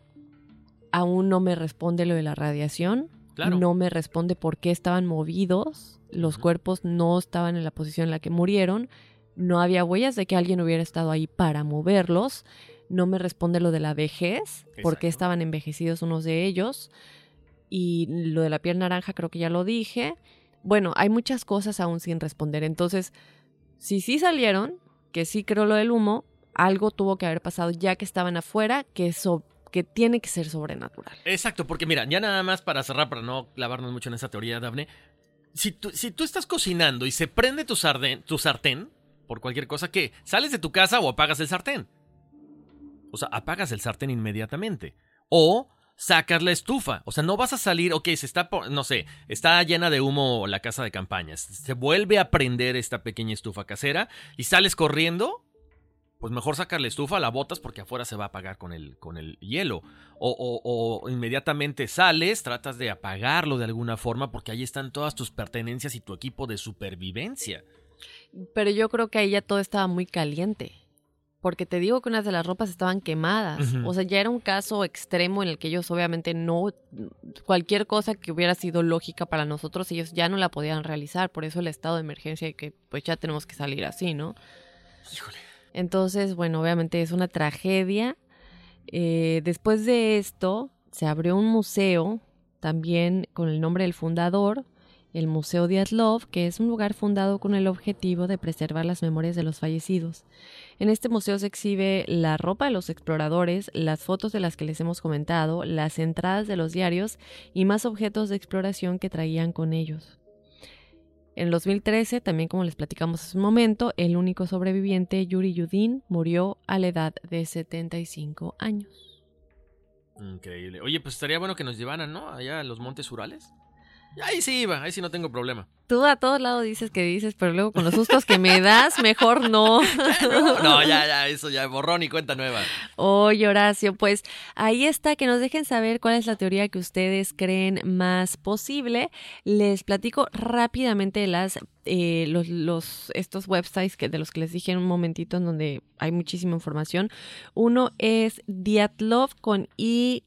aún no me responde lo de la radiación, no me responde por qué estaban movidos, los cuerpos no estaban en la posición en la que murieron, no había huellas de que alguien hubiera estado ahí para moverlos, no me responde lo de la vejez, por qué estaban envejecidos unos de ellos, y lo de la piel naranja creo que ya lo dije. Bueno, hay muchas cosas aún sin responder. Entonces, si sí salieron, que sí creo lo del humo, algo tuvo que haber pasado ya que estaban afuera, que eso que tiene que ser sobrenatural. Exacto, porque mira, ya nada más para cerrar, para no clavarnos mucho en esa teoría, Dafne, si tú, si tú estás cocinando y se prende tu, sartén, tu sartén, por cualquier cosa, ¿qué? ¿Sales de tu casa o apagas el sartén? O sea, apagas el sartén inmediatamente. O sacas la estufa. O sea, no vas a salir, ok, se está, no sé, está llena de humo la casa de campañas. Se vuelve a prender esta pequeña estufa casera y sales corriendo. Pues mejor sacar la estufa, la botas porque afuera se va a apagar con el, con el hielo. O, o, o inmediatamente sales, tratas de apagarlo de alguna forma porque ahí están todas tus pertenencias y tu equipo de supervivencia. Pero yo creo que ahí ya todo estaba muy caliente porque te digo que unas de las ropas estaban quemadas. O sea, ya era un caso extremo en el que ellos obviamente no, cualquier cosa que hubiera sido lógica para nosotros, ellos ya no la podían realizar. Por eso el estado de emergencia y que pues ya tenemos que salir así, ¿no? Híjole. Entonces, bueno, obviamente es una tragedia. Eh, después de esto, se abrió un museo también con el nombre del fundador, el Museo Diatlov, que es un lugar fundado con el objetivo de preservar las memorias de los fallecidos. En este museo se exhibe la ropa de los exploradores, las fotos de las que les hemos comentado, las entradas de los diarios y más objetos de exploración que traían con ellos. En 2013, también como les platicamos hace un momento, el único sobreviviente, Yuri Yudin, murió a la edad de 75 años. Increíble. Oye, pues estaría bueno que nos llevaran, ¿no? Allá a los Montes Urales. Ahí sí iba, ahí sí no tengo problema. Tú a todos lados dices que dices, pero luego con los sustos que me das, mejor no. <laughs> no, ya, ya, eso ya, borrón y cuenta nueva. Oye, Horacio, pues ahí está, que nos dejen saber cuál es la teoría que ustedes creen más posible. Les platico rápidamente las eh, los, los, estos websites que, de los que les dije en un momentito en donde hay muchísima información. Uno es Diatlov con Y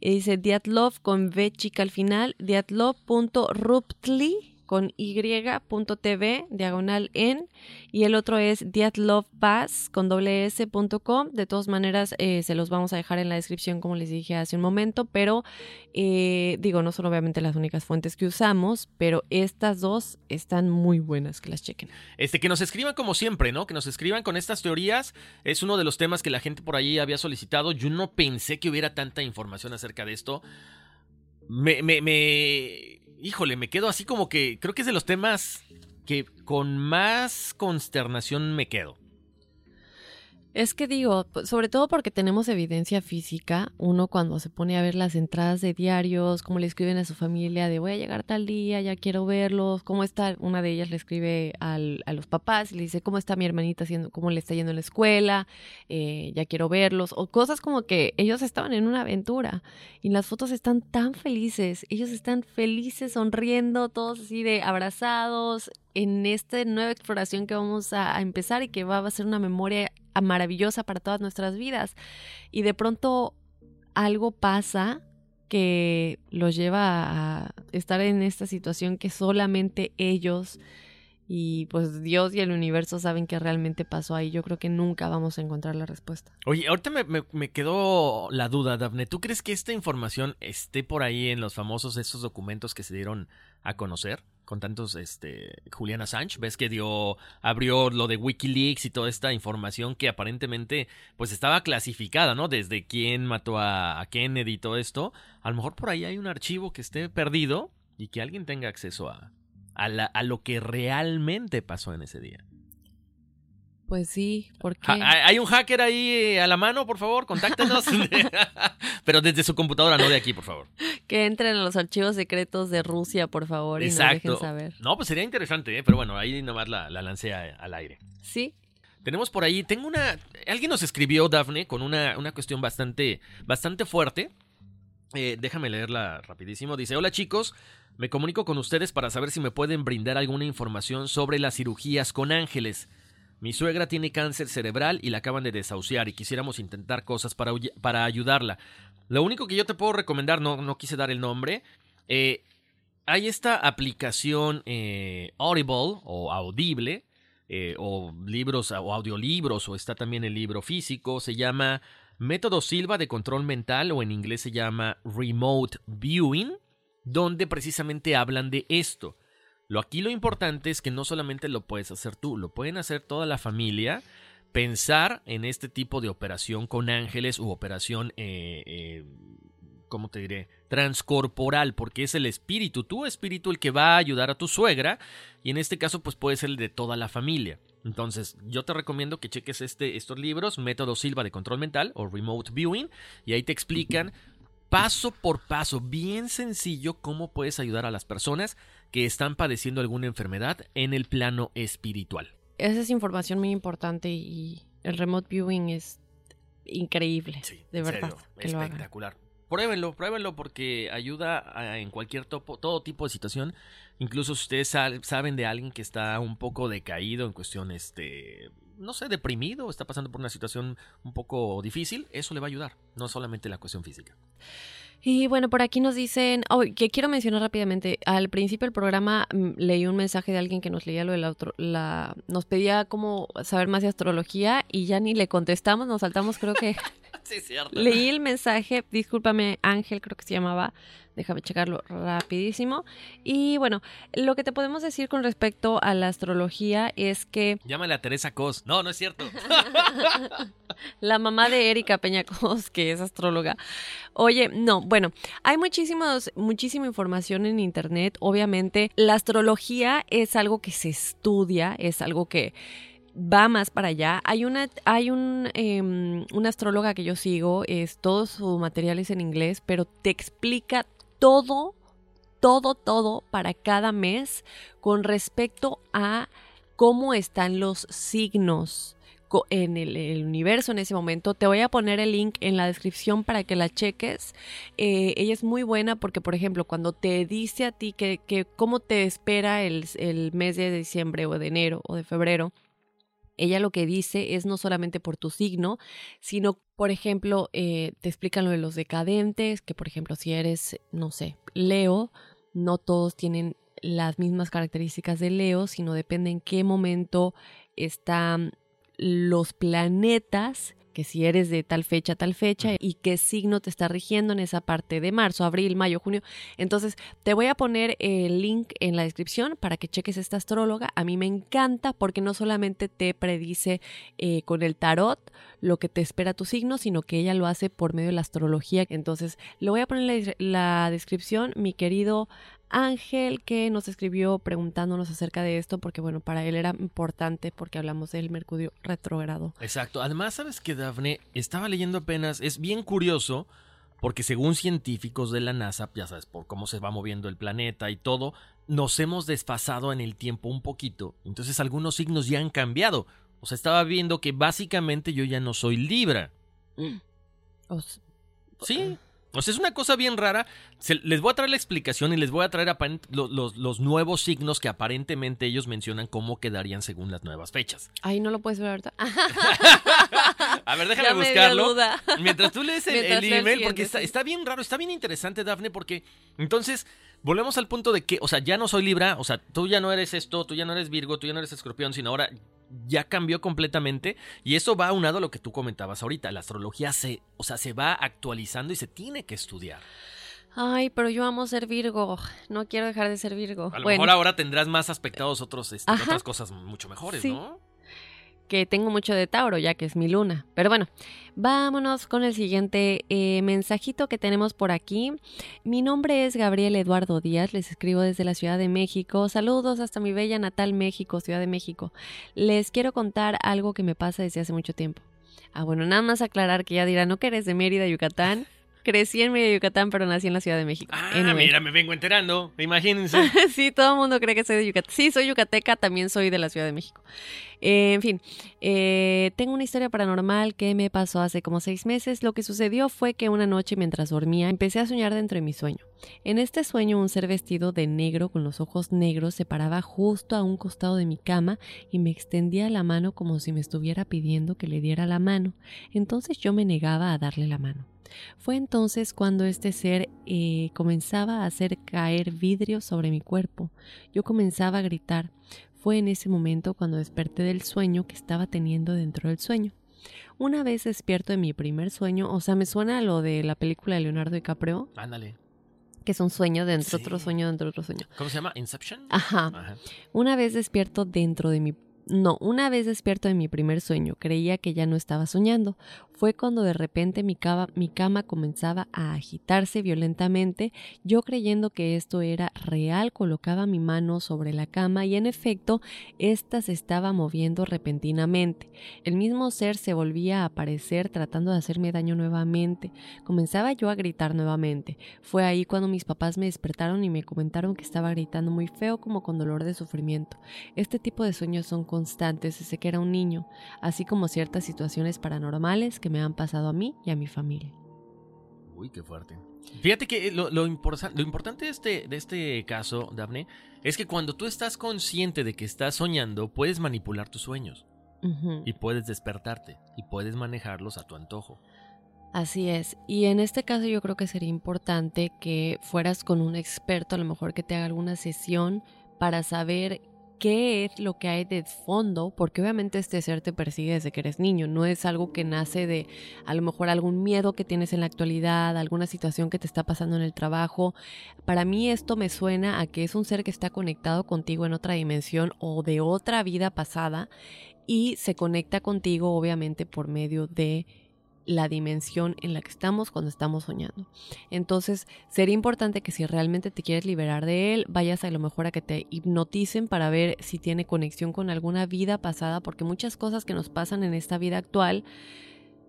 y dice Diatlov con V chica al final, diatlov.ruptly con y.tv, diagonal en, y el otro es diatlovepass con doble s.com. De todas maneras, eh, se los vamos a dejar en la descripción, como les dije hace un momento, pero eh, digo, no son obviamente las únicas fuentes que usamos, pero estas dos están muy buenas, que las chequen. Este, que nos escriban como siempre, ¿no? Que nos escriban con estas teorías. Es uno de los temas que la gente por ahí había solicitado. Yo no pensé que hubiera tanta información acerca de esto. me, me, me híjole, me quedo así como que creo que es de los temas que con más consternación me quedo. Es que digo, sobre todo porque tenemos evidencia física, uno cuando se pone a ver las entradas de diarios, cómo le escriben a su familia de voy a llegar tal día, ya quiero verlos, cómo está, una de ellas le escribe a los papás y le dice cómo está mi hermanita haciendo, cómo le está yendo en la escuela, eh, ya quiero verlos, o cosas como que ellos estaban en una aventura y las fotos están tan felices, ellos están felices, sonriendo, todos así de abrazados, en esta nueva exploración que vamos a, empezar y que va a ser una memoria maravillosa para todas nuestras vidas. Y de pronto algo pasa que los lleva a estar en esta situación que solamente ellos y pues Dios y el universo saben que realmente pasó ahí. Yo creo que nunca vamos a encontrar la respuesta. Oye, ahorita me, me, quedó la duda, Daphne. ¿Tú crees que esta información esté por ahí en los famosos estos documentos que se dieron a conocer? Con tantos, este, Julian Assange, ves que dio, abrió lo de Wikileaks y toda esta información que aparentemente, pues estaba clasificada, ¿no? Desde quién mató a, a Kennedy y todo esto. A lo mejor por ahí hay un archivo que esté perdido y que alguien tenga acceso a, a, la- a lo que realmente pasó en ese día. Pues sí, porque ¿Hay un hacker ahí eh, a la mano, por favor? Contáctenos. <laughs> Pero desde su computadora, no de aquí, por favor. que entren a los archivos secretos de Rusia, por favor, y nos Exacto. dejen saber. No, pues sería interesante, ¿eh? pero bueno, ahí nomás la, la lancé a- al aire. Sí, Tenemos por ahí, tengo una... Alguien nos escribió, Dafne, con una, una cuestión bastante, bastante fuerte. Eh, déjame leerla rapidísimo. Dice, hola chicos, me comunico con ustedes para saber si me pueden brindar alguna información sobre las cirugías con ángeles. Mi suegra tiene cáncer cerebral y la acaban de desahuciar y quisiéramos intentar cosas para, para ayudarla. Lo único que yo te puedo recomendar, no, no quise dar el nombre, eh, hay esta aplicación eh, Audible o Audible, eh, o libros o audiolibros, o está también el libro físico, se llama Método Silva de Control Mental, o en inglés se llama Remote Viewing, donde precisamente hablan de esto. Lo aquí lo importante es que no solamente lo puedes hacer tú, lo pueden hacer toda la familia. Pensar en este tipo de operación con ángeles u operación, eh, eh, ¿cómo te diré? Transcorporal, porque es el espíritu, tu espíritu el que va a ayudar a tu suegra y en este caso pues puede ser el de toda la familia. Entonces yo te recomiendo que cheques este, estos libros, Método Silva de Control Mental o Remote Viewing, y ahí te explican paso por paso, bien sencillo, cómo puedes ayudar a las personas que están padeciendo alguna enfermedad en el plano espiritual. esa es información muy importante y el remote viewing es increíble, de En verdad, serio, que lo hagan. espectacular. Pruébenlo, pruébenlo porque ayuda a- en cualquier topo- todo tipo de situación. Incluso si ustedes sal- saben de alguien que está un poco decaído en cuestión, este, no sé, deprimido, está pasando por una situación un poco difícil, eso le va a ayudar, no solamente la cuestión física. Y bueno, por aquí nos dicen, oh, que quiero mencionar rápidamente, al principio del programa mm, leí un mensaje de alguien que nos leía lo de la, otro- la nos pedía cómo saber más de astrología y ya ni le contestamos, nos saltamos creo que <laughs> Sí, cierto. leí el mensaje, discúlpame Ángel creo que se llamaba, déjame checarlo rapidísimo. Y bueno, lo que te podemos decir con respecto a la astrología es que Llámale a Teresa Cos. No, no es cierto. <laughs> la mamá de Erika Peñacos, que es astróloga. Oye, no, bueno, hay muchísimos, muchísima información en internet. Obviamente, la astrología es algo que se estudia, es algo que va más para allá. Hay una, hay un, em, una astróloga que yo sigo, es todo su material es en inglés, pero te explica todo, todo, todo para cada mes con respecto a cómo están los signos en el, el universo en ese momento. Te voy a poner el link en la descripción para que la cheques. Eh, ella es muy buena porque, por ejemplo, cuando te dice a ti que, que cómo te espera el, el mes de diciembre o de enero o de febrero, ella lo que dice es no solamente por tu signo, sino, por ejemplo, eh, te explican lo de los decadentes, que por ejemplo, si eres, no sé, Leo, no todos tienen las mismas características de Leo, sino depende en qué momento están los planetas, que si eres de tal fecha, tal fecha, y qué signo te está rigiendo en esa parte de marzo, abril, mayo, junio. Entonces, te voy a poner el link en la descripción para que cheques esta astróloga. A mí me encanta porque no solamente te predice eh, con el tarot lo que te espera tu signo, sino que ella lo hace por medio de la astrología. Entonces, lo voy a poner en la, la descripción, mi querido Ángel, que nos escribió preguntándonos acerca de esto, porque bueno, para él era importante porque hablamos del Mercurio retrógrado. Exacto. Además, ¿sabes que Dafne? Estaba leyendo apenas, es bien curioso, porque según científicos de la NASA, ya sabes, por cómo se va moviendo el planeta y todo, nos hemos desfasado en el tiempo un poquito. Entonces algunos signos ya han cambiado. O sea, estaba viendo que básicamente yo ya no soy Libra. S- Sí. O sea, es una cosa bien rara. Se- les voy a traer la explicación y les voy a traer aparent- lo- los, los nuevos signos que aparentemente ellos mencionan cómo quedarían según las nuevas fechas. Ay, no lo puedes ver ahorita. <laughs> A ver, déjame Ya buscarlo. duda. Mientras tú lees el, email, porque está, está bien raro, está bien interesante, Dafne, porque entonces volvemos al punto de que, o sea, ya no soy Libra, o sea, tú ya no eres esto, tú ya no eres Virgo, tú ya no eres Escorpión, sino ahora ya cambió completamente y eso va aunado a lo que tú comentabas ahorita, la astrología se, o sea, se va actualizando y se tiene que estudiar. Ay, pero yo amo ser Virgo. No quiero dejar de ser Virgo. A lo Bueno, mejor ahora tendrás más aspectados otros, este, otras cosas mucho mejores, Sí. ¿no? Que tengo mucho de Tauro, ya que es mi luna. Pero bueno, vámonos con el siguiente eh, mensajito que tenemos por aquí. Mi nombre es Gabriel Eduardo Díaz, les escribo desde la Ciudad de México. Saludos hasta mi bella natal México, Ciudad de México. Les quiero contar algo que me pasa desde hace mucho tiempo. Ah, bueno, nada más aclarar que ya dirán, no que eres de Mérida, Yucatán. Crecí en Mérida, Yucatán, pero nací en la Ciudad de México. Ah, Anyway. mira, me vengo enterando. Imagínense. <laughs> sí, todo el mundo cree que soy de Yucatán. Sí, soy yucateca, también soy de la Ciudad de México. Eh, en fin, eh, tengo una historia paranormal que me pasó hace como seis meses. Lo que sucedió fue que una noche mientras dormía empecé a soñar dentro de mi sueño. En este sueño un ser vestido de negro con los ojos negros se paraba justo a un costado de mi cama y me extendía la mano como si me estuviera pidiendo que le diera la mano. Entonces yo me negaba a darle la mano. Fue entonces cuando este ser eh, comenzaba a hacer caer vidrio sobre mi cuerpo. Yo comenzaba a gritar. Fue en ese momento cuando desperté del sueño que estaba teniendo dentro del sueño. Una vez despierto de mi primer sueño, o sea, me suena a lo de la película de Leonardo DiCaprio, Ándale. que es un sueño dentro de otro Sí. sueño dentro de otro sueño. ¿Cómo se llama? ¿Inception? Ajá. Ajá. Una vez despierto dentro de mi... No, una vez despierto de mi primer sueño, creía que ya no estaba soñando. Fue cuando de repente mi cama, comenzaba a agitarse violentamente. Yo creyendo que esto era real, colocaba mi mano sobre la cama y en efecto, ésta se estaba moviendo repentinamente. El mismo ser se volvía a aparecer tratando de hacerme daño nuevamente. Comenzaba yo a gritar nuevamente. Fue ahí cuando mis papás me despertaron y me comentaron que estaba gritando muy feo como con dolor de sufrimiento. Este tipo de sueños son constantes desde que era un niño, así como ciertas situaciones paranormales que me han pasado a mí y a mi familia. Uy, qué fuerte. Fíjate que lo, lo, imporsa- lo importante de este, de este caso, Daphne, es que cuando tú estás consciente de que estás soñando, puedes manipular tus sueños y puedes despertarte y puedes manejarlos a tu antojo. Así es. Y en este caso yo creo que sería importante que fueras con un experto, a lo mejor que te haga alguna sesión para saber qué es lo que hay de fondo, porque obviamente este ser te persigue desde que eres niño, no es algo que nace de a lo mejor algún miedo que tienes en la actualidad, alguna situación que te está pasando en el trabajo. Para mí esto me suena a que es un ser que está conectado contigo en otra dimensión o de otra vida pasada y se conecta contigo obviamente por medio de la dimensión en la que estamos cuando estamos soñando. Entonces, sería importante que si realmente te quieres liberar de él, vayas a lo mejor a que te hipnoticen para ver si tiene conexión con alguna vida pasada, porque muchas cosas que nos pasan en esta vida actual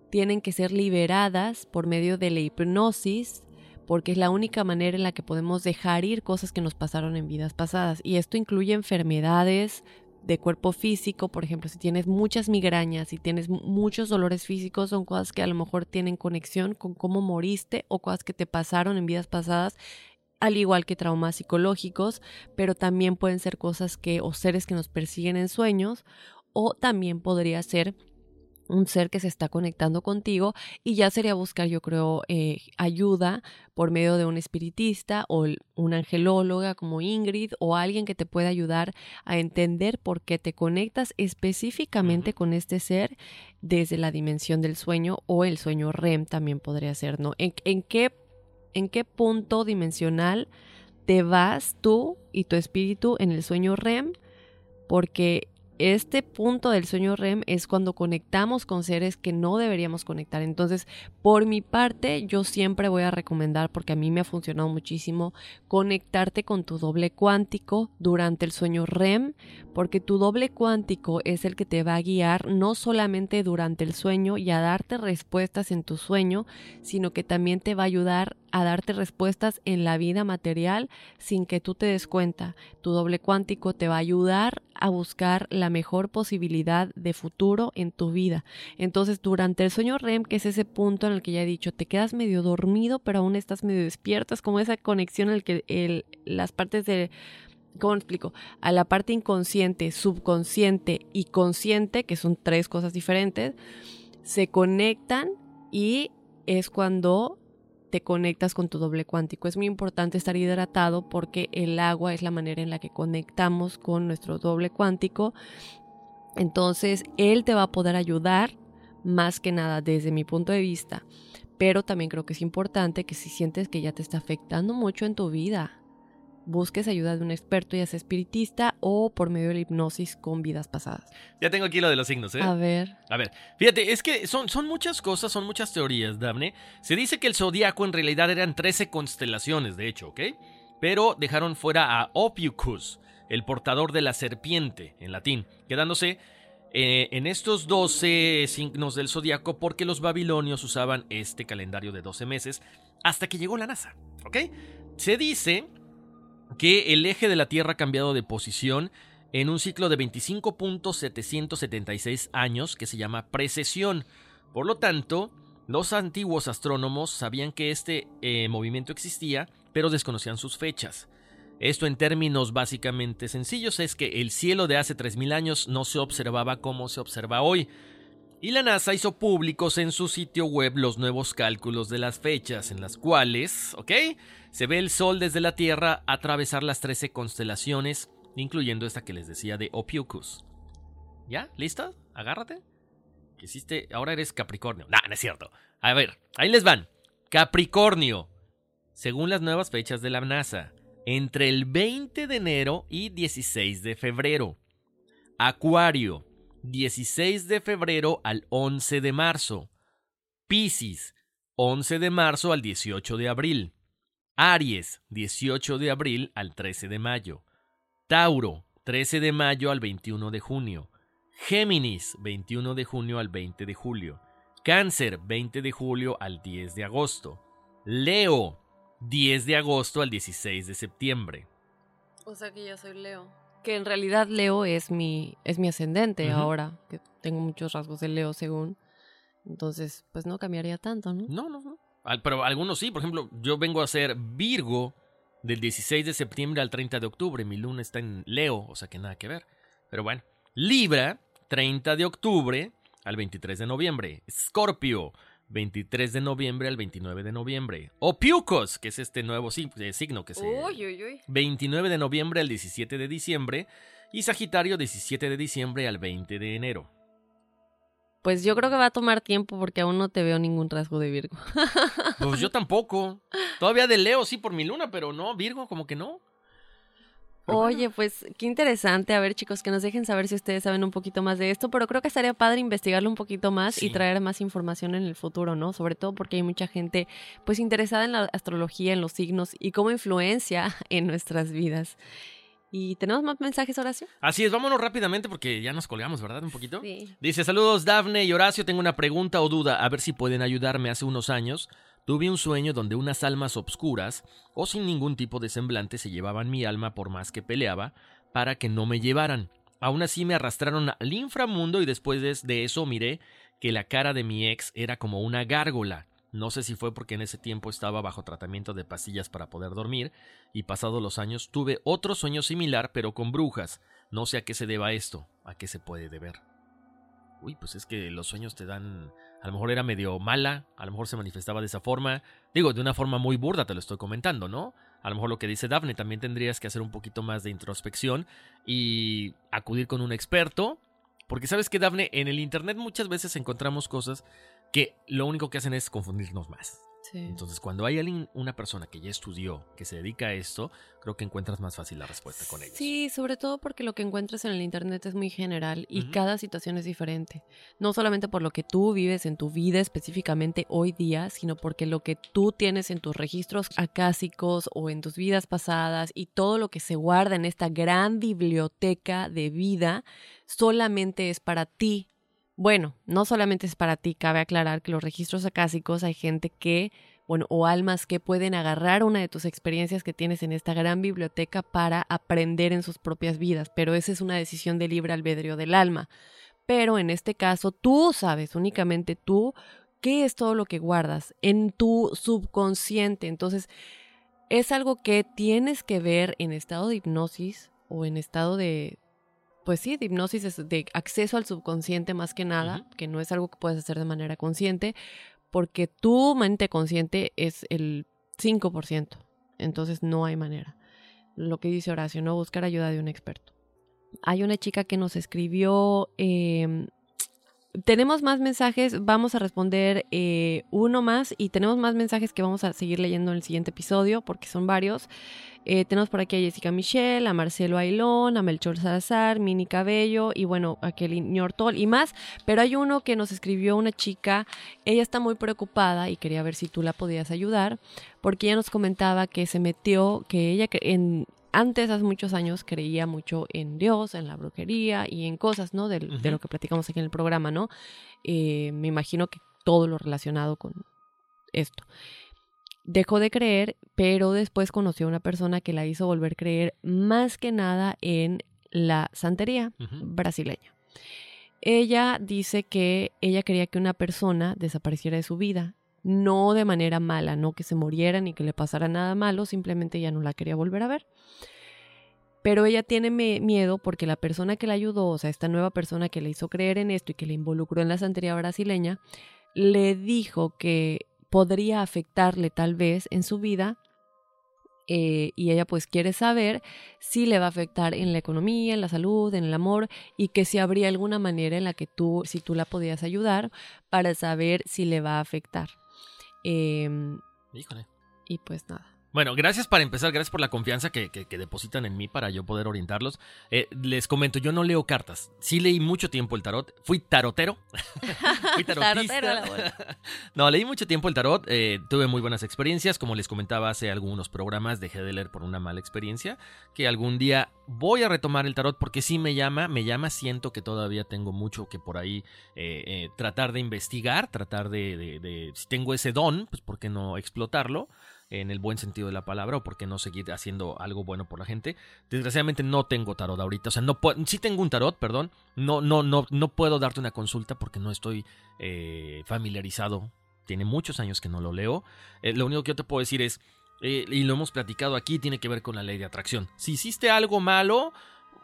tienen que ser liberadas por medio de la hipnosis porque es la única manera en la que podemos dejar ir cosas que nos pasaron en vidas pasadas. Y esto incluye enfermedades, de cuerpo físico, por ejemplo, si tienes muchas migrañas, si tienes mu- muchos dolores físicos, son cosas que a lo mejor tienen conexión con cómo moriste o cosas que te pasaron en vidas pasadas, al igual que traumas psicológicos, pero también pueden ser cosas que o seres que nos persiguen en sueños o también podría ser un ser que se está conectando contigo y ya sería buscar, yo creo, eh, ayuda por medio de un espiritista o una angelóloga como Ingrid o alguien que te pueda ayudar a entender por qué te conectas específicamente con este ser desde la dimensión del sueño o el sueño REM también podría ser, ¿no? ¿En, en qué, en qué punto dimensional te vas tú y tu espíritu en el sueño REM? Porque este punto del sueño REM es cuando conectamos con seres que no deberíamos conectar. Entonces, por mi parte, yo siempre voy a recomendar, porque a mí me ha funcionado muchísimo, conectarte con tu doble cuántico durante el sueño REM, porque tu doble cuántico es el que te va a guiar no solamente durante el sueño y a darte respuestas en tu sueño, sino que también te va a ayudar a darte respuestas en la vida material sin que tú te des cuenta. Tu doble cuántico te va a ayudar a buscar la mejor posibilidad de futuro en tu vida. Entonces, durante el sueño REM, que es ese punto en el que ya he dicho, te quedas medio dormido, pero aún estás medio despierto, es como esa conexión en el que el- las partes de ¿Cómo explico? A la parte inconsciente, subconsciente y consciente, que son tres cosas diferentes, se conectan y es cuando te conectas con tu doble cuántico. Es muy importante estar hidratado porque el agua es la manera en la que conectamos con nuestro doble cuántico. Entonces, él te va a poder ayudar más que nada desde mi punto de vista Pero también creo que es importante que si sientes que ya te está afectando mucho en tu vida, busques ayuda de un experto, ya sea espiritista o por medio de la hipnosis con vidas pasadas. Ya tengo aquí lo de los signos, ¿eh? A ver. A ver, fíjate, es que son, son muchas cosas, son muchas teorías, Daphne. Se dice que el zodiaco en realidad eran 13 constelaciones, de hecho, ¿ok? Pero dejaron fuera a Ophiuchus, el portador de la serpiente, en latín, quedándose eh, en estos 12 signos del zodiaco porque los babilonios usaban este calendario de 12 meses hasta que llegó la NASA, ¿ok? Se dice que el eje de la Tierra ha cambiado de posición en un ciclo de 25.776 años que se llama precesión. Por lo tanto, los antiguos astrónomos sabían que este eh, movimiento existía, pero desconocían sus fechas. Esto en términos básicamente sencillos es que el cielo de hace 3.000 años no se observaba como se observa hoy. Y la NASA hizo públicos en su sitio web los nuevos cálculos de las fechas en las cuales, ¿ok? Se ve el Sol desde la Tierra atravesar las 13 constelaciones, incluyendo esta que les decía de Ophiuchus. ¿Ya? ¿Listo? Agárrate. ¿Qué hiciste? Ahora eres Capricornio. Nah, no es cierto. A ver, ahí les van. Capricornio. Según las nuevas fechas de la NASA, entre el 20 de enero y 16 de febrero. Acuario, 16 de febrero al 11 de marzo. Piscis, 11 de marzo al 18 de abril. Aries, 18 de abril al 13 de mayo. Tauro, 13 de mayo al 21 de junio. Géminis, 21 de junio al 20 de julio. Cáncer, 20 de julio al 10 de agosto. Leo, 10 de agosto al 16 de septiembre. O sea que yo soy Leo. Que en realidad Leo es mi, es mi ascendente ahora, que tengo muchos rasgos de Leo según. Entonces, pues no cambiaría tanto, ¿no? No, no, no. Pero algunos sí, por ejemplo, yo vengo a ser Virgo del 16 de septiembre al 30 de octubre. Mi luna está en Leo, o sea que nada que ver. Pero bueno, Libra, 30 de octubre al 23 de noviembre. Escorpio, 23 de noviembre al 29 de noviembre. O Piucos, que es este nuevo eh, signo que se... Uy, uy, uy. 29 de noviembre al 17 de diciembre. Y Sagitario, 17 de diciembre al 20 de enero. Pues yo creo que va a tomar tiempo porque aún no te veo ningún rasgo de Virgo. <laughs> Pues yo tampoco. Todavía de Leo sí por mi luna, pero no, Virgo como que no. Oye, pues qué interesante. A ver, chicos, que nos dejen saber si ustedes saben un poquito más de esto, pero creo que estaría padre investigarlo un poquito más y traer más información en el futuro, ¿no? Sobre todo porque hay mucha gente pues interesada en la astrología, en los signos y cómo influencia <laughs> en nuestras vidas. ¿Y tenemos más mensajes, Horacio? Así es, vámonos rápidamente porque ya nos colgamos, ¿verdad? Un poquito. Sí. Dice, saludos Dafne y Horacio, tengo una pregunta o duda, a ver si pueden ayudarme. Hace unos años Tuve un sueño donde unas almas obscuras o sin ningún tipo de semblante se llevaban mi alma por más que peleaba para que no me llevaran. Aún así me arrastraron al inframundo y después de eso miré que la cara de mi ex era como una gárgola. No sé si fue porque en ese tiempo estaba bajo tratamiento de pastillas para poder dormir, y pasados los años tuve otro sueño similar pero con brujas. No sé a qué se deba esto, a qué se puede deber. Uy, pues es que los sueños te dan a lo mejor era medio mala, a lo mejor se manifestaba de esa forma. Digo, de una forma muy burda te lo estoy comentando, ¿no? A lo mejor lo que dice Daphne, también tendrías que hacer un poquito más de introspección y acudir con un experto. Porque sabes que Daphne, en el Internet muchas veces encontramos cosas que lo único que hacen es confundirnos más. Entonces, cuando hay alguien, una persona que ya estudió, que se dedica a esto, creo que encuentras más fácil la respuesta con ellos. Sí, sobre todo porque lo que encuentras en el Internet es muy general y cada situación es diferente. No solamente por lo que tú vives en tu vida específicamente hoy día, sino porque lo que tú tienes en tus registros acásicos o en tus vidas pasadas y todo lo que se guarda en esta gran biblioteca de vida solamente es para ti bueno, no solamente es para ti, cabe aclarar que los registros acásicos hay gente que, bueno, o almas que pueden agarrar una de tus experiencias que tienes en esta gran biblioteca para aprender en sus propias vidas, pero esa es una decisión de libre albedrío del alma. Pero en este caso, tú sabes, únicamente tú, qué es todo lo que guardas en tu subconsciente. Entonces, es algo que tienes que ver en estado de hipnosis o en estado de, pues sí, de hipnosis es de acceso al subconsciente más que nada, que no es algo que puedes hacer de manera consciente, porque tu mente consciente es el 5%, entonces no hay manera. Lo que dice Horacio, no buscar ayuda de un experto. Hay una chica que nos escribió, em, tenemos más mensajes, vamos a responder eh, uno más y tenemos más mensajes que vamos a seguir leyendo en el siguiente episodio porque son varios. Eh, tenemos por aquí a Jessica Michelle, a Marcelo Ailón, a Melchor Salazar, Mini Cabello y bueno, a Kelly Ñortol y más. Pero hay uno que nos escribió una chica, ella está muy preocupada y quería ver si tú la podías ayudar porque ella nos comentaba que se metió, que ella en, antes, hace muchos años, creía mucho en Dios, en la brujería y en cosas, ¿no? De, lo que platicamos aquí en el programa, ¿no? Eh, me imagino que todo lo relacionado con esto. Dejó de creer, pero después conoció a una persona que la hizo volver a creer más que nada en la santería brasileña. Ella dice que ella quería que una persona desapareciera de su vida, no de manera mala, no que se muriera ni que le pasara nada malo, simplemente ya no la quería volver a ver. Pero ella tiene miedo porque la persona que la ayudó, o sea, esta nueva persona que le hizo creer en esto y que le involucró en la santería brasileña, le dijo que podría afectarle tal vez en su vida eh, y ella pues quiere saber si le va a afectar en la economía, en la salud, en el amor y que si habría alguna manera en la que tú, si tú la podías ayudar para saber si le va a afectar. Híjole. Y pues nada. Bueno, gracias para empezar, gracias por la confianza que, depositan en mí para yo poder orientarlos. Eh, les comento, yo no leo cartas. Sí leí mucho tiempo el tarot. Fui tarotero. <laughs> Fui tarotista. <laughs> no, leí mucho tiempo el tarot. Eh, tuve muy buenas experiencias. Como les comentaba hace algunos programas, dejé de leer por una mala experiencia. Que algún día voy a retomar el tarot porque sí me llama, me llama. Siento que todavía tengo mucho que por ahí eh, tratar de investigar, tratar de, de, si tengo ese don, pues por qué no explotarlo en el buen sentido de la palabra o porque no seguir haciendo algo bueno por la gente. Desgraciadamente no tengo tarot ahorita, o sea, no puedo, sí tengo un tarot, perdón, no, no, no, no puedo darte una consulta porque no estoy eh, familiarizado. Tiene muchos años que no lo leo. Eh, lo único que yo te puedo decir es, eh, y lo hemos platicado aquí, tiene que ver con la ley de atracción. Si hiciste algo malo,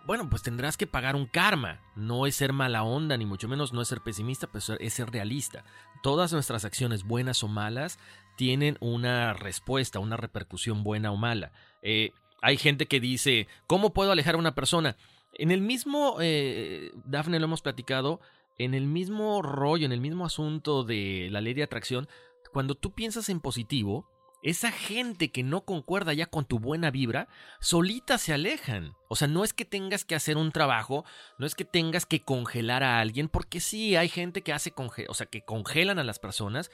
bueno, pues tendrás que pagar un karma. No es ser mala onda, ni mucho menos no es ser pesimista, pero es ser realista. Todas nuestras acciones, buenas o malas, tienen una respuesta, una repercusión buena o mala. Eh, hay gente que dice, ¿cómo puedo alejar a una persona? En el mismo, eh, Dafne lo hemos platicado, en el mismo rollo, en el mismo asunto de la ley de atracción, cuando tú piensas en positivo, esa gente que no concuerda ya con tu buena vibra, solita se alejan. O sea, no es que tengas que hacer un trabajo, no es que tengas que congelar a alguien, porque sí, hay gente que hace, o sea, que congelan a las personas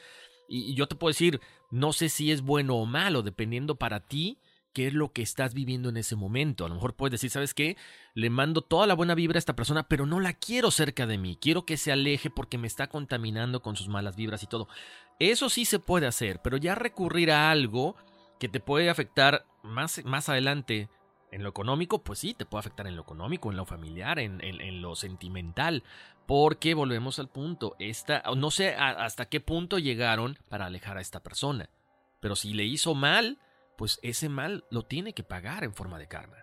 y, yo te puedo decir, no sé si es bueno o malo, dependiendo para ti qué es lo que estás viviendo en ese momento. A lo mejor puedes decir, ¿sabes qué? Le mando toda la buena vibra a esta persona, pero no la quiero cerca de mí. Quiero que se aleje porque me está contaminando con sus malas vibras y todo. Eso sí se puede hacer, pero ya recurrir a algo que te puede afectar más, más adelante en lo económico, pues sí, te puede afectar en lo económico, en lo familiar, en, en lo sentimental. Porque volvemos al punto, esta, no sé hasta qué punto llegaron para alejar a esta persona, pero si le hizo mal, pues ese mal lo tiene que pagar en forma de karma.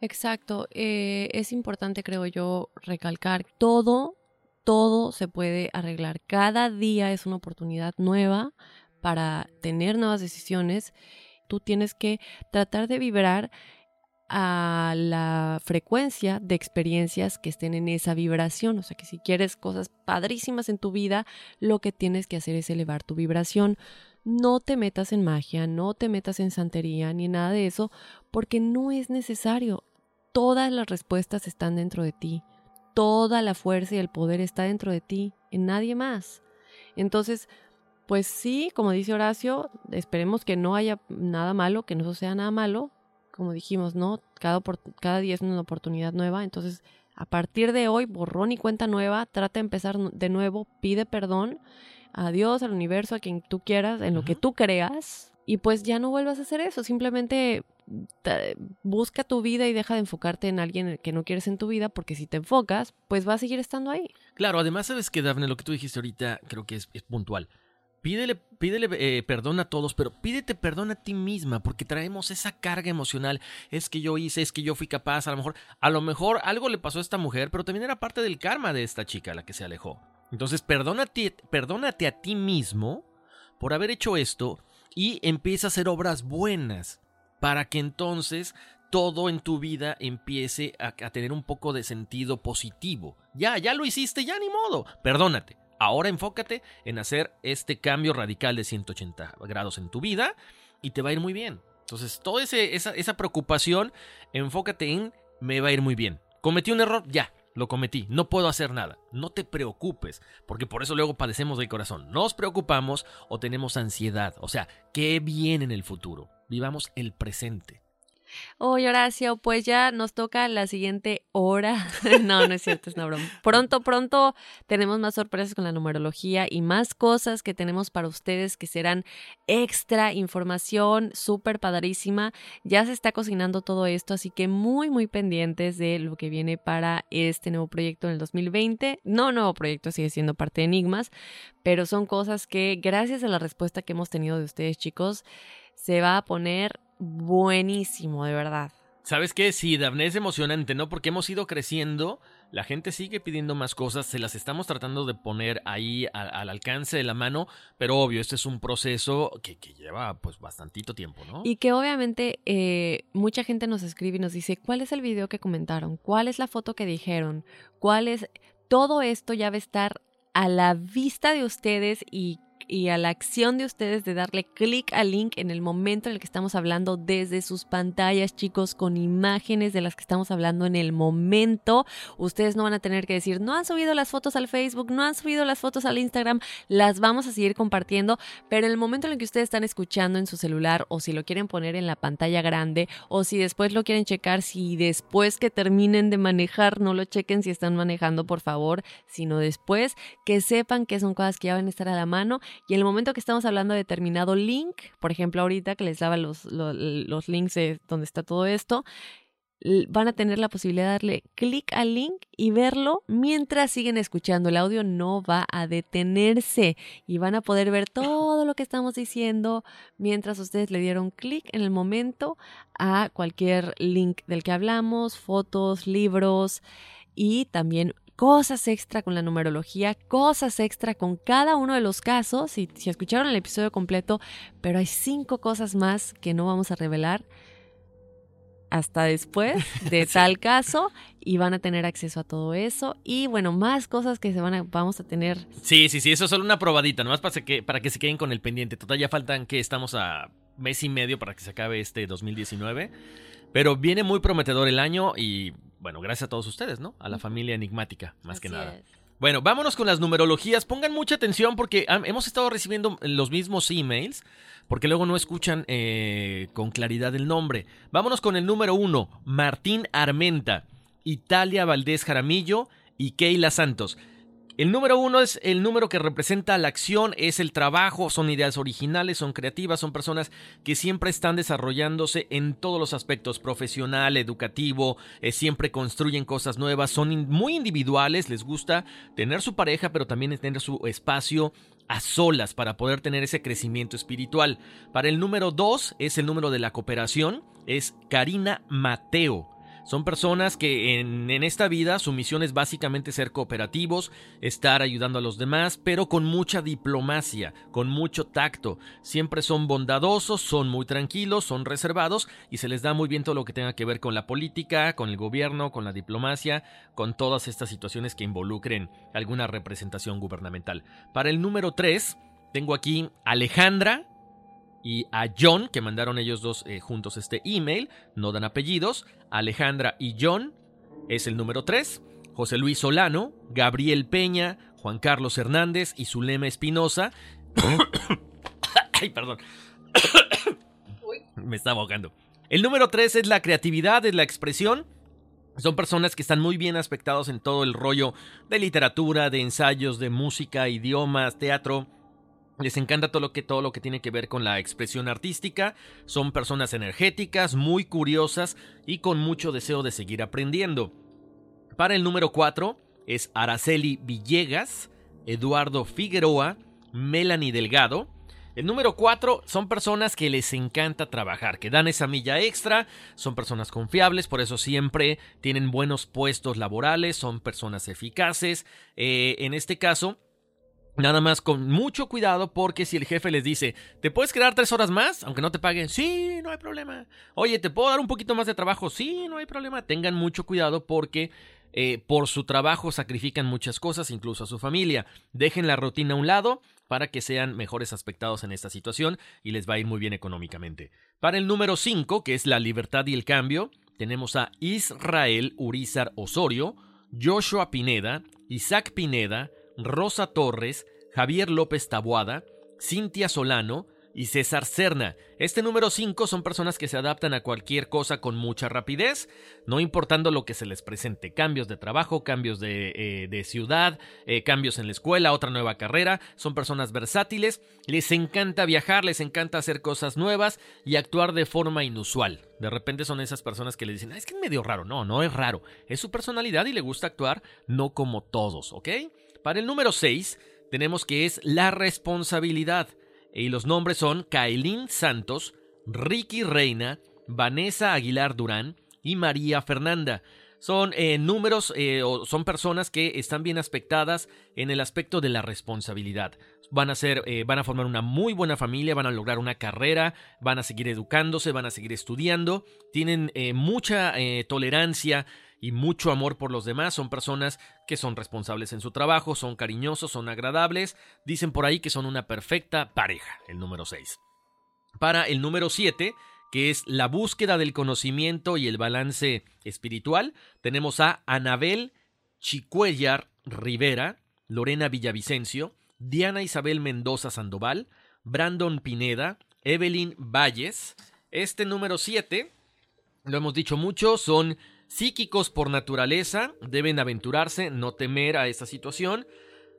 Exacto, eh, es importante creo yo recalcar, todo, todo se puede arreglar, cada día es una oportunidad nueva para tener nuevas decisiones, tú tienes que tratar de vibrar a la frecuencia de experiencias que estén en esa vibración. O sea que si quieres cosas padrísimas en tu vida, lo que tienes que hacer es elevar tu vibración. No te metas en magia, no te metas en santería ni nada de eso, porque no es necesario. Todas las respuestas están dentro de ti. Toda la fuerza y el poder está dentro de ti, en nadie más. Entonces, pues sí, como dice Horacio, esperemos que no haya nada malo, que no sea nada malo, como dijimos, ¿no? Cada, cada día es una oportunidad nueva, entonces a partir de hoy, borrón y cuenta nueva, trata de empezar de nuevo, pide perdón a Dios, al universo, a quien tú quieras, en lo que tú creas, y pues ya no vuelvas a hacer eso, simplemente busca tu vida y deja de enfocarte en alguien que no quieres en tu vida, porque si te enfocas, pues va a seguir estando ahí. Claro, además sabes que, Dafne, lo que tú dijiste ahorita creo que es puntual. Pídele, pídele eh, perdón a todos, pero pídete perdón a ti misma, porque traemos esa carga emocional. Es que yo hice, es que yo fui capaz, a lo mejor, a lo mejor algo le pasó a esta mujer, pero también era parte del karma de esta chica la que se alejó. Entonces, perdónate, perdónate a ti mismo por haber hecho esto y empieza a hacer obras buenas para que entonces todo en tu vida empiece a, a, tener un poco de sentido positivo. Ya, ya lo hiciste, ya ni modo. Perdónate. Ahora enfócate en hacer este cambio radical de 180 grados en tu vida y te va a ir muy bien. Entonces, toda esa, preocupación, enfócate en me va a ir muy bien. Cometí un error, ya, lo cometí, no puedo hacer nada. No te preocupes, porque por eso luego padecemos del corazón. Nos preocupamos o tenemos ansiedad. O sea, ¿qué viene en el futuro? Vivamos el presente. Oye, Horacio, pues ya nos toca la siguiente hora. <laughs> no, no es cierto, es una broma. Pronto, pronto tenemos más sorpresas con la numerología y más cosas que tenemos para ustedes que serán extra información súper padrísima. Ya se está cocinando todo esto, así que muy, muy pendientes de lo que viene para este nuevo proyecto en el 2020. No nuevo proyecto, sigue siendo parte de Enigmas, pero son cosas que gracias a la respuesta que hemos tenido de ustedes, chicos, se va a poner buenísimo, de verdad. ¿Sabes qué? Sí, Daphne es emocionante, ¿no? Porque hemos ido creciendo, la gente sigue pidiendo más cosas, se las estamos tratando de poner ahí al, alcance de la mano, pero obvio, este es un proceso que, que lleva pues bastantito tiempo, ¿no? Y que obviamente eh, mucha gente nos escribe y nos dice, ¿cuál es el video que comentaron? ¿Cuál es la foto que dijeron? ¿Cuál es...? Todo esto ya va a estar a la vista de ustedes y y a la acción de ustedes de darle clic al link en el momento en el que estamos hablando desde sus pantallas, chicos, con imágenes de las que estamos hablando en el momento. Ustedes no van a tener que decir, no han subido las fotos al Facebook, no han subido las fotos al Instagram, las vamos a seguir compartiendo, pero en el momento en el que ustedes están escuchando en su celular o si lo quieren poner en la pantalla grande o si después lo quieren checar, si después que terminen de manejar, no lo chequen si están manejando, por favor, sino después que sepan que son cosas que ya van a estar a la mano y en el momento que estamos hablando de determinado link, por ejemplo ahorita que les daba los, los, links de donde está todo esto, van a tener la posibilidad de darle clic al link y verlo mientras siguen escuchando. El audio no va a detenerse y van a poder ver todo lo que estamos diciendo mientras ustedes le dieron clic en el momento a cualquier link del que hablamos, fotos, libros y también cosas extra con la numerología, cosas extra con cada uno de los casos. Y si escucharon el episodio completo, pero hay cinco cosas más que no vamos a revelar hasta después <laughs> de tal caso y van a tener acceso a todo eso y bueno, más cosas que se van a, vamos a tener. Sí, sí, sí, eso es solo una probadita, nomás para que, para que se queden con el pendiente. Total, ya faltan que estamos a mes y medio para que se acabe este 2019. Pero viene muy prometedor el año y bueno, gracias a todos ustedes, ¿no? A la familia enigmática, más que nada. Bueno, vámonos con las numerologías. Pongan mucha atención porque hemos estado recibiendo los mismos emails, porque luego no escuchan eh, con claridad el nombre. Vámonos con el número uno, Martín Armenta, Italia Valdés Jaramillo y Keila Santos. El número uno es el número que representa la acción, es el trabajo, son ideas originales, son creativas, son personas que siempre están desarrollándose en todos los aspectos, profesional, educativo, eh, siempre construyen cosas nuevas, son muy individuales, les gusta tener su pareja, pero también tener su espacio a solas para poder tener ese crecimiento espiritual. Para el número dos es el número de la cooperación, es Karina Mateo. Son personas que en, esta vida su misión es básicamente ser cooperativos, estar ayudando a los demás, pero con mucha diplomacia, con mucho tacto. Siempre son bondadosos, son muy tranquilos, son reservados y se les da muy bien todo lo que tenga que ver con la política, con el gobierno, con la diplomacia, con todas estas situaciones que involucren alguna representación gubernamental. Para el número 3, tengo aquí Alejandra, y a John, que mandaron ellos dos eh, juntos este email, no dan apellidos, Alejandra y John es el número 3, José Luis Solano, Gabriel Peña, Juan Carlos Hernández y Zulema Espinosa. <coughs> Ay, perdón. <coughs> Me estaba ahogando. El número 3 es la creatividad, es la expresión. Son personas que están muy bien aspectados en todo el rollo de literatura, de ensayos, de música, idiomas, teatro. Les encanta todo lo que todo lo que tiene que ver con la expresión artística. Son personas energéticas, muy curiosas y con mucho deseo de seguir aprendiendo. Para el número 4 es Araceli Villegas, Eduardo Figueroa, Melanie Delgado. El número 4 son personas que les encanta trabajar, que dan esa milla extra, son personas confiables, por eso siempre tienen buenos puestos laborales, son personas eficaces. Eh, en este caso, Nada más con mucho cuidado porque si el jefe les dice, ¿te puedes quedar tres horas más? Aunque no te paguen, sí, no hay problema. Oye, ¿te puedo dar un poquito más de trabajo? Sí, no hay problema. Tengan mucho cuidado porque eh, por su trabajo sacrifican muchas cosas, incluso a su familia. Dejen la rutina a un lado para que sean mejores aspectados en esta situación y les va a ir muy bien económicamente. Para el número 5, que es la libertad y el cambio, tenemos a Israel Urizar Osorio, Joshua Pineda, Isaac Pineda, Rosa Torres, Javier López Taboada, Cintia Solano y César Cerna. Este número 5 son personas que se adaptan a cualquier cosa con mucha rapidez, no importando lo que se les presente. Cambios de trabajo, cambios de, eh, ciudad, eh, cambios en la escuela, otra nueva carrera. Son personas versátiles, les encanta viajar, les encanta hacer cosas nuevas y actuar de forma inusual. De repente son esas personas que le dicen, ah, es que es medio raro. No, no es raro. Es su personalidad y le gusta actuar no como todos, ¿ok? Para el número 6 tenemos que es la responsabilidad. Y los nombres son Kailin Santos, Ricky Reina, Vanessa Aguilar Durán y María Fernanda. Son eh, números eh, o son personas que están bien aspectadas en el aspecto de la responsabilidad. Van a ser, eh, van a formar una muy buena familia, van a lograr una carrera, van a seguir educándose, van a seguir estudiando, tienen mucha tolerancia y mucho amor por los demás, son personas que son responsables en su trabajo, son cariñosos, son agradables, dicen por ahí que son una perfecta pareja, el número 6. Para el número 7, que es la búsqueda del conocimiento y el balance espiritual, tenemos a Anabel Chicuellar Rivera, Lorena Villavicencio, Diana Isabel Mendoza Sandoval, Brandon Pineda, Evelyn Valles. Este número 7, lo hemos dicho mucho, son Psíquicos por naturaleza deben aventurarse, no temer a esta situación.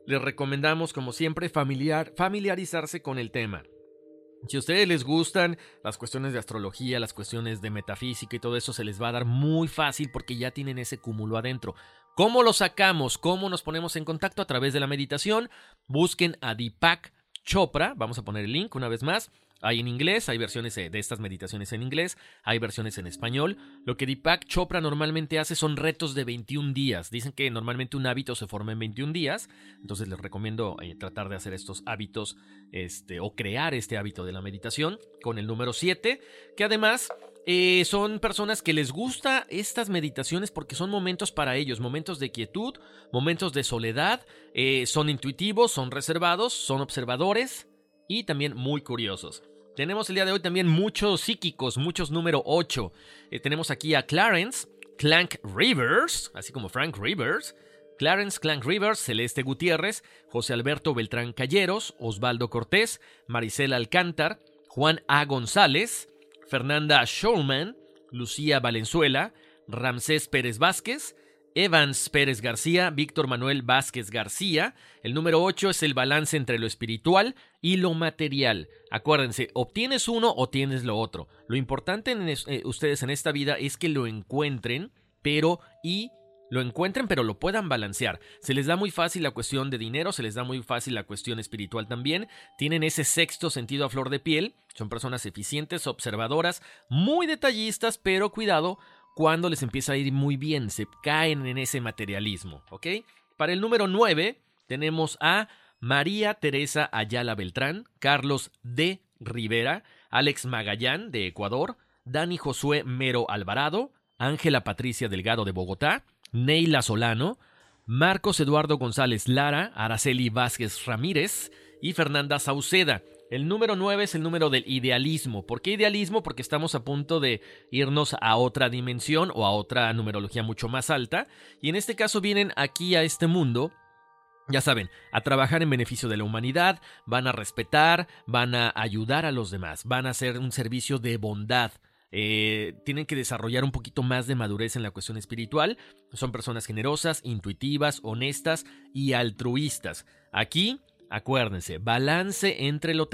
Les recomendamos, como siempre, familiar, familiarizarse con el tema. Si a ustedes les gustan las cuestiones de astrología, las cuestiones de metafísica y todo eso, se les va a dar muy fácil porque ya tienen ese cúmulo adentro. ¿Cómo lo sacamos? ¿Cómo nos ponemos en contacto? A través de la meditación. Busquen a Deepak Chopra. Vamos a poner el link una vez más. Hay en inglés, hay versiones eh, de estas meditaciones en inglés, hay versiones en español. Lo que Deepak Chopra normalmente hace son retos de 21 días. Dicen que normalmente un hábito se forma en 21 días, entonces les recomiendo eh, tratar de hacer estos hábitos este, o crear este hábito de la meditación con el número 7, que además eh, son personas que les gusta estas meditaciones porque son momentos para ellos, momentos de quietud, momentos de soledad, son intuitivos, son reservados, son observadores y también muy curiosos. Tenemos el día de hoy también muchos psíquicos, muchos número 8. Eh, tenemos aquí a Clarence, Clank Rivers, así como Frank Rivers, Clarence Clank Rivers, Celeste Gutiérrez, José Alberto Beltrán Calleros, Osvaldo Cortés, Maricela Alcántar, Juan A. González, Fernanda Showman, Lucía Valenzuela, Ramsés Pérez Vázquez, Evans Pérez García, Víctor Manuel Vázquez García. El número 8 es el balance entre lo espiritual y lo material. Acuérdense, obtienes uno o tienes lo otro. Lo importante en eh, ustedes en esta vida es que lo encuentren, pero y lo encuentren, pero lo puedan balancear. Se les da muy fácil la cuestión de dinero, se les da muy fácil la cuestión espiritual también. Tienen ese sexto sentido a flor de piel. Son personas eficientes, observadoras, muy detallistas, pero cuidado, cuando les empieza a ir muy bien, se caen en ese materialismo, ¿ok? Para el número 9 tenemos a María Teresa Ayala Beltrán, Carlos D. Rivera, Alex Magallán de Ecuador, Dani Josué Mero Alvarado, Ángela Patricia Delgado de Bogotá, Neila Solano, Marcos Eduardo González Lara, Araceli Vázquez Ramírez y Fernanda Sauceda. El número 9 es el número del idealismo. ¿Por qué idealismo? Porque estamos a punto de irnos a otra dimensión o a otra numerología mucho más alta. Y en este caso vienen aquí a este mundo ya saben, a trabajar en beneficio de la humanidad, van a respetar, van a ayudar a los demás, van a hacer un servicio de bondad. Eh, tienen que desarrollar un poquito más de madurez en la cuestión espiritual. Son personas generosas, intuitivas, honestas y altruistas. Aquí Acuérdense, balance entre lo,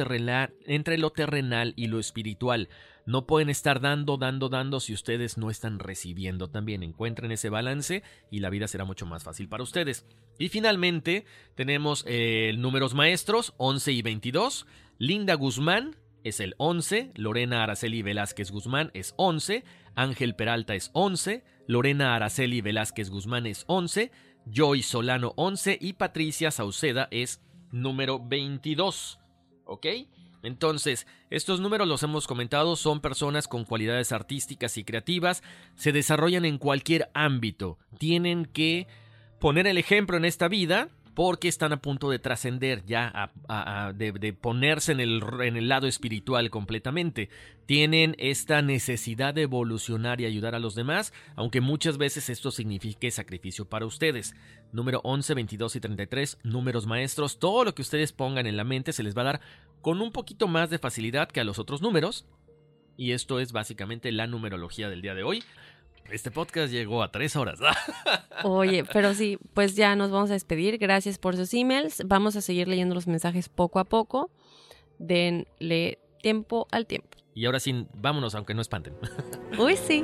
entre lo terrenal y lo espiritual. No pueden estar dando, dando, dando si ustedes no están recibiendo también. Encuentren ese balance y la vida será mucho más fácil para ustedes. Y finalmente tenemos eh, números maestros 11 y 22. Linda Guzmán es el 11, Lorena Araceli Velázquez Guzmán es 11, Ángel Peralta es 11, Lorena Araceli Velázquez Guzmán es 11, Joy Solano 11 y Patricia Sauceda es número 22. ¿Ok? Entonces, estos números los hemos comentado, son personas con cualidades artísticas y creativas, se desarrollan en cualquier ámbito, tienen que poner el ejemplo en esta vida porque están a punto de trascender ya, de, ponerse en el, en el lado espiritual completamente. Tienen esta necesidad de evolucionar y ayudar a los demás, aunque muchas veces esto signifique sacrificio para ustedes. Número 11, 22 y 33, números maestros, todo lo que ustedes pongan en la mente se les va a dar con un poquito más de facilidad que a los otros números. Y esto es básicamente la numerología del día de hoy. Este podcast llegó a tres horas. <laughs> Oye, pero sí, pues ya nos vamos a despedir. Gracias por sus emails. Vamos a seguir leyendo los mensajes poco a poco. Denle tiempo al tiempo. Y ahora sí, vámonos, aunque no espanten. Uy, sí.